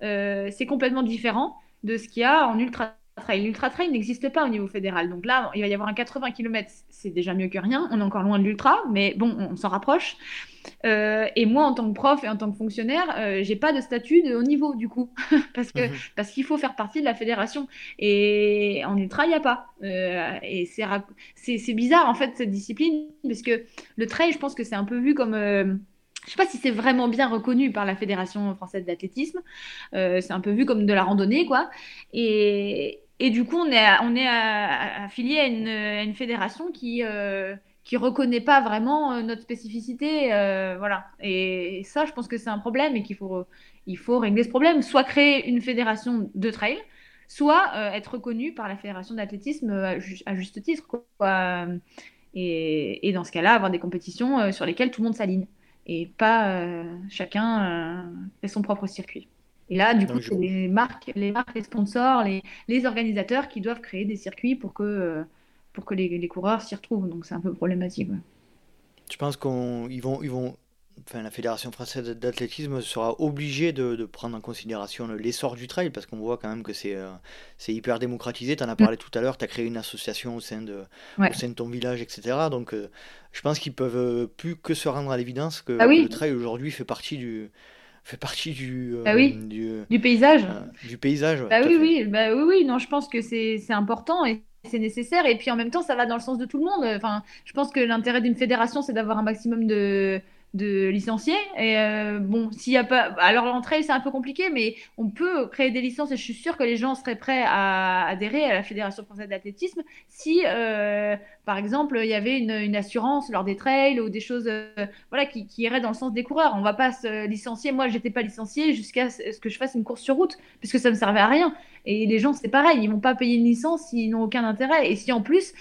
c'est complètement différent de ce qu'il y a en ultra trail. L'ultra trail n'existe pas au niveau fédéral. Donc là, il va y avoir un 80 km, c'est déjà mieux que rien. On est encore loin de l'ultra, mais bon, on s'en rapproche. Euh, et moi, en tant que prof et en tant que fonctionnaire, euh, j'ai pas de statut de haut niveau du coup, parce que mhm. parce qu'il faut faire partie de la fédération. Et en ultra, il n'y a pas. et c'est bizarre en fait cette discipline, parce que le trail, je pense que c'est un peu vu comme je ne sais pas si c'est vraiment bien reconnu par la Fédération française d'athlétisme. Euh, c'est un peu vu comme de la randonnée, quoi. Et, du coup, on est, on est affilié à une, fédération qui euh, qui reconnaît pas vraiment euh, notre spécificité, euh, voilà. Et, ça, je pense que c'est un problème et qu'il faut il faut régler ce problème. Soit créer une fédération de trail, soit être reconnu par la fédération d'athlétisme à, juste titre, et, dans ce cas-là, avoir des compétitions sur lesquelles tout le monde s'aligne et pas euh, chacun euh, fait son propre circuit. Et là, du coup, c'est les marques, les marques, les sponsors, les, les, organisateurs qui doivent créer des circuits pour que, euh, pour que les, les coureurs s'y retrouvent. Donc c'est un peu problématique. Je pense qu'ils vont, ils vont enfin, la Fédération française d'athlétisme sera obligée de, prendre en considération l'essor du trail parce qu'on voit quand même que c'est euh, hyper démocratisé. Tu en as parlé mm. tout à l'heure, tu as créé une association au sein de, au sein de ton village, etc. Donc euh, je pense qu'ils peuvent euh, plus que se rendre à l'évidence que ah le trail aujourd'hui fait partie du fait partie du, ah oui. du, paysage. du paysage. bah oui, oui, bah oui, oui, non, je pense que c'est important et c'est nécessaire. Et puis en même temps, ça va dans le sens de tout le monde. Enfin, je pense que l'intérêt d'une fédération, c'est d'avoir un maximum de, de licenciés. Et euh, bon, s'il y a pas. Alors, l'entrée, c'est un peu compliqué, mais on peut créer des licences et je suis sûre que les gens seraient prêts à adhérer à la Fédération française d'athlétisme si, euh, par exemple, il y avait une, assurance lors des trails ou des choses euh, voilà, qui, qui, iraient dans le sens des coureurs. On va pas se licencier. Moi, j'étais pas licenciée jusqu'à ce que je fasse une course sur route, puisque ça ne servait à rien. Et les gens, c'est pareil, ils vont pas payer une licence s'ils n'ont aucun intérêt. Et si en plus,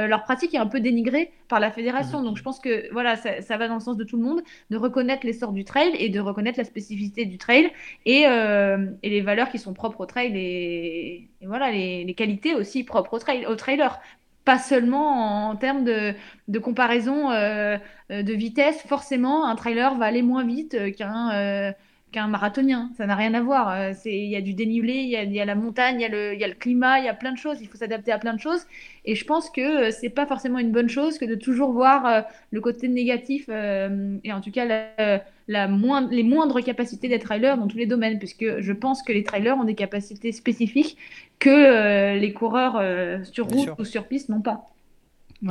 euh, leur pratique est un peu dénigrée par la fédération. Mhm. Donc je pense que voilà, ça, va dans le sens de tout le monde, de reconnaître l'essor du trail et de reconnaître la spécificité du trail et, euh, et les valeurs qui sont propres au trail et, voilà, les, qualités aussi propres au, trail, au trailer. Pas seulement en, termes de, de comparaison euh, de vitesse, forcément, un trailer va aller moins vite qu'un qu'un marathonien. Ça n'a rien à voir. Euh, c'est, il y a du dénivelé, il y a, il y a la montagne, il y a, le, il y a le climat, il y a plein de choses. Il faut s'adapter à plein de choses. Et je pense que euh, c'est pas forcément une bonne chose que de toujours voir euh, le côté négatif et en tout cas la, la moindre, les moindres capacités des trailers dans tous les domaines, puisque je pense que les trailers ont des capacités spécifiques que les coureurs sur route ou sur piste n'ont pas.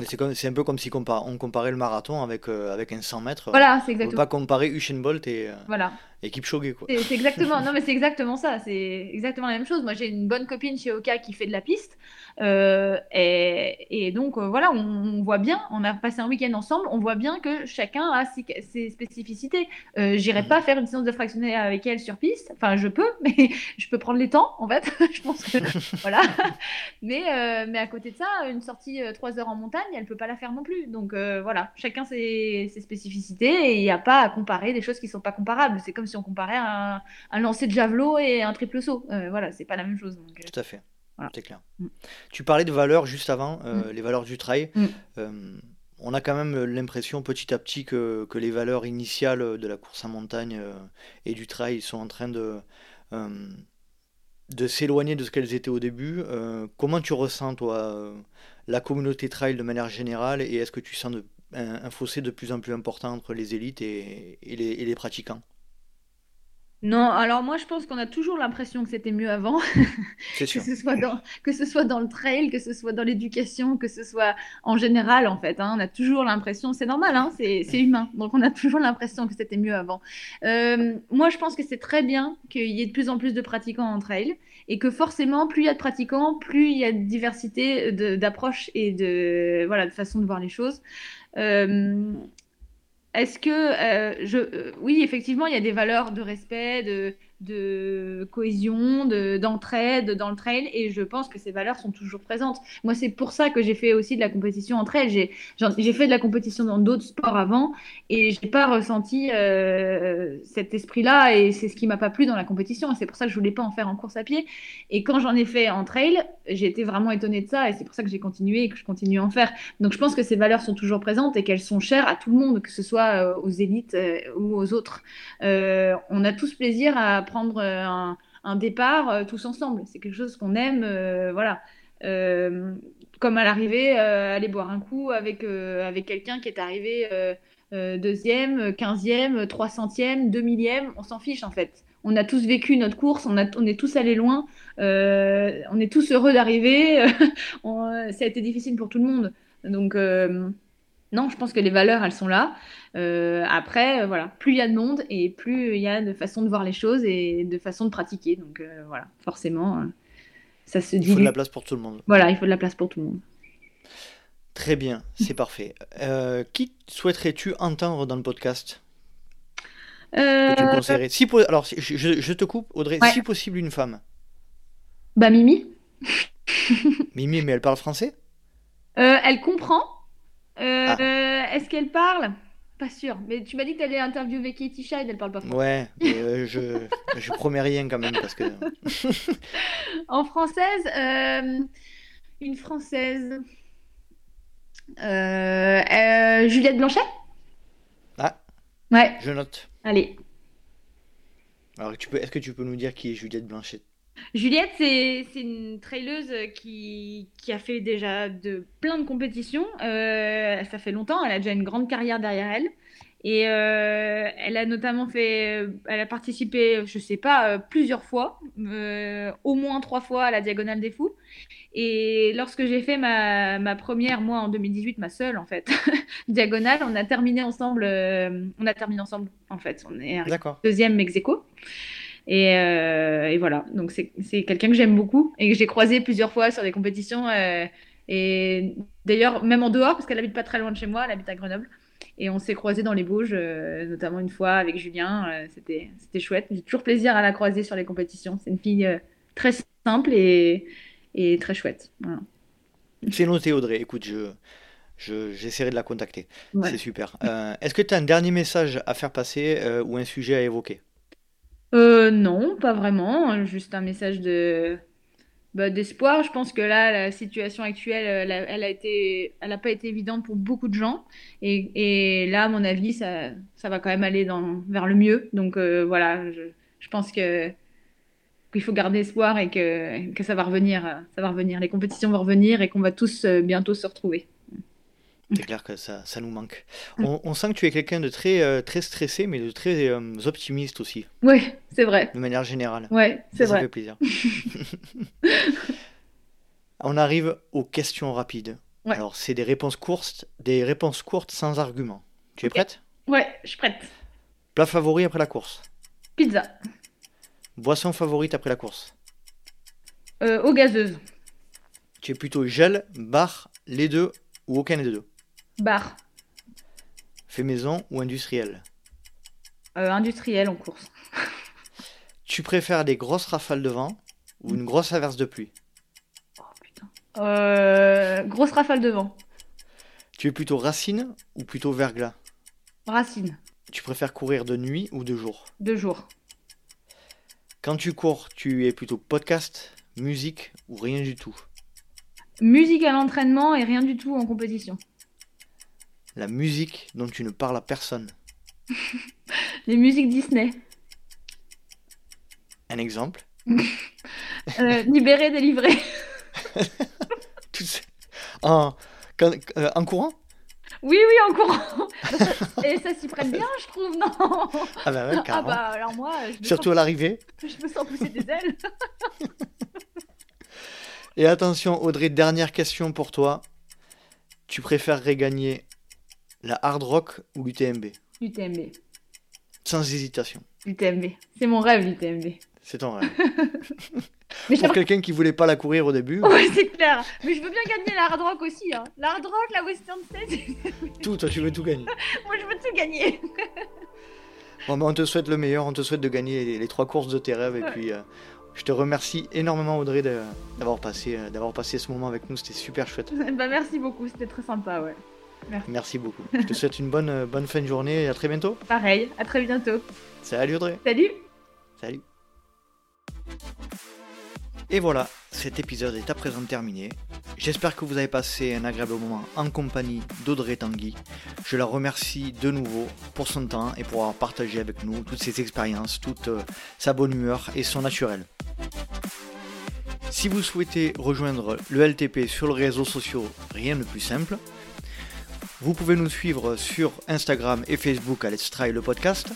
C'est un peu comme si on comparait le marathon avec, avec un 100 mètres. Voilà, c'est exactement. On ne peut pas comparer Usain Bolt et, voilà. Équipe Kipchoge quoi. C'est exactement, non mais c'est exactement ça, c'est exactement la même chose. Moi j'ai une bonne copine chez Oka qui fait de la piste euh, et, donc euh, voilà, on, voit bien, on a passé un week-end ensemble, on voit bien que chacun a ses, spécificités. Euh, J'irai pas faire une séance de fractionné avec elle sur piste, enfin je peux, mais je peux prendre les temps en fait. je pense que voilà. Mais euh, mais à côté de ça, une sortie 3 heures en montagne, elle peut pas la faire non plus. Donc voilà, chacun ses, ses spécificités et il n'y a pas à comparer des choses qui sont pas comparables. C'est comme si on comparait un, un lancer de javelot et un triple saut. Euh, voilà, c'est pas la même chose. Euh, Tout à fait. C'est clair. Mm. Tu parlais de valeurs juste avant, euh, mm. les valeurs du trail. Mm. on a quand même l'impression petit à petit que, que, les valeurs initiales de la course en montagne et du trail sont en train de, de s'éloigner de ce qu'elles étaient au début. comment tu ressens, toi, la communauté trail de manière générale et est-ce que tu sens un, fossé de plus en plus important entre les élites et, et, les, et les pratiquants? Non, alors moi je pense qu'on a toujours l'impression que c'était mieux avant, que ce soit dans que ce soit dans le trail, que ce soit dans l'éducation, que ce soit en général en fait, hein. on a toujours l'impression, c'est normal, hein, c'est humain, donc on a toujours l'impression que c'était mieux avant. Euh, moi je pense que c'est très bien qu'il y ait de plus en plus de pratiquants en trail et que forcément plus il y a de pratiquants, plus il y a de diversité d'approches et de voilà de façon de voir les choses. Euh, est-ce que euh, je, euh, oui, effectivement, il y a des valeurs de respect, de, de cohésion, d'entraide dans le trail, et je pense que ces valeurs sont toujours présentes. Moi, c'est pour ça que j'ai fait aussi de la compétition entre elles. J'ai fait de la compétition dans d'autres sports avant, et j'ai pas ressenti euh, cet esprit-là, et c'est ce qui m'a pas plu dans la compétition, et c'est pour ça que je voulais pas en faire en course à pied. Et quand j'en ai fait en trail, j'ai été vraiment étonnée de ça, et c'est pour ça que j'ai continué et que je continue à en faire. Donc, je pense que ces valeurs sont toujours présentes et qu'elles sont chères à tout le monde, que ce soit euh, aux élites euh, ou aux autres. on a tous plaisir à prendre euh, un, départ euh, tous ensemble. C'est quelque chose qu'on aime, euh, voilà. comme à l'arrivée, aller boire un coup avec, avec quelqu'un qui est arrivé deuxième, quinzième, trois centième, deux millième, on s'en fiche en fait. On a tous vécu notre course, on, a, on est tous allés loin, on est tous heureux d'arriver. ça a été difficile pour tout le monde. Donc, non, je pense que les valeurs, elles sont là. Euh, après, euh, voilà, plus il y a de monde et plus il y a de façons de voir les choses et de façons de pratiquer. Donc euh, voilà, forcément, ça se dit. Il faut de la place pour tout le monde. Voilà, il faut de la place pour tout le monde. Très bien, c'est parfait. qui souhaiterais-tu entendre dans le podcast si Alors, je, te coupe, Audrey. Si possible, une femme. Bah, Mimi. Mimi, mais elle parle français? Elle comprend. Ah. Est-ce qu'elle parle? Pas sûr. Mais tu m'as dit que tu allais interviewer Katie Shine, elle parle pas français. Ouais, mais euh, je, je promets rien quand même parce que. en française, euh, une française. Euh, Juliette Blanchet? Ah. Ouais. Je note. Allez. Alors, est-ce que tu peux nous dire qui est Juliette Blanchet? Juliette, c'est une traileuse qui, qui, a fait déjà de plein de compétitions. Euh, ça fait longtemps, elle a déjà une grande carrière derrière elle. Et euh, elle a notamment fait, elle a participé, je sais pas, euh, plusieurs fois, au moins trois fois à la Diagonale des Fous. Et lorsque j'ai fait ma, ma, première, moi en 2018, ma seule en fait, Diagonale, on a terminé ensemble, on a terminé ensemble en fait. On est deuxième ex euh, et, voilà, donc c'est quelqu'un que j'aime beaucoup et que j'ai croisé plusieurs fois sur des compétitions. Euh, et d'ailleurs, même en dehors, parce qu'elle habite pas très loin de chez moi, elle habite à Grenoble. Et on s'est croisé dans les Bauges, euh, notamment une fois avec Julien. C'était chouette. J'ai toujours plaisir à la croiser sur les compétitions. C'est une fille très simple et, et très chouette. C'est noté, Audrey. Écoute, je, j'essaierai de la contacter. C'est super. Est-ce que tu as un dernier message à faire passer ou un sujet à évoquer? Euh, non, pas vraiment. Juste un message de, bah, d'espoir. Je pense que là, la situation actuelle, elle a, elle a été, elle a pas été évidente pour beaucoup de gens. Et, là, à mon avis, ça, ça va quand même aller dans, vers le mieux. Donc euh, voilà, je, je pense que qu'il faut garder espoir et que, que ça va revenir, ça va revenir. Les compétitions vont revenir et qu'on va tous euh, bientôt se retrouver. C'est clair que ça, ça nous manque. On, on sent que tu es quelqu'un de très, euh, très stressé, mais de très euh, optimiste aussi, Oui, c'est vrai. de manière générale. Ouais, c'est Ça, ça vrai. fait plaisir. On arrive aux questions rapides. Ouais. Alors, c'est des réponses courtes, des réponses courtes sans argument. Tu es prête? Ouais, je suis prête. Plat favori après la course. Pizza. Boisson favorite après la course. Euh, eau gazeuse. Tu es plutôt gel, bar, les deux ou aucun des deux? Bar. Fait maison ou industriel. Euh, industriel en course. Tu préfères des grosses rafales de vent ou une grosse averse de pluie. Oh putain. Euh, grosse rafale de vent. Tu es plutôt racine ou plutôt verglas. Racine. Tu préfères courir de nuit ou de jour. Deux jours. Quand tu cours, tu es plutôt podcast, musique ou rien du tout. Musique à l'entraînement et rien du tout en compétition. La musique dont tu ne parles à personne. Les musiques Disney. Un exemple Euh, libéré, délivré. En, quand- euh, en courant? Oui, oui, en courant. Et ça s'y prête bien, je trouve, non? Ah bah ouais, Ah carrément. bah alors moi, je Surtout à l'arrivée. je me sens pousser des ailes. Et attention Audrey, dernière question pour toi. Tu préférerais gagner la hard rock ou l'UTMB L'UTMB. Sans hésitation. L'UTMB. C'est mon rêve, l'UTMB. C'est ton rêve. Mais Pour quelqu'un qui voulait pas la courir au début, Ouais, c'est clair. Mais je veux bien gagner la hard rock aussi. Hein. La hard rock, la western state, tout, toi tu veux tout gagner. moi je veux tout gagner. Bon, ben, on te souhaite le meilleur, on te souhaite de gagner les, les trois courses de tes rêves. Et puis, euh, je te remercie énormément, Audrey, d'avoir passé, euh, d'avoir passé ce moment avec nous. C'était super chouette. bah merci beaucoup, c'était très sympa, ouais. Merci beaucoup. Je te souhaite une bonne, bonne fin de journée et à très bientôt. Pareil, à très bientôt. Salut, Audrey. Salut Salut. Et voilà, cet épisode est à présent terminé. J'espère que vous avez passé un agréable moment en compagnie d'Audrey Tanguy. Je la remercie de nouveau pour son temps et pour avoir partagé avec nous toutes ses expériences, toute euh, sa bonne humeur et son naturel. Si vous souhaitez rejoindre le LTP sur les réseaux sociaux, rien de plus simple. Vous pouvez nous suivre sur Instagram et Facebook à Let's Try le podcast.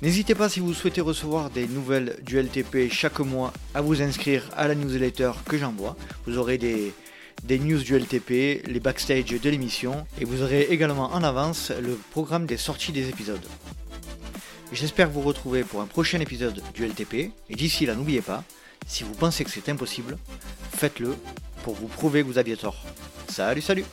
N'hésitez pas si vous souhaitez recevoir des nouvelles du LTP chaque mois à vous inscrire à la newsletter que j'envoie. Vous aurez des, des news du LTP, les backstage de l'émission et vous aurez également en avance le programme des sorties des épisodes. J'espère vous retrouver pour un prochain épisode du LTP et d'ici là n'oubliez pas, si vous pensez que c'est impossible, faites-le pour vous prouver que vous aviez tort. Salut salut